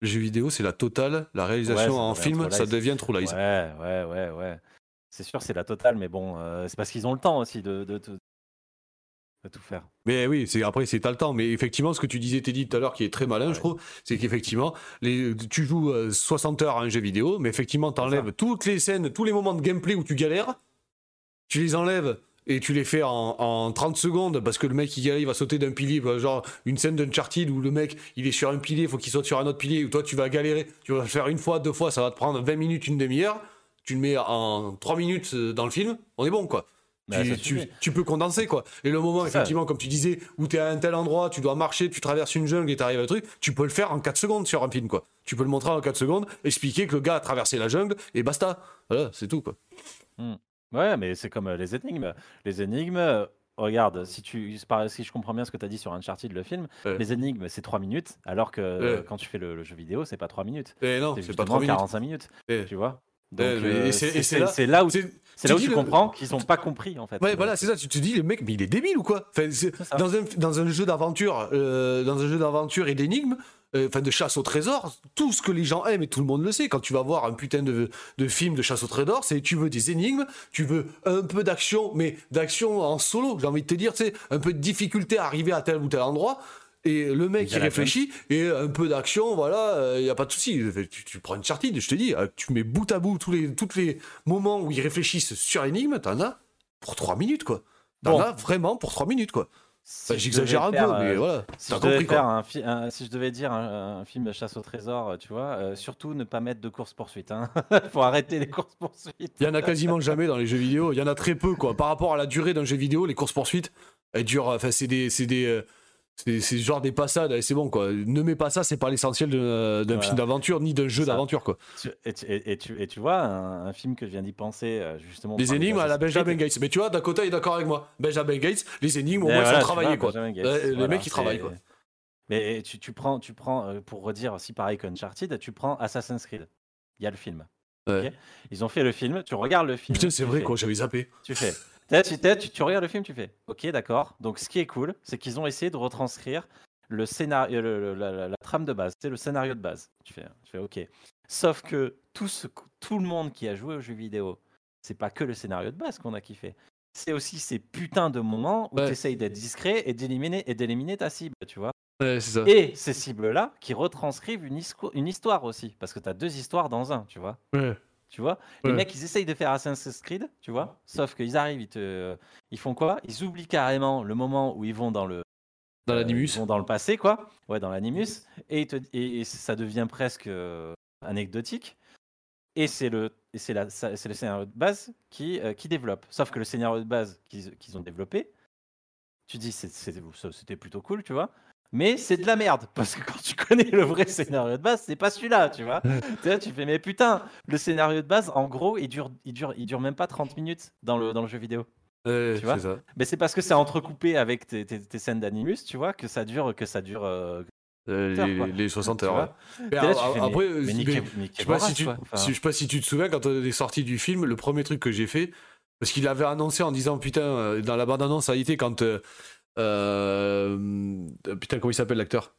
Le jeu vidéo, c'est la totale. La réalisation en film, ça devient True Lies. Ouais, ouais, ouais, ouais. C'est sûr, c'est la totale, mais bon, euh, c'est parce qu'ils ont le temps aussi de, de, tout faire. Mais oui, c'est après, c'est pas le temps. Mais effectivement, ce que tu disais, Teddy, tout à l'heure, qui est très malin, je trouve, c'est qu'effectivement, tu joues 60 euh, heures à un jeu vidéo, mais effectivement, tu enlèves toutes les scènes, tous les moments de gameplay où tu galères, tu les enlèves et tu les fais en, 30 secondes parce que le mec il, il va sauter d'un pilier, genre une scène d'Uncharted où le mec il est sur un pilier, il faut qu'il saute sur un autre pilier, où toi tu vas galérer, tu vas le faire une fois, deux fois, ça va te prendre 20 minutes, une demi-heure, tu le mets en 3 minutes euh, dans le film, on est bon quoi. Bah, tu, peux condenser quoi. Et le moment, effectivement, comme tu disais, où tu es à un tel endroit, tu dois marcher, tu traverses une jungle et tu arrives à un truc, tu peux le faire en 4 secondes sur un film quoi. Tu peux le montrer en 4 secondes, expliquer que le gars a traversé la jungle et basta. Voilà, c'est tout quoi. Hmm. Ouais, mais c'est comme les énigmes. Les énigmes, regarde, si, tu, si je comprends bien ce que tu as dit sur Uncharted, le film, les énigmes, c'est 3 minutes, alors que quand tu fais le, jeu vidéo, c'est pas 3 minutes. Et non, c'est pas 3 minutes. 45 minutes, tu vois. et c'est là, où, c'est là où tu comprends qu'ils n'ont pas compris en fait. Ouais, voilà, c'est ça. Tu te dis, le mec, mais il est débile ou quoi? Enfin, dans, un, dans un jeu d'aventure, dans un jeu d'aventure et d'énigmes, euh, enfin de chasse au trésor, tout ce que les gens aiment et tout le monde le sait. Quand tu vas voir un putain de, de film de chasse au trésor, c'est tu veux des énigmes, tu veux un peu d'action, mais d'action en solo. J'ai envie de te dire, c'est un peu de difficulté à arriver à tel ou tel endroit. Et le mec il réfléchit et un peu d'action, voilà, il euh, y a pas de souci. Tu, prends une chartide, je te dis, euh, tu mets bout à bout tous les, tous les moments où ils réfléchissent sur énigme, t'en as pour 3 minutes quoi. T'en as vraiment pour 3 minutes quoi. J'exagère un peu, mais euh, voilà. Si je, faire un, si je devais dire un, film de chasse au trésor, euh, tu vois, euh, surtout ne pas mettre de course-poursuite. Hein. [LAUGHS] faut arrêter les courses-poursuites. Il y en a quasiment jamais dans les jeux vidéo. Il y en a très peu, quoi. Par rapport à la durée d'un jeu vidéo, les courses-poursuites, elles durent. Enfin, c'est des, des, c'est genre des passades, c'est bon quoi. Ne mets pas ça, c'est pas l'essentiel d'un film d'aventure ni d'un jeu d'aventure quoi. Et, et, tu, et, tu, vois, un, film que je viens d'y penser euh, justement. Les énigmes à la Benjamin Gates. Mais tu vois, Dakota est d'accord avec moi. Benjamin Gates, les énigmes au moins ils sont travaillés quoi. les mecs ils travaillent quoi. Mais tu, tu, prends, tu prends, euh, pour redire aussi pareil qu'Uncharted, tu prends Assassin's Creed. Il y a le film. Ils ont fait le film, tu regardes le film. Putain, c'est vrai quoi, j'avais zappé. Tu fais. Tu, tu, regardes le film, tu fais OK, d'accord. Donc, ce qui est cool, c'est qu'ils ont essayé de retranscrire le scénario, la, trame de base, c'est le scénario de base. Tu fais, tu fais OK. Sauf que tout, ce, tout le monde qui a joué aux jeux vidéo, c'est pas que le scénario de base qu'on a kiffé. C'est aussi ces putains de moments où tu essayes d'être discret et d'éliminer, et d'éliminer ta cible, tu vois. ça. Et ces cibles-là qui retranscrivent une, une, histoire aussi. Parce que tu as deux histoires dans un, tu vois. Ouais. Tu vois. Les mecs, ils essayent de faire Assassin's Creed, tu vois. Sauf qu'ils arrivent, ils, te... ils font quoi? Ils oublient carrément le moment où ils vont dans le. Dans l'animus. ils vont dans le passé, quoi. Ouais, dans l'animus. Et, et, ça devient presque anecdotique. Et c'est le, c'est le scénario de base qui, qui développe. Sauf que le scénario de base qu'ils ont développé, tu dis c'était plutôt cool, tu vois. Mais c'est de la merde, [LAUGHS] parce que quand tu connais le vrai scénario de base, c'est pas celui-là, tu vois. tu, tu fais, mais putain, le scénario de base, en gros, il dure, il dure, il dure même pas 30 minutes dans le, dans le jeu vidéo. tu vois ça. Mais c'est parce que c'est entrecoupé avec tes, tes, scènes d'animus, tu vois, que ça dure, que ça dure. Euh, les, les, 60 heures. après, je sais pas si tu, je sais pas si tu te souviens quand on est sorti du film, le premier truc que j'ai fait, parce qu'il avait annoncé en disant putain euh, dans la bande annonce ça a été quand euh, euh, putain, comment il s'appelle l'acteur?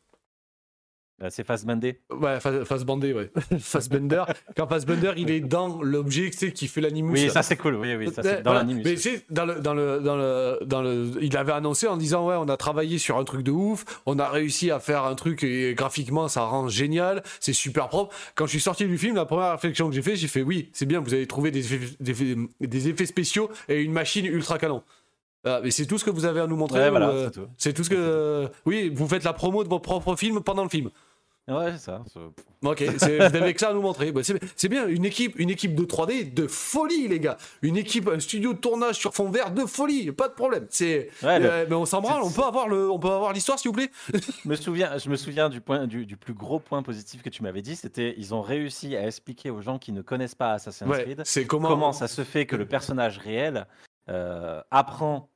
Euh, c'est Fassbender. Ouais, Fassbender, ouais. [LAUGHS] Fassbender. Quand Fassbender, il est dans l'objet, tu sais, qui fait l'animus. Oui, ça c'est cool. Oui, oui, ça c'est dans l'animus. Mais tu dans le, dans le, dans le, dans le, il avait annoncé en disant ouais, on a travaillé sur un truc de ouf, on a réussi à faire un truc et graphiquement ça rend génial, c'est super propre. Quand je suis sorti du film, la première réflexion que j'ai fait, j'ai fait oui, c'est bien, vous avez trouvé des effets, des, des effets spéciaux et une machine ultra canon. Ah, mais c'est tout ce que vous avez à nous montrer. Euh, c'est tout. ce que. oui, vous faites la promo de vos propres films pendant le film. Ouais, c'est ça. Ok, vous avez que ça à nous montrer. Bah, c'est bien, une équipe, une équipe de 3D de folie, les gars. Une équipe, un studio de tournage sur fond vert de folie, pas de problème. C'est, euh, mais on s'en branle, on peut avoir le, on peut avoir l'histoire, s'il vous plaît. je me souviens, je me souviens du point, du, plus gros point positif que tu m'avais dit, c'était ils ont réussi à expliquer aux gens qui ne connaissent pas Assassin's Creed comment... comment ça se fait que le personnage réel euh, apprend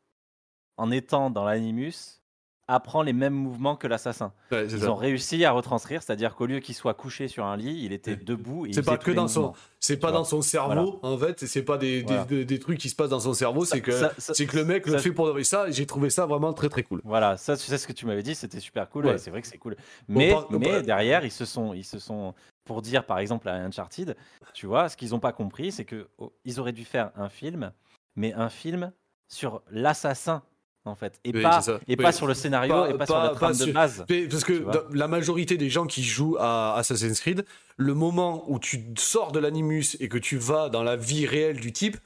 en étant dans l'animus, apprend les mêmes mouvements que l'assassin. ils ont réussi à retranscrire, c'est-à-dire qu'au lieu qu'il soit couché sur un lit, il était debout. C'est pas que dans son, c'est pas dans son cerveau en fait, c'est pas des, des, trucs qui se passent dans son cerveau, c'est que c'est que le mec le fait pour ça. J'ai trouvé ça vraiment très très cool. Voilà, ça c'est ce que tu m'avais dit, c'était super cool. c'est vrai que c'est cool. Mais mais derrière ils se sont ils se sont pour dire par exemple à Uncharted, tu vois, ce qu'ils n'ont pas compris, c'est que oh, ils auraient dû faire un film, mais un film sur l'assassin en fait, et pas et pas sur le scénario et pas, sur la trame de base. Parce que la majorité des gens qui jouent à Assassin's Creed, le moment où tu sors de l'animus et que tu vas dans la vie réelle du type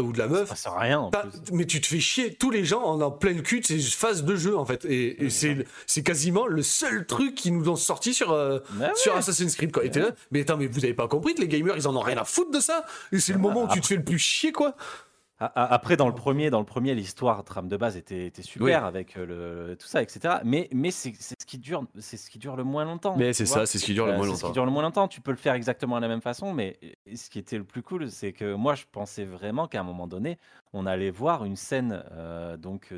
ou de la meuf, ça sert à rien. En plus. Mais tu te fais chier. Tous les gens en en pleine cul de ces phases de jeu en fait, et, c'est c'est quasiment le seul truc qu'ils nous ont sorti sur euh, sur Assassin's Creed quoi. mais attends, mais vous avez pas compris que les gamers ils en ont rien à foutre de ça. C'est le moment où tu te fais le plus chier quoi. Après, dans le premier, dans le premier, l'histoire trame de base était, était super avec euh, le, tout ça, etc. Mais, mais c'est ce qui dure, c'est ce qui dure le moins longtemps. Mais c'est ça, c'est ce qui dure le euh, moins longtemps. Ce qui dure le moins longtemps. Tu peux le faire exactement de la même façon, mais ce qui était le plus cool, c'est que moi, je pensais vraiment qu'à un moment donné, on allait voir une scène, euh, donc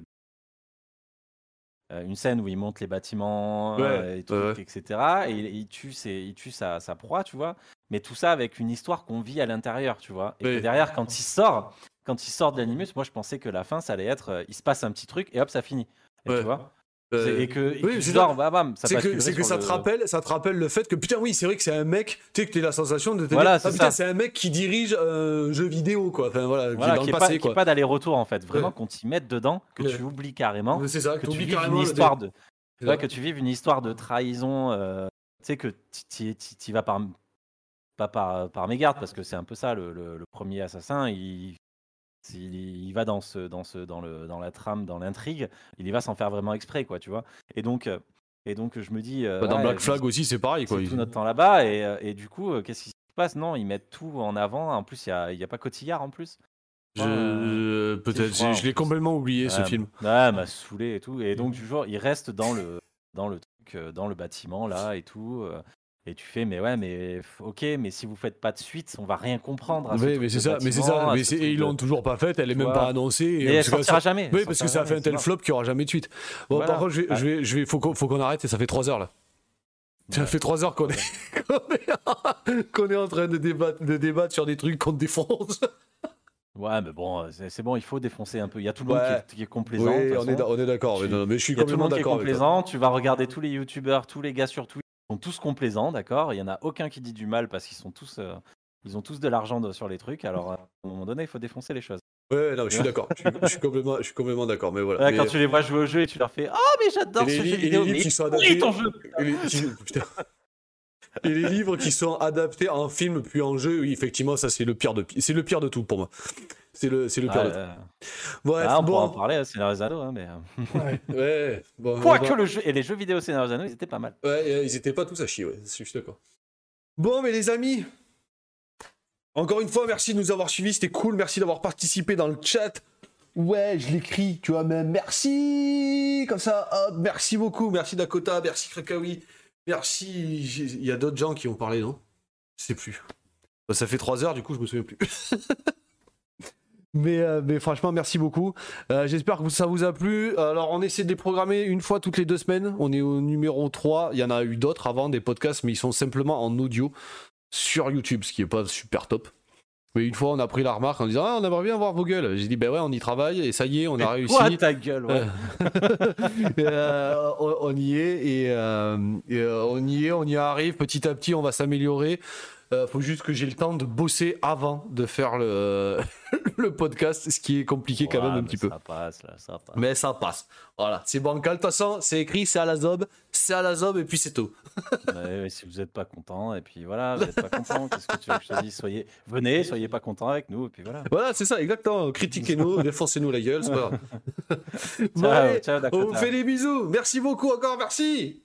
une scène où il monte les bâtiments, et etc. Et il, tue, il tue sa, sa, proie, tu vois. Mais tout ça avec une histoire qu'on vit à l'intérieur, tu vois. Et que derrière, quand il sort, quand il sort de l'animus, moi je pensais que la fin ça allait être, euh, il se passe un petit truc et hop ça finit. Et tu vois euh, et que oui, que, c'est que ça te rappelle ça te rappelle le fait que putain oui c'est vrai que c'est un mec tu sais que t'as la sensation de te dire ah, putain c'est un mec qui dirige un jeu vidéo quoi. Enfin voilà, qui est dans le passé pas, pas d'aller-retour en fait. Vraiment qu'on t'y mette dedans que tu oublies carrément c'est ça que tu vives une histoire de que tu vives une histoire de trahison euh, tu sais que tu vas par pas par, par mégarde parce que c'est un peu ça le, le premier assassin il il, va dans, ce, dans, ce, dans, le, dans la trame, dans l'intrigue, il y va sans faire vraiment exprès, quoi, tu vois. Et donc, euh, et donc je me dis. Euh, bah, dans Black Flag aussi, c'est pareil, quoi. tout notre temps là-bas, et, euh, et, du coup, qu'est-ce qui se passe? Non, ils mettent tout en avant. En plus, il n'y a, y a pas Cotillard en plus. Je... Peut-être, je, l'ai complètement oublié ce film. Ouais, m'a saoulé et tout. Et donc, du jour, il reste dans le, dans le truc, dans le bâtiment là et tout. Et tu fais, mais ouais, mais ok, mais si vous faites pas de suite, on va rien comprendre. oui, mais c'est ça, mais c'est ça, mais ils l'ont toujours pas fait, elle est même pas annoncée. Et elle sortira jamais. Oui, parce que ça a fait un tel flop qu'il n'y aura jamais de suite. Bon, par contre, je vais, je vais, faut qu'on arrête et ça fait 3 heures là. Ça fait 3 heures qu'on est, [LAUGHS] qu'on est, en train de débattre, de débattre sur des trucs qu'on défonce. Ouais, mais bon, c'est bon, il faut défoncer un peu. Il y a tout le monde qui, est, complaisant. Oui, on est, on est d'accord, mais, je suis complètement d'accord. complaisant. Tu vas regarder tous les youtubeurs, tous les gars sur Twitch sont tous complaisants, d'accord? Il y en a aucun qui dit du mal parce qu'ils sont tous, euh, ils ont tous de l'argent sur les trucs. Alors, à un moment donné, il faut défoncer les choses. Ouais, non, je suis d'accord. Je, suis complètement, je suis complètement d'accord. Mais voilà. Quand tu les vois jouer au jeu et tu leur fais, oh mais j'adore ce jeu vidéo, mais ton jeu. et les livres qui sont adaptés en film puis en jeu, oui, effectivement, ça c'est le pire de c'est le pire de tout pour moi. C'est le, c'est le pire de tout. Ah, on bon. en parler, Seigneur Anneaux, hein, mais. ouais, [LAUGHS] ouais bon, Quoique le jeu et les jeux vidéo Anneaux, ils étaient pas mal. Ouais, ils étaient pas tous à chier, ouais, je suis d'accord. Bon, mais les amis, encore une fois, merci de nous avoir suivis, c'était cool, merci d'avoir participé dans le chat. Ouais, je l'écris, tu vois, mais merci Comme ça, merci beaucoup, merci Dakota, merci Krakawi, merci... Il y a d'autres gens qui ont parlé, non? Je sais plus. Bah, ça fait 3 heures, du coup, je me souviens plus. [LAUGHS] Mais, euh, mais, franchement, merci beaucoup. Euh, j'espère que ça vous a plu. Alors, on essaie de les programmer une fois toutes les deux semaines. On est au numéro 3. Il y en a eu d'autres avant, des podcasts, mais ils sont simplement en audio sur YouTube, ce qui est pas super top. Mais une fois, on a pris la remarque en disant Ah, on aimerait bien voir vos gueules. J'ai dit Ben ouais, on y travaille et ça y est, on a réussi. Quoi ta gueule ouais. [LAUGHS] Euh, on, y est et, euh, on y est, on y arrive. Petit à petit, on va s'améliorer. Euh, faut juste que j'ai le temps de bosser avant de faire le, [LAUGHS] le podcast, ce qui est compliqué quand même un petit peu. Ça passe, là, ça passe. Mais ça passe. Voilà, c'est bancal. De toute façon, c'est écrit, c'est à la zob, c'est à la zob, et puis c'est tout. [LAUGHS] si vous n'êtes pas content, et puis voilà, vous n'êtes pas content, [LAUGHS] qu'est-ce que tu veux que je te dise? Soyez, venez, soyez pas content avec nous, et puis voilà. Voilà, c'est ça, exactement. Critiquez-nous, défoncez-nous la gueule, c'est pas grave. ciao, ciao, on vous fait des bisous. Merci beaucoup encore, merci.